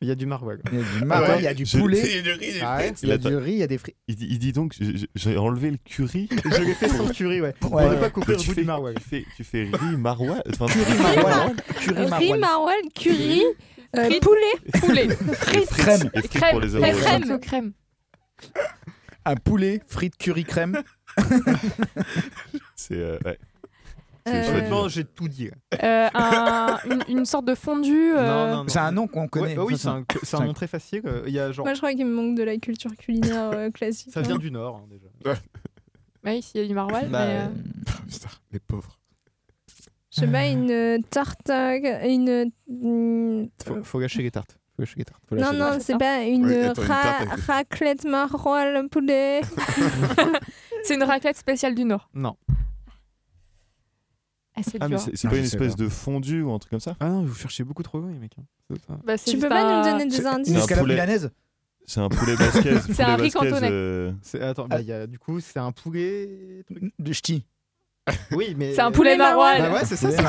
Il y a du maroilles. Il y a du maroilles, il y a du Je- poulet. Il y a du riz, des Arrête, frites. il y a du riz, il y a des frites. Il, dit- il dit donc, j'ai- enlevé le curry. Je l'ai fait sans curry, ouais. Pour Ouais. ne pas Mais le fais- du maroilles. Tu fais, tu fais riz, maroilles. Enfin, Curry maroilles. Curry Riz, maroilles. curry, euh, poulet. Poulet. frites. Crème. Et frites Crème. pour les crème. crème. Un poulet, frites, curry, crème. C'est euh, ouais. Euh, Honnêtement, j'ai tout dit. Euh, un- une, une sorte de fondue. euh. C'est un nom qu'on connaît. Ouais, bah oui, c'est un, c'est un nom très facile. euh, Il y a genre. Moi, je crois qu'il me manque de la culture culinaire euh, classique. Ça hein. vient du Nord, hein, déjà. bah oui, s'il y a du maroilles. Bah, mais, euh, Putain, les pauvres. Je sais pas, une tarte. à- Une. une- Faut, faut gâcher les tartes. Faut gâcher les tartes. faut Non, lâcher non, c'est pas une, Oui, attends, une ra- tarte avec des- raclette maroilles poulet. C'est une raclette spéciale du Nord. Non. Ah, Ah, dur. c'est Ah, pas une espèce de fondue ou un truc comme ça? Ah non, vous cherchez beaucoup trop loin, les mecs. hein. C'est ça. Bah, Tu peux pas nous donner des C'est indices une un escalope poulet. milanaise C'est un poulet basquez. C'est un riz cantonais. euh, C'est- Attends, bah, il y a, du coup, c'est un poulet. de ch'ti. Oui, mais. C'est un poulet maroilles. Bah ouais, c'est ça. C'est.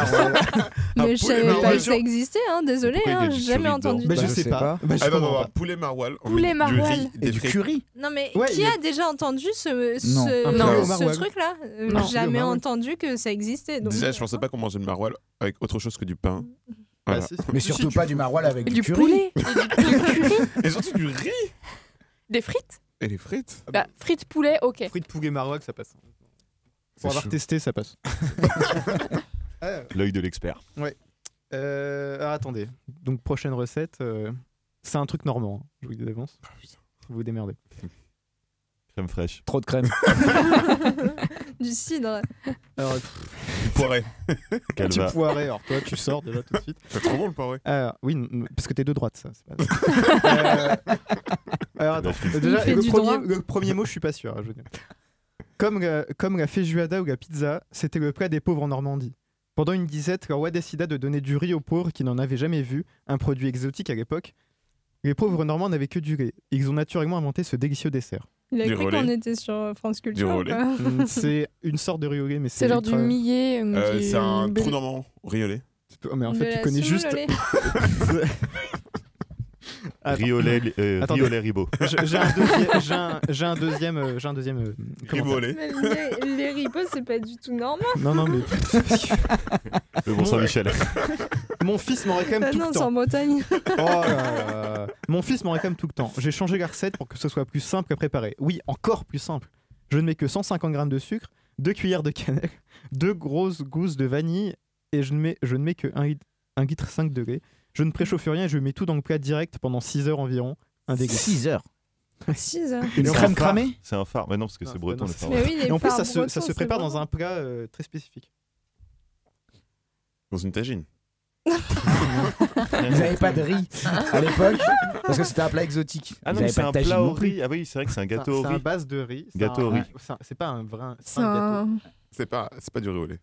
Mais je savais pas que ça existait, hein, désolé, hein, j'ai jamais entendu. Bah, Bah, je je sais pas. pas. Bah, je Ah non, non, pas. poulet maroilles. on Poulet maroilles. Du riz, Et des du curry. Non mais Ouais, qui a- a déjà entendu ce, non, truc-là? Euh, Non. Jamais entendu que ça existait. Donc... Déjà, je pensais pas qu'on mangeait le maroilles avec autre chose que du pain. Voilà. Bah. Mais surtout pas du maroilles avec du, du curry. poulet. Et du, du curry. Et surtout du riz Des frites? et les frites. Bah, frites poulet, ok. Frites poulet maroilles, ça passe. Pour avoir chaud. testé, ça passe. L'œil de l'expert. euh, alors, attendez. Donc, prochaine recette. euh, c'est un truc normand. hein, Je vous le dis d'avance. Ah. Vous vous démerdez. Crème fraîche. Trop de crème. Du cidre. Alors, Du poiré. du Calva. poiré. Alors, toi, tu sors déjà tout de suite. C'est trop bon le poiré. Alors, oui, n- n- parce que t'es de droite, ça. c'est pas- Euh, Alors, attends. Il Déjà, fait le du premier, droit. le premier mot, je suis pas sûr. hein, je veux dire. Comme, la, comme la feijoada ou la pizza, c'était le plat des pauvres en Normandie. Pendant une disette, le roi décida de donner du riz aux pauvres qui n'en avaient jamais vu, un produit exotique à l'époque. Les pauvres normands n'avaient que du riz. Ils ont naturellement inventé ce délicieux dessert. Il a Du cru qu'on était sur euh, France Culture. Hum, c'est une sorte de riz au lait, mais c'est. C'est genre du millet. ou Euh, du c'est un trou normand riolet. Oh, mais en fait, tu connais juste. Riolet, euh. Riolet Ribot. J'ai un deuxième. J'ai un, deuxième. euh, J'ai un deuxième. euh, les, les ripots, c'est pas du tout normal. Non, non, mais. Le Mont Saint-Michel. Mon fils m'aurait quand même Ah tout non, le c'est temps. en Bretagne. Oh là là. Mon fils m'aurait quand même tout le temps. J'ai changé la recette pour que ce soit plus simple à préparer. Oui, encore plus simple. Je ne mets que 150 g de sucre, 2 cuillères de cannelle, 2 grosses gousses de vanille et je ne mets, je ne mets que 1 litre 5 de lait. Je ne préchauffe rien et je mets tout dans le plat direct pendant 6 heures environ. Un dégueu. 6 heures. 6 heures. Une C'est un crème cramée C'est un phare. Mais non, parce que c'est bah breton non, le c'est- phare. Mais oui, Et en plus, ça se, ça bretons, se c'est prépare dans un plat euh, très spécifique. Dans une tagine. Ils n'avaient pas de riz à l'époque parce que c'était un plat exotique. Ah non, c'est un plat au riz. Ah oui, c'est vrai que c'est un C'est gâteau au C'est un riz. base de riz. C'est Gâteau un- au riz. c'est C'est pas un vrai. C'est C'est un gâteau. C'est pas, c'est pas du riolet.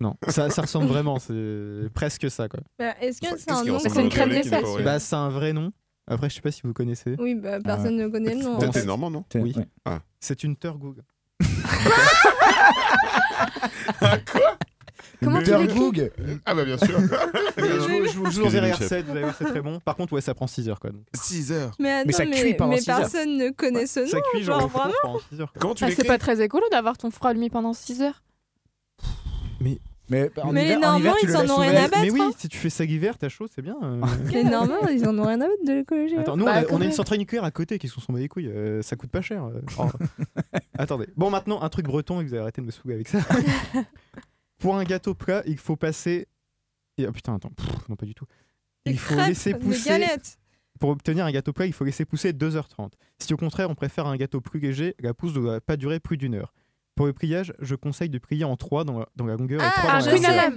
Non, ça, ça ressemble vraiment. C'est presque ça, quoi. Bah, Est-ce que c'est un nom C'est une crème pas riz Bah, c'est un vrai nom. Après, je sais pas si vous connaissez. Oui, bah, personne ne connaît le nom. En fait. normand, non Oui. ouais. C'est une turgoog. Comment Une tu l'écris Turgoog. Ah bah bien sûr. Mais je vous- je vous je vous enverrai la Excusez-nous, chef. recette, vous allez voir, c'est très bon. Par contre, ouais, ça prend 6 heures, quoi. donc. 6 heures. Mais attends, Mais ça cuit mais, pendant mais six heures. personne ne connaît ce nom. Ça cuit genre pendant 6 heures. quoi. Comment tu Ah, c'est pas très écolo d'avoir ton four allumé pendant 6 heures. Mais en Mais hiver, en hiver, Normands, tu ils en ont rien à battre. Mais oui, hein. si tu fais ça l'hiver, t'as chaud, c'est bien. euh. Les Normands, ils en ont rien à battre de l'écologie. Attends, nous, Bah, on, a, on a une centrale nucléaire à côté qui sont sont les couilles. euh, ça coûte pas cher. euh. Oh. Attendez. Bon, maintenant, un truc breton et vous allez arrêter de me saouler avec ça. Pour un gâteau plat, il faut passer. Et, oh, putain, attends. Pff, non, pas du tout. Des Il faut crêpes, laisser des pousser. galettes. Pour obtenir un gâteau plat, il faut laisser pousser 2h30. Si au contraire on préfère un gâteau plus léger, la pousse ne doit pas durer plus d'une heure. Pour le pliage, je conseille de plier en 3 dans la, dans la longueur et Ah, 3 Un dans je la.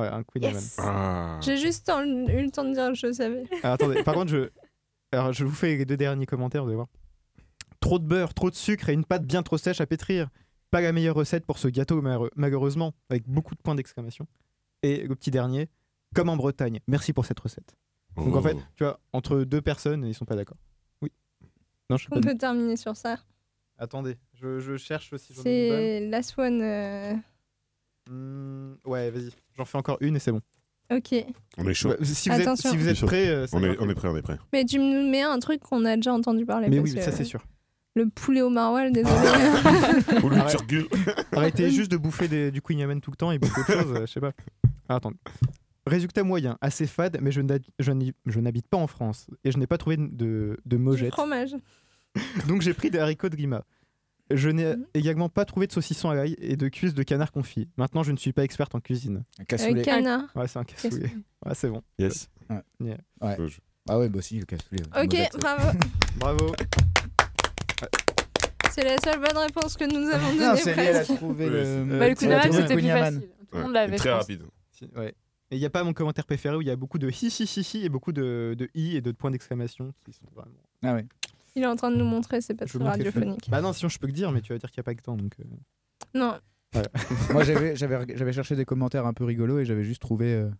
Ouais, un Queen Anne. Yes. Ah. J'ai juste en- eu le temps de dire, je savais. Ah, attendez, par contre, je. Alors, je vous fais les deux derniers commentaires, vous allez voir. Trop de beurre, trop de sucre et une pâte bien trop sèche à pétrir. Pas la meilleure recette pour ce gâteau, malheureusement, avec beaucoup de points d'exclamation. Et le petit dernier, comme en Bretagne. Merci pour cette recette. Donc en Oh. fait, tu vois, entre deux personnes, ils sont pas d'accord. Oui. Non, je On pas. peut terminer sur ça. Attendez, je, je cherche si j'en ai une bonne. C'est Last One. euh, Hmm, ouais, vas-y. J'en fais encore une et c'est bon. Ok. On est chaud. Bah, si, vous êtes, si vous êtes prêts, euh, ça on, est, on est prêt, on est prêt. Mais tu me mets un truc qu'on a déjà entendu parler. Mais oui, que ça c'est sûr. Le poulet au maroilles, désolé. Arrête- Arrêtez juste de bouffer des- du Queen Yaman tout le temps et bouffer autre chose, euh, je sais pas. Ah, attendez. Résultat moyen, assez fade, mais je n'habite pas en France et je n'ai pas trouvé de, de Du mojettes. fromage. Donc j'ai pris des haricots de grima. Je n'ai Mhm. également pas trouvé de saucisson à l'ail et de cuisses de canard confit. Maintenant, je ne suis pas experte en cuisine. Un cassoulet. Euh, canard. Ouais, c'est un cassoulet. Cassoulet. Ouais, c'est bon. Yes. Ouais. Yeah. Ouais. Ah ouais, bah aussi, le cassoulet. Ok, Mojette. bravo. Bravo. C'est la seule bonne réponse que nous avons donnée. Non, c'est elle a trouvé le. Bah, le coup de c'était plus facile. Tout le monde l'avait. Très rapide. Si, ouais. Et il n'y a pas mon commentaire préféré où il y a beaucoup de hi hi hi hi et beaucoup de, de i et de points d'exclamation qui sont vraiment. Ah ouais. Il est en train de nous montrer, c'est pas Je très radiophonique. Bah non, sinon je peux que dire, mais tu vas dire qu'il n'y a pas que temps. Donc, euh, Non. Moi, j'avais, j'avais, j'avais cherché des commentaires un peu rigolos et j'avais juste trouvé euh,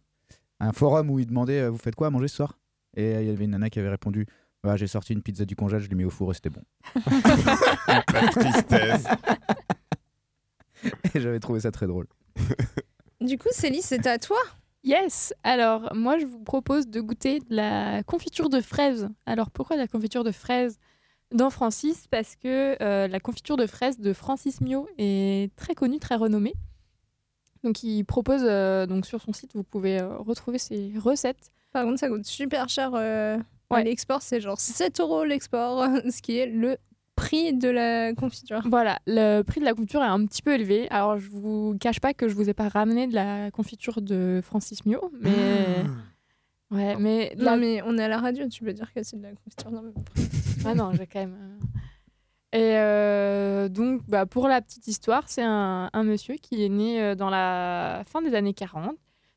un forum où ils demandaient euh, Vous faites quoi à manger ce soir? Et euh, il y avait une nana qui avait répondu Bah, J'ai sorti une pizza du congèle, je l'ai mis au four et c'était bon. La tristesse. et j'avais trouvé ça très drôle. Du coup, Célie, c'est à toi? Yes Alors, moi, je vous propose de goûter de la confiture de fraises. Alors, pourquoi de la confiture de fraises dans Francis? Parce que euh, la confiture de fraises de Francis Mio est très connue, très renommée. Donc, il propose, euh, donc sur son site, vous pouvez euh, retrouver ses recettes. Par contre, ça coûte super cher. Ouais. L'export, c'est genre 7 euros l'export, ce qui est le prix de la confiture. Voilà, le prix de la confiture est un petit peu élevé. Alors, je vous cache pas que je vous ai pas ramené de la confiture de Francis Mio, mais. Ouais, mais Non, la- mais on est à la radio, tu peux dire que c'est de la confiture. Non, mais... Ah non, j'ai quand même. euh. Et euh, donc, bah, pour la petite histoire, c'est un, un monsieur qui est né euh, dans la fin des années 40.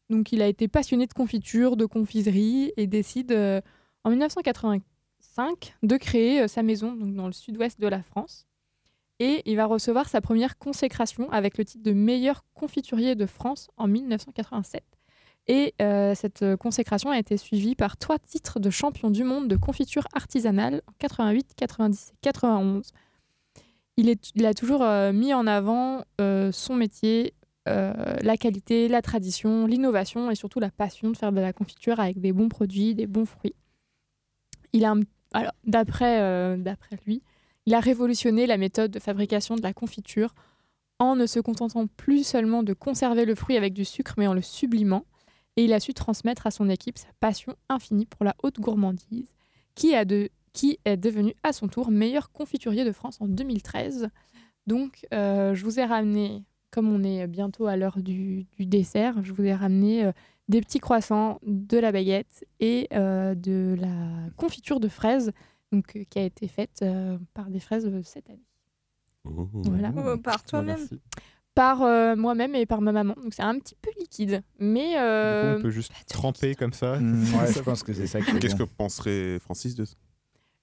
Donc, il a été passionné de confiture, de confiserie et décide euh, en 1985 de créer euh, sa maison donc, dans le sud-ouest de la France. Et il va recevoir sa première consécration avec le titre de meilleur confiturier de France en 1987. Et euh, cette euh, consécration a été suivie par trois titres de champion du monde de confiture artisanale en 88, 90 et 91. Il, a toujours mis en avant son métier, la qualité, la tradition, l'innovation et surtout la passion de faire de la confiture avec des bons produits, des bons fruits. Il a, alors, d'après, euh, d'après lui, il a révolutionné la méthode de fabrication de la confiture en ne se contentant plus seulement de conserver le fruit avec du sucre, mais en le sublimant. Et il a su transmettre à son équipe sa passion infinie pour la haute gourmandise, qui, a de, qui est devenu à son tour meilleur confiturier de France en 2013. Donc, euh, je vous ai ramené, comme on est bientôt à l'heure du, du dessert, je vous ai ramené euh, des petits croissants, de la baguette et euh, de la confiture de fraises, donc, euh, qui a été faite euh, par des fraises euh, cette année. Voilà. Oh, par toi-même. Par euh, moi-même et par ma maman. Donc c'est un petit peu liquide. Mais. euh, on peut juste tremper comme ça. Mm, ouais, je pense que c'est ça qui est Qu'est-ce que penserait Francis de ça?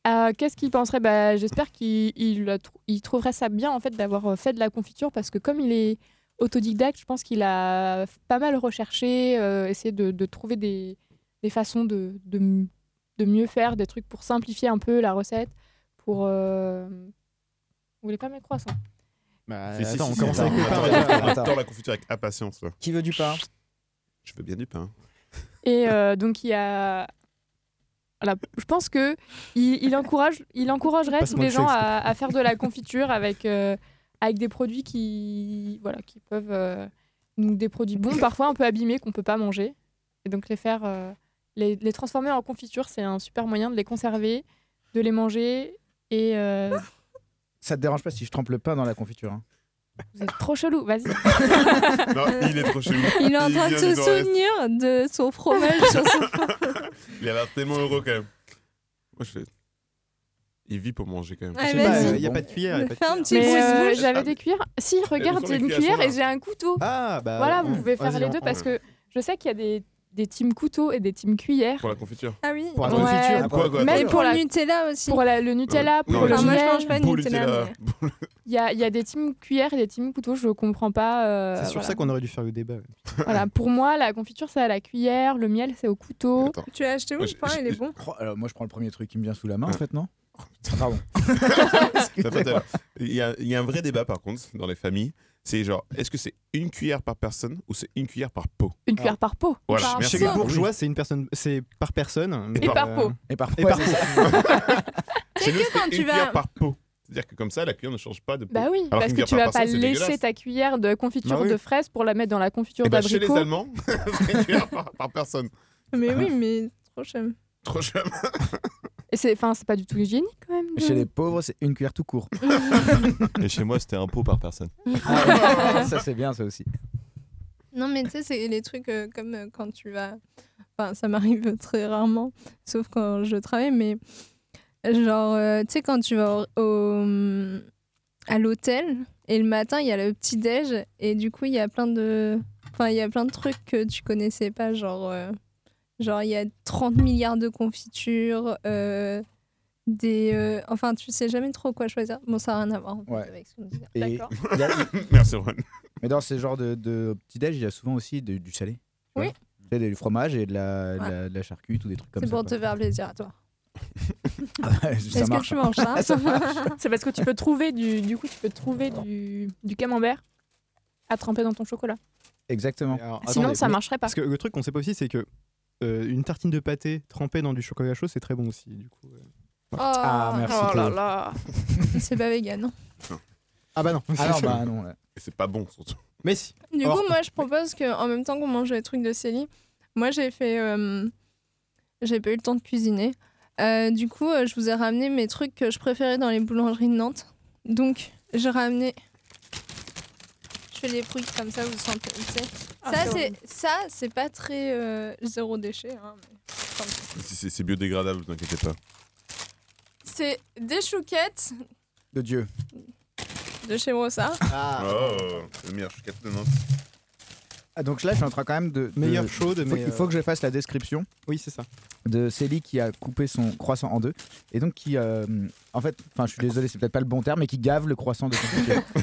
Euh, Qu'est-ce qu'il penserait? Bah, J'espère qu'il il trouverait ça bien en fait d'avoir fait de la confiture parce que comme il est autodidacte, je pense qu'il a pas mal recherché, euh, essayé de, de trouver des, des façons de, de, mieux faire, des trucs pour simplifier un peu la recette. Pour. euh, Vous voulez pas mes croissants Bah, Si, si, attends, si, on si, commence attends, avec attends, déjà. attends, attends la confiture avec impatience. Là. Qui veut du pain? Je veux bien du pain. Et euh, donc il y a. Voilà, je pense que il, il encourage, il encouragerait tous les le gens à faire de la confiture avec, euh, avec des produits qui, voilà, qui peuvent, euh, donc des produits bons, parfois un peu abîmés qu'on peut pas manger, et donc les faire, euh, les, les transformer en confiture, c'est un super moyen de les conserver, de les manger, et euh, Ça te dérange pas si je trempe le pain dans la confiture hein? Vous êtes trop chelou, vas-y. Non, il est trop chelou. Il est en train de se reste. souvenir de son fromage sur son Il a l'air tellement heureux quand même. Moi, je fais. Il vit pour manger quand même. Ouais, Je sais pas, vas-y. Il n'y a pas de cuillère. y a pas de un cuillère. petit euh, j'avais des cuillères. Si, regarde, sont j'ai une cuillère et j'ai un couteau. Ah, bah. voilà, vous pouvez faire les deux parce que je sais qu'il y a des, des teams couteaux et des teams cuillères. Pour la confiture. Ah oui. Pour la Ouais. confiture. Pourquoi, quoi, Même pour la- le Nutella aussi. Pour la- le Nutella, Non, pour le Enfin, moi, je miel. mange pas de Pour Nutella. Il y a, il y a des teams cuillères et des teams couteaux, je comprends pas. euh, C'est sur voilà. ça qu'on aurait dû faire le débat. Voilà, pour moi, la confiture, c'est à la cuillère, le miel, c'est au couteau. Tu l'as acheté où Moi, le pain Il est bon? Alors, moi, je prends le premier truc qui me vient sous la main, en fait, non? Ah, Pardon. Pas tellement- Il y, a, il y a un vrai débat par contre dans les familles. C'est genre, est-ce que c'est une cuillère par personne ou c'est une cuillère par pot Une cuillère par pot. Voilà, Par. Chez les pot. bourgeois, c'est une personne, c'est par personne. mais, Et par euh, pot. Et par, Et par c'est pot. Chez nous, que c'est quand une tu vas- cuillère par pot. C'est-à-dire que comme ça, la cuillère ne change pas de pot. Bah oui, Alors parce que tu vas pas c'est lécher ta cuillère de confiture Bah oui. de fraises pour la mettre dans la confiture Eh ben, chez les d'abricot. Allemands, c'est une cuillère par, par personne. Mais oui, mais trop cher. Trop cher. Et c'est, enfin, c'est pas du tout hygiénique quand même. de- Chez les pauvres, c'est une cuillère tout court. Et chez moi, c'était un pot par personne. Ah, ça, c'est bien, ça aussi. Non, mais tu sais, c'est les trucs euh, comme euh, quand tu vas. Enfin, ça m'arrive très rarement, sauf quand je travaille, mais genre, euh, tu sais, quand tu vas au, au- à l'hôtel et le matin, il y a le petit-déj et du coup, il y a plein de. Enfin, il y a plein de trucs que tu connaissais pas, genre. Genre, il y a 30 milliards de confitures, euh, des. euh, enfin, tu sais jamais trop quoi choisir. Bon, ça n'a rien à voir en fait, Ouais. avec ce qu'on disait. Et D'accord. il y a- Merci, Ron. Mais dans ces genres de, de petit-déj, il y a souvent aussi de- du salé. tu Oui. vois. Tu sais, du fromage et de la, de Ouais. la, de la charcute ou des trucs comme C'est ça. pour te faire plaisir à toi. quoi. ça Est-ce que marche. tu manges ça marche. C'est parce que tu peux trouver du, du coup, tu peux trouver du, du camembert à tremper dans ton chocolat. Exactement. Alors, Sinon, attendez, ça mais- marcherait pas. Parce que le truc qu'on sait pas aussi, c'est que euh, une tartine de pâté trempée dans du chocolat chaud, c'est très bon aussi. Du coup. euh. Ah, merci, Oh là là. C'est pas vegan. non Ah bah non. Ah non, bah non. ouais. Et c'est pas bon surtout. Mais si. Du Alors- coup, moi, je propose qu'en même temps qu'on mange les trucs de Célie, moi, j'ai fait. euh, j'ai pas eu le temps de cuisiner. Euh, du coup, euh, je vous ai ramené mes trucs que je préférais dans les boulangeries de Nantes. Donc, j'ai ramené. Fais des bruits comme ça, vous sentez. Ah, ça, c'est ça, c'est pas très euh, zéro déchet. hein, mais ça. C'est- biodégradable, ne vous inquiétez pas. C'est des chouquettes De Dieu. de chez Brossard. Oh, c'est le meilleur chouquette de Nantes. Ah, donc là, je suis en train quand même de. Meilleure chaude, il faut- mais, Il faut euh, que je fasse la description Oui, c'est ça. de Célie qui a coupé son croissant en deux et donc qui, euh, en fait, enfin, je suis désolé, c'est peut-être pas le bon terme, mais qui gave le croissant de confiture. Je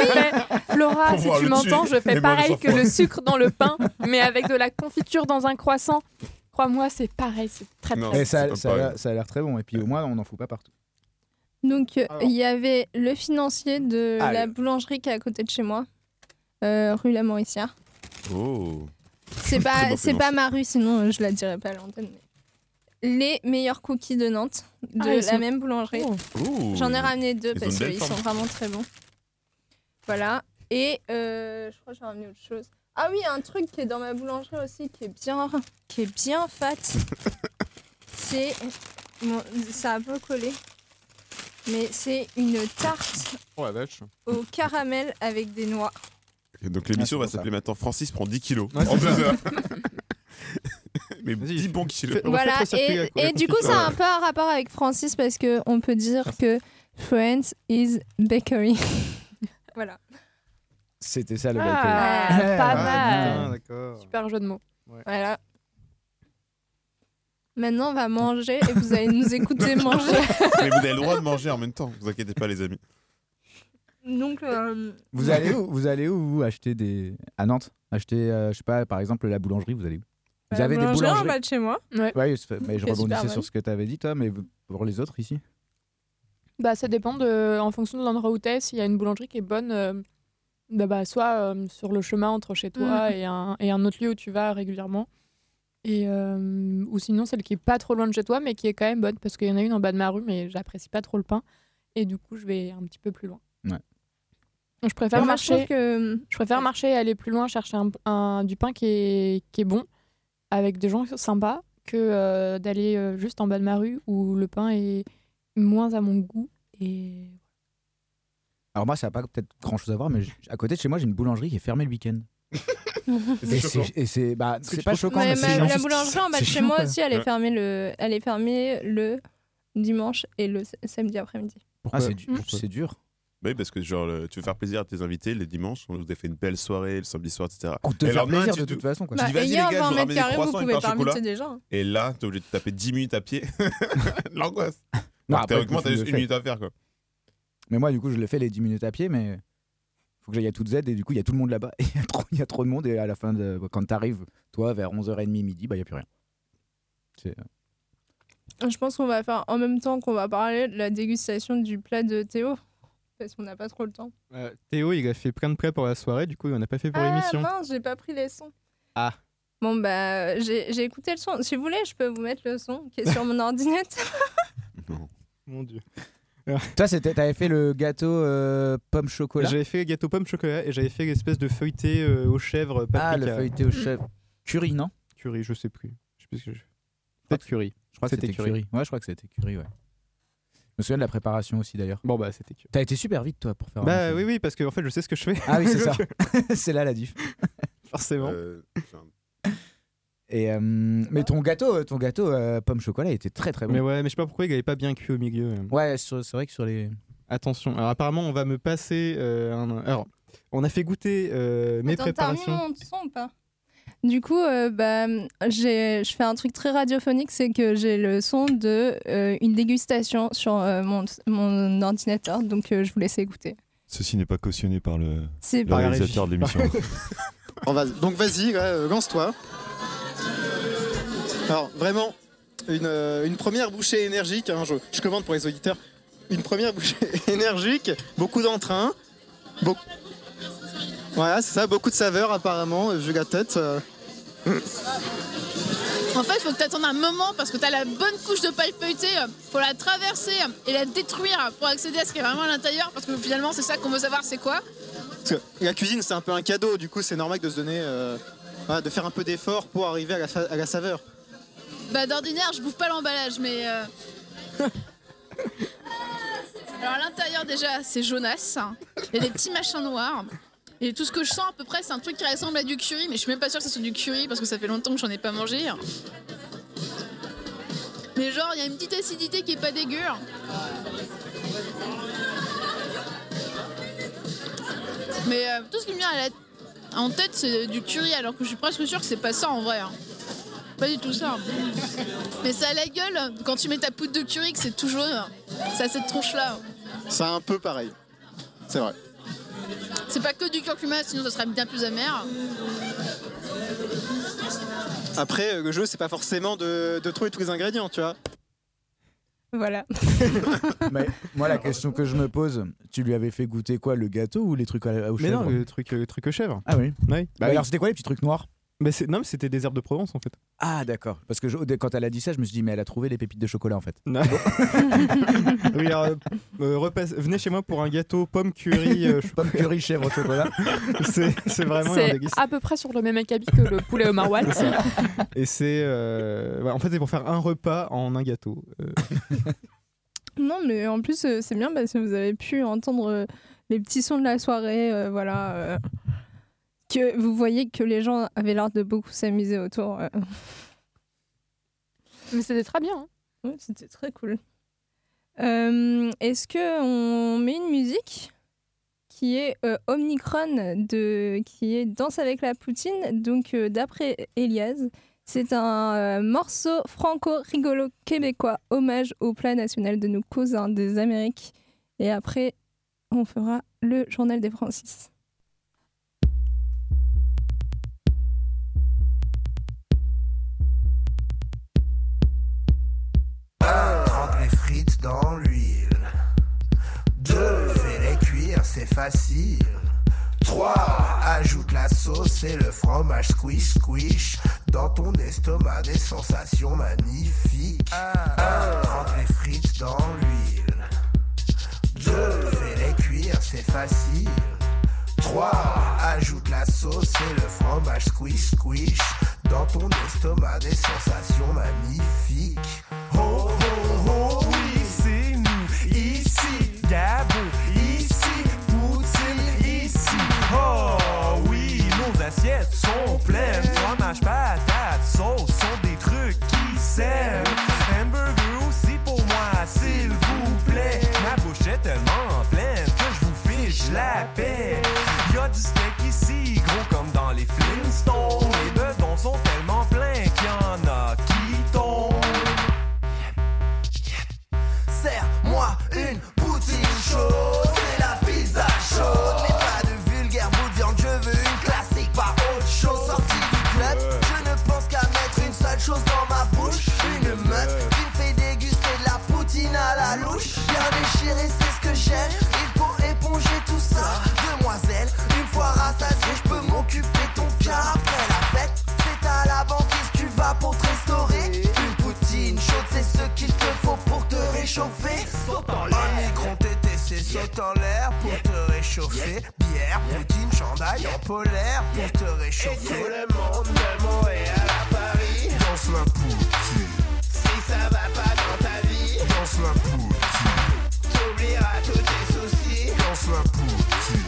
fais, Laura, Pour si voir tu le m'entends, dessus. je fais pareil que le sucre dans le pain, mais avec de la confiture dans un croissant. Crois-moi, c'est pareil, c'est très Non. très et ça, pas ça, a pareil. l'air- ça a l'air très bon. Et puis au moins, on n'en fout pas partout. Donc, euh, il y avait le financier de Ah, la boulangerie qui est à côté de chez moi, euh, rue La Mauricière. Oh. C'est pas, c'est pas ma rue, sinon euh, je la dirais pas à l'antenne. mais Les meilleurs cookies de Nantes, de Ah, ils la sont- même boulangerie. Oh. J'en ai ramené deux Ils parce qu'ils sont vraiment très bons. Voilà. Et euh, je crois que j'ai ramené autre chose. Ah oui, un truc qui est dans ma boulangerie aussi, qui est bien, qui est bien fat. c'est. Bon, ça a pas collé. Mais c'est une tarte Oh la vache. au caramel avec des noix. Donc l'émission Ah, va s'appeler maintenant Francis prend 10 kilos Ouais, en deux heures. Mais Vas-y, 10 bons kilos. Voilà, circuit et, du coup, ça a un peu un rapport avec Francis parce que on peut dire que Friends is bakery. voilà. C'était ça le Ah, bakery. pas mal. Ah, d'accord. Super jeu de mots. Voilà. Maintenant, on va manger et vous allez nous écouter manger. Mais vous avez le droit de manger en même temps, vous inquiétez pas les amis. Donc, euh, Vous allez où Vous allez où vous acheter des à Nantes? Acheter, euh, je sais pas, par exemple la boulangerie. Vous allez où? Vous avez des boulangerie en boulangeries bas de chez moi. Ouais. Mais je rebondissais sur ce que tu avais dit toi, mais pour les autres ici? Bah, ça dépend de, en fonction de l'endroit où t'es. S'il y a une boulangerie qui est bonne, euh, bah, bah, soit euh, sur le chemin entre chez toi Mm. et, un, et un autre lieu où tu vas régulièrement. Et, euh, ou sinon, celle qui est pas trop loin de chez toi, mais qui est quand même bonne, parce qu'il y en a une en bas de ma rue, mais j'apprécie pas trop le pain. Et du coup, je vais un petit peu plus loin. Je préfère Moi, je trouve marcher. que Je préfère marcher et aller plus loin, chercher un, un- du pain qui est, qui est bon, avec des gens sympas, que euh, d'aller euh, juste en bas de ma rue où le pain est moins à mon goût. Et Alors moi, ça n'a pas peut-être grand chose à voir, mais à côté de chez moi, j'ai une boulangerie qui est fermée le week-end. Et c'est- bah, pas trouves- choquant, Ouais, mais ma- la boulangerie en bas de chez moi aussi, elle est fermée le, elle est fermée le dimanche et le samedi après-midi. Ah, c'est du- Pourquoi c'est dur. Oui, parce que genre, le- tu veux faire plaisir à tes invités les dimanches, on vous a fait une belle soirée le samedi soir, etc. Pour te Et faire plaisir tu de te- toute façon, quoi. Tu dis, Bah, vas-y les gars, je 20 vous mètres ramène des carrés, vous croissants et pouvez pain au pas chocolat. inviter des gens. Et là, t'es obligé de taper 10 minutes à pied. L'angoisse. Non, après, Théoriquement, tu t'as le juste une fais. minute à faire, quoi. Mais moi, du coup, je le fais les 10 minutes à pied, mais faut que j'aille à toute Z et du coup, il y a tout le monde là-bas. et Il y, a trop- il y a trop de monde et à la fin, de, quand t'arrives, toi, vers 11h30, midi, bah, il n'y a plus rien. C'est- Je pense qu'on va faire en même temps qu'on va parler de la dégustation du plat de Théo. Parce qu'on n'a pas trop le temps. Euh, Théo, il a fait plein de plats pour la soirée, du coup, on n'a pas fait pour ah l'émission. mince, j'ai pas pris les sons. Ah. Bon bah j'ai j'ai écouté le son. Si vous voulez, je peux vous mettre le son qui est sur mon ordinateur. Mon dieu. Toi, c'était- t'avais fait le gâteau euh, pomme chocolat? J'avais fait gâteau pomme chocolat et j'avais fait l'espèce de feuilleté euh, aux chèvres paprika. Ah, le feuilleté aux chèvres. Curry, non? Curry, je sais plus. Je sais plus ce que je... Peut-être curry. Je crois que c'était curry. Ouais, je crois que c'était curry, ouais. Je me souviens de la préparation aussi d'ailleurs. Bon bah c'était. T'as été super vite toi pour faire. un Bah oui, oui, parce qu'en fait, je sais ce que je fais. Ah oui, c'est ça. C'est là la diff. Forcément. Euh, Et euh, mais ton gâteau, ton gâteau euh, pomme chocolat était très très bon. Mais ouais, mais je sais pas pourquoi il avait pas bien cuit au milieu. euh. Ouais, c'est vrai que sur les. Attention. Alors apparemment, on va me passer euh, un. Alors, on a fait goûter euh, mes Attends, t'as remis préparations. mon son ou pas? Du coup, euh, bah, j'ai- je fais un truc très radiophonique, c'est que j'ai le son de euh, une dégustation sur euh, mon, mon ordinateur, donc euh, je vous laisse écouter. Ceci n'est pas cautionné par le, C'est le par la réalisateur de l'émission. On va- Donc vas-y, euh, lance-toi. Alors vraiment, une, euh, une première bouchée énergique, hein, je, je commande pour les auditeurs, une première bouchée énergique, beaucoup d'entrain, beaucoup... Voilà, c'est ça, beaucoup de saveur apparemment, vu la tête. euh. En fait, faut que t'attendes un moment parce que t'as la bonne couche de paille feuilletée, faut la traverser et la détruire pour accéder à ce qui est vraiment à l'intérieur parce que finalement, c'est ça qu'on veut savoir, c'est quoi Parce que la cuisine, c'est un peu un cadeau, du coup, c'est normal de se donner, euh, voilà, de faire un peu d'effort pour arriver à la, fa- à la saveur. Bah, d'ordinaire, je bouffe pas l'emballage, mais. euh, Alors, à l'intérieur, déjà, c'est jaunasse. Il y a des petits machins noirs. Et tout ce que je sens à peu près, c'est un truc qui ressemble à du curry, mais je suis même pas sûre que ce soit du curry parce que ça fait longtemps que j'en ai pas mangé. Mais genre, il y a une petite acidité qui est pas dégueu. Mais euh, tout ce qui me vient à la- en tête, c'est du curry, alors que je suis presque sûre que c'est pas ça en vrai. hein. Pas du tout ça. Mais ça a la gueule quand tu mets ta poudre de curry que c'est tout jaune. Ça a cette tronche-là. C'est un peu pareil. C'est vrai. C'est pas que du curcuma, sinon ça serait bien plus amer. Après, euh, le jeu, c'est pas forcément de, de trouver tous les ingrédients, tu vois. Voilà. Mais moi, la question que je me pose, tu lui avais fait goûter quoi, le gâteau ou les trucs à, aux Mais non, chèvres le truc, le truc aux chèvres. Ah oui. Oui. Bah alors, c'était quoi les petits trucs noirs Mais non, mais c'était des herbes de Provence en fait. Ah d'accord. Parce que je- quand elle a dit ça, je me suis dit mais elle a trouvé les pépites de chocolat en fait. Non. oui, alors, euh, euh, repasse- venez chez moi pour un gâteau pomme curry. euh, pomme curry chèvre au chocolat. c'est c'est vraiment un C'est à peu près sur le même acabit que le poulet au maroilles. Et c'est. euh, ouais, en fait, c'est pour faire un repas en un gâteau. Euh, Non, mais en plus, c'est bien parce que vous avez pu entendre les petits sons de la soirée. euh, voilà. Que vous voyez que les gens avaient l'air de beaucoup s'amuser autour. euh. Mais c'était très bien. hein. Ouais, c'était très cool. Euh, Est-ce que on met une musique qui est euh, Omnicron de qui est Danse avec la Poutine? Donc euh, d'après Elias c'est un euh, morceau franco-rigolo québécois hommage au plat national de nos cousins des Amériques et après on fera le journal des Francis. Facile. 3. Ajoute la sauce et le fromage squish squish Dans ton estomac des sensations magnifiques 1. Trempe les frites dans l'huile 2. Fais-les cuire, c'est facile 3. Ajoute la sauce et le fromage squish squish Dans ton estomac des sensations magnifiques Oh oh oh oui c'est nous ici sont pleines Fromage patate Déchiré, c'est ce que j'aime. Il faut éponger tout ça. Demoiselle, une fois rassasié, je peux m'occuper ton cas. Après la fête, c'est à la banquise, tu vas pour te restaurer. Une poutine chaude, c'est ce qu'il te faut pour te réchauffer. Saute en l'air. Un micron TTC saute en l'air pour te réchauffer. Bière, poutine, chandail en polaire pour te réchauffer. tout le monde de Montréal à Paris Danse la poutine, Si ça va pas dans ta vie, danse la poutine, t'oublieras tous tes soucis. danse la poutine,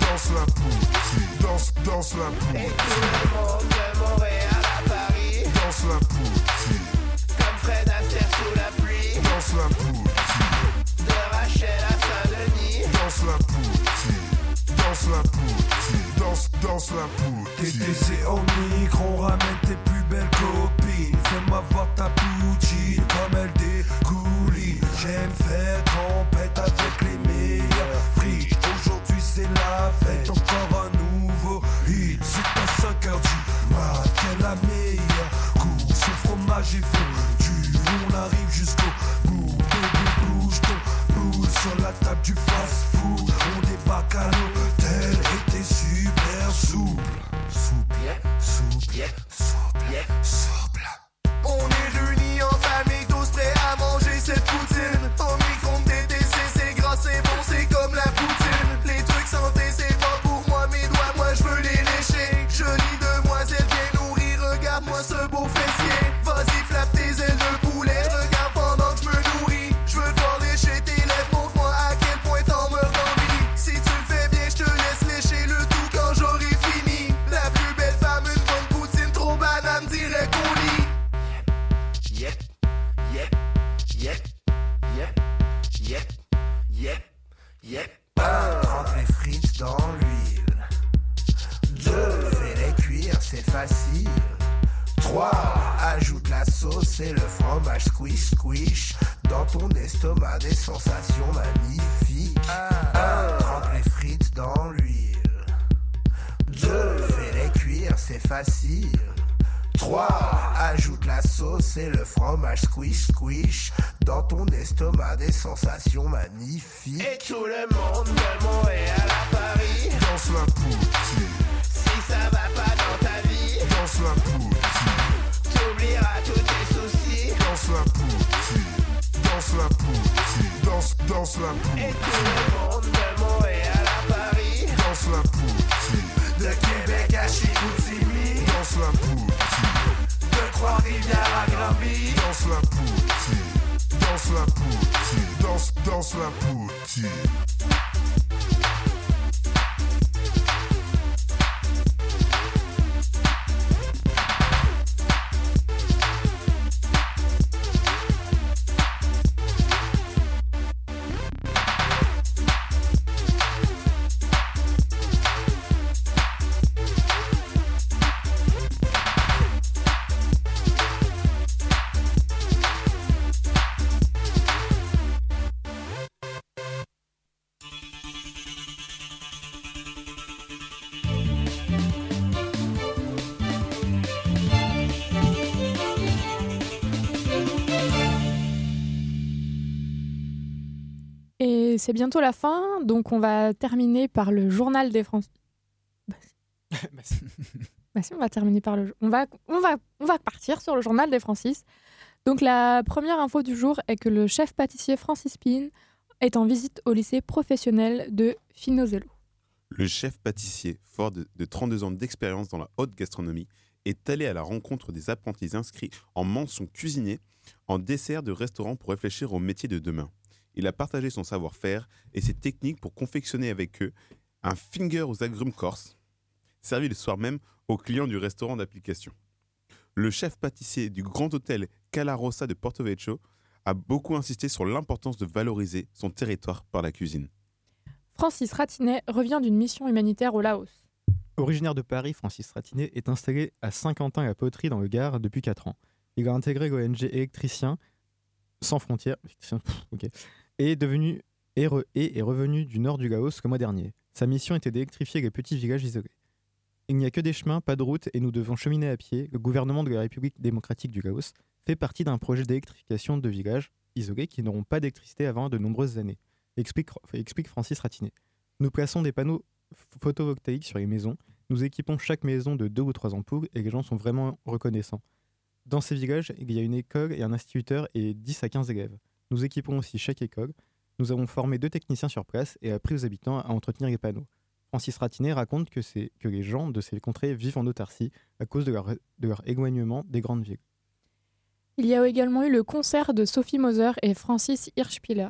danse la poutine, danse, danse la Et poutine, tout le monde de Montréal à Paris, danse la poutine, comme Fred Astaire sous la pluie, danse la poutine, de Rachel à Saint-Denis. danse la poutine, danse la poutine, danse, danse la poutine. TTC au micro, ramène tes plus belles copines. Fais-moi voir ta poutine comme elle découline. J'aime faire trompette avec les meilleurs frites. Aujourd'hui c'est la fête, encore un nouveau hit. C'est à 5 heures du mat, qu'est la meilleure course. Ce fromage est fondu, on arrive jusqu'au bout. Bébé bouge ton boule sur la table du fast-food. On débarque à l'hôtel yep. 1. Trempe les frites dans l'huile. 2. Fais-les cuire, c'est facile. 3. Ajoute la sauce et le fromage squish squish. Dans ton estomac, des sensations magnifiques. 1. Trempe les frites dans l'huile. 2. Fais-les cuire, c'est facile. 3. Ajoute la sauce et le fromage. Squish squish. Dans ton estomac, des sensations magnifiques. Et tout le monde de Montréal à Paris, Danse la poutine, si ça va pas dans ta vie, danse la poutine, t'oublieras tous tes soucis. danse la poutine, danse la poutine, danse, danse la Et poutine, tout le monde de Montréal à Paris, danse la poutine, de Québec à Chicoutimi, danse la poutine, Trois-Rivières à danse la poutine, danse la poutine, danse, danse la poutine. C'est bientôt la fin, donc on va terminer par le journal des Français. Bah si. Bah si, on va terminer par le. On va, on va, on va partir sur le journal des Francis. Donc la première info du jour est que le chef pâtissier Francis Pine est en visite au lycée professionnel de Finozello. Le chef pâtissier, fort de, de 32 ans d'expérience dans la haute gastronomie, est allé à la rencontre des apprentis inscrits en mention cuisinier en dessert de restaurant pour réfléchir au métier de demain. Il a partagé son savoir-faire et ses techniques pour confectionner avec eux un finger aux agrumes corses, servi le soir même aux clients du restaurant d'application. Le chef pâtissier du grand hôtel Calarossa de Porto Vecchio a beaucoup insisté sur l'importance de valoriser son territoire par la cuisine. Francis Ratinet revient d'une mission humanitaire au Laos. Originaire de Paris, Francis Ratinet est installé à Saint-Quentin-la-Poterie dans le Gard depuis 4 ans. Il a intégré l'ONG Électricien sans frontières est devenu et, est revenu du nord du Laos le mois dernier. Sa mission était d'électrifier les petits villages isolés. Il n'y a que des chemins, pas de route, et nous devons cheminer à pied. Le gouvernement de la République démocratique du Laos fait partie d'un projet d'électrification de villages isolés qui n'auront pas d'électricité avant de nombreuses années, explique, Francis Ratinet. Nous plaçons des panneaux ph- photovoltaïques sur les maisons, nous équipons chaque maison de deux ou trois ampoules et les gens sont vraiment reconnaissants. Dans ces villages, il y a une école et un instituteur et 10 à 15 élèves. Nous équipons aussi chaque école. Nous avons formé deux techniciens sur place et appris aux habitants à entretenir les panneaux. Francis Ratinet raconte que, c'est- que les gens de ces contrées vivent en autarcie à cause de leur, de leur éloignement des grandes villes. Il y a également eu le concert de Sophie Moser et Francis Hirschpiller.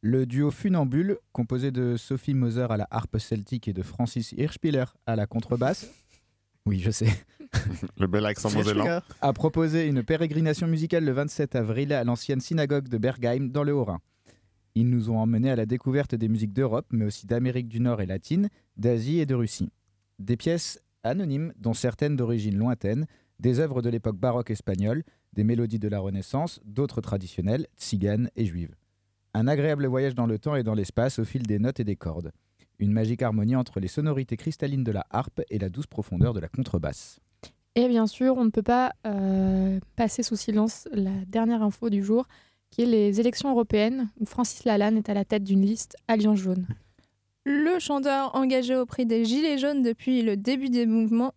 Le duo Funambule, composé de Sophie Moser à la harpe celtique et de Francis Hirschpiller à la contrebasse, oui, je sais, Le bel accent mosellan. a proposé une pérégrination musicale le 27 avril à l'ancienne synagogue de Bergheim dans le Haut-Rhin. Ils nous ont emmenés à la découverte des musiques d'Europe, mais aussi d'Amérique du Nord et latine, d'Asie et de Russie. Des pièces anonymes, dont certaines d'origine lointaine, des œuvres de l'époque baroque espagnole, des mélodies de la Renaissance, d'autres traditionnelles, tziganes et juives. Un agréable voyage dans le temps et dans l'espace au fil des notes et des cordes. Une magique harmonie entre les sonorités cristallines de la harpe et la douce profondeur de la contrebasse. Et bien sûr, on ne peut pas euh, passer sous silence la dernière info du jour, qui est les élections européennes, où Francis Lalanne est à la tête d'une liste Alliance jaune. Le chanteur engagé au prix des Gilets jaunes depuis le début des mouvements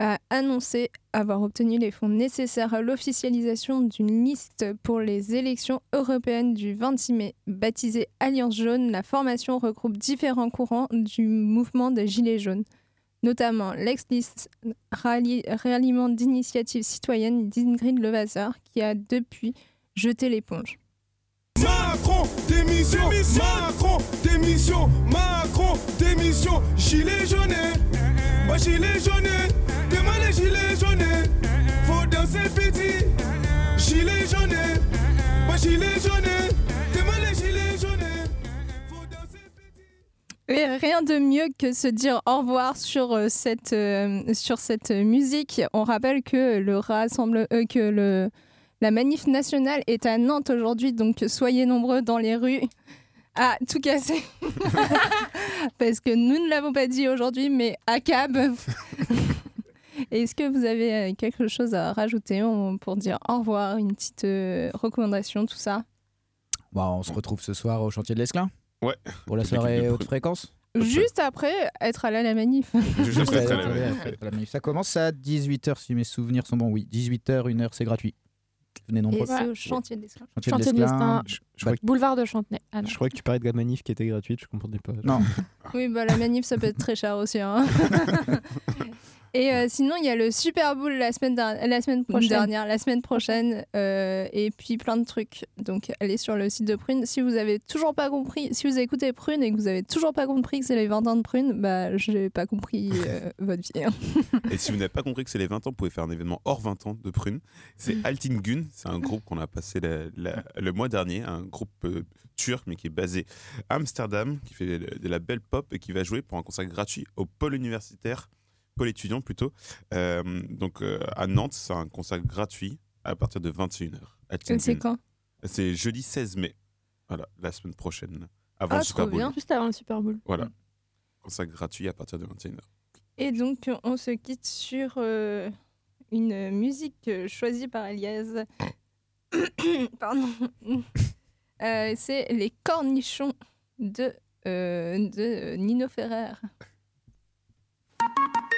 a annoncé avoir obtenu les fonds nécessaires à l'officialisation d'une liste pour les élections européennes du 26 mai. Baptisée Alliance jaune, la formation regroupe différents courants du mouvement des Gilets jaunes, notamment l'ex-liste Ralli- Ralliement d'initiative citoyenne d'Ingrid Levasseur, qui a depuis jeté l'éponge. Macron, démission, Macron, démission, Macron, démission, gilet jaune, bah gilet jaune, demain gilets faut danser petit, gilet jaune, bah gilet jaune, demain les gilets. Et rien de mieux que se dire au revoir sur euh, cette, euh, sur cette musique. On rappelle que le rassemble, euh, que le, la manif nationale est à Nantes aujourd'hui, donc soyez nombreux dans les rues à tout casser. Parce que nous ne l'avons pas dit aujourd'hui, mais à cab. Est-ce que vous avez euh, quelque chose à rajouter pour dire au revoir, une petite euh, recommandation, tout ça? Bon, on se retrouve ce soir au chantier de l'Esclin Ouais. Pour la soirée de haute fréquence Juste après être allé à la manif. Juste après la la manif. Ça commence à 18h si mes souvenirs sont bons. Oui, 18h, 1h, c'est gratuit. Venez nombreux. Et c'est au chantier de l'Esclin. Chantier, Chantier de l'Esclin, Je, je crois que, boulevard de Chantenay. Ah je crois que tu parlais de la manif qui était gratuite, je comprenais pas. Non. Oui, bah, la manif, ça peut être très cher aussi. hein. Et euh, sinon, il y a le Super Bowl la semaine, der- la semaine Prochaine. dernière, la semaine prochaine, euh, et puis plein de trucs. Donc, allez sur le site de Prune. Si vous avez toujours pas compris, si vous écoutez Prune et que vous avez toujours pas compris que c'est les 20 ans de Prune, bah, j'ai pas compris euh, votre vie. hein. Et si vous n'avez pas compris que c'est les 20 ans, vous pouvez faire un événement hors 20 ans de Prune. C'est Altingun, c'est un groupe qu'on a passé la- la- le mois dernier, un groupe turc mais qui est basé à Amsterdam, qui fait de la belle pop et qui va jouer pour un concert gratuit au pôle universitaire, pôle étudiant plutôt. Euh, donc euh, à Nantes, c'est un concert gratuit à partir de 21h. Et c'est quand? C'est jeudi 16 mai, voilà, la semaine prochaine, avant Ah, le Super Bowl. bien. Juste avant le Super Bowl. Voilà, concert gratuit à partir de 21h. Et donc, on se quitte sur euh, une musique choisie par Elias. Pardon. Euh, c'est Les Cornichons de, euh, de Nino Ferrer.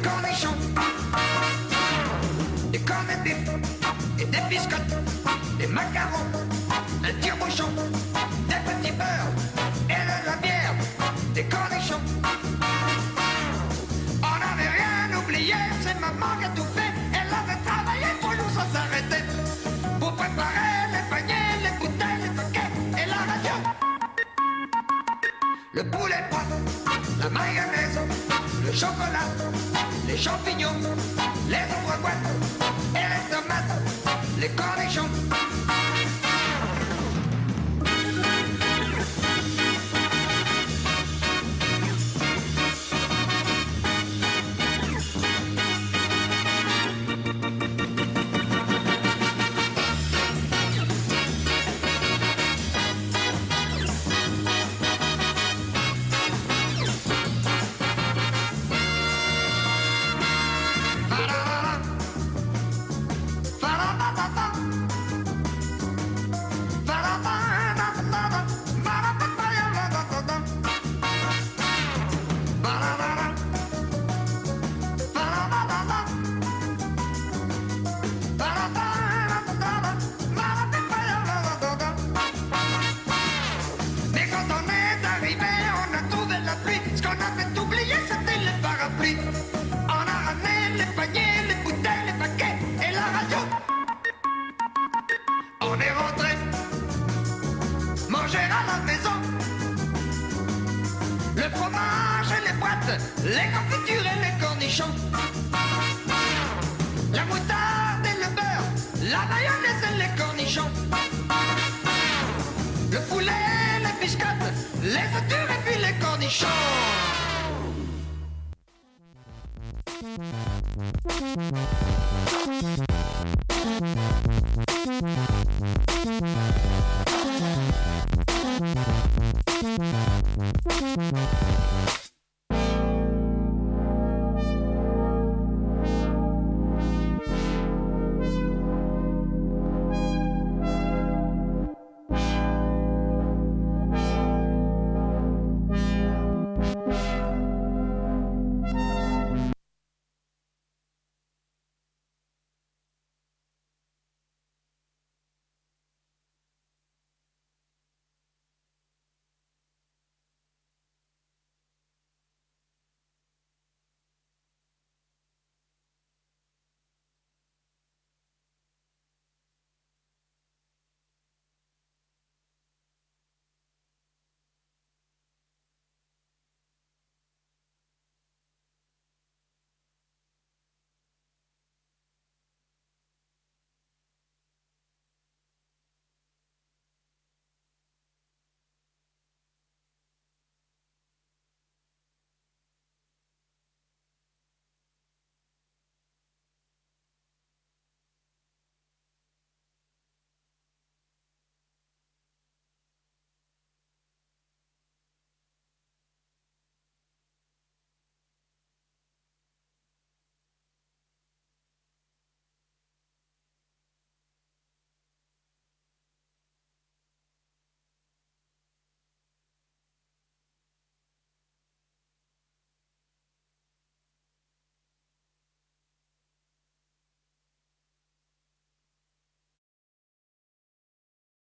des cornichons, des cornets de bif et des biscottes, des macarons, un tire-bouchon, des petits beurres. Et de la bière, des cornichons. On n'avait rien oublié, c'est maman qui a tout fait. Elle avait travaillé pour nous sans s'arrêter. Pour préparer les paniers, les bouteilles, les paquets et la radio. Le poulet froid, la mayonnaise, le chocolat, les champignons, les ombres et les tomates, les cornichons.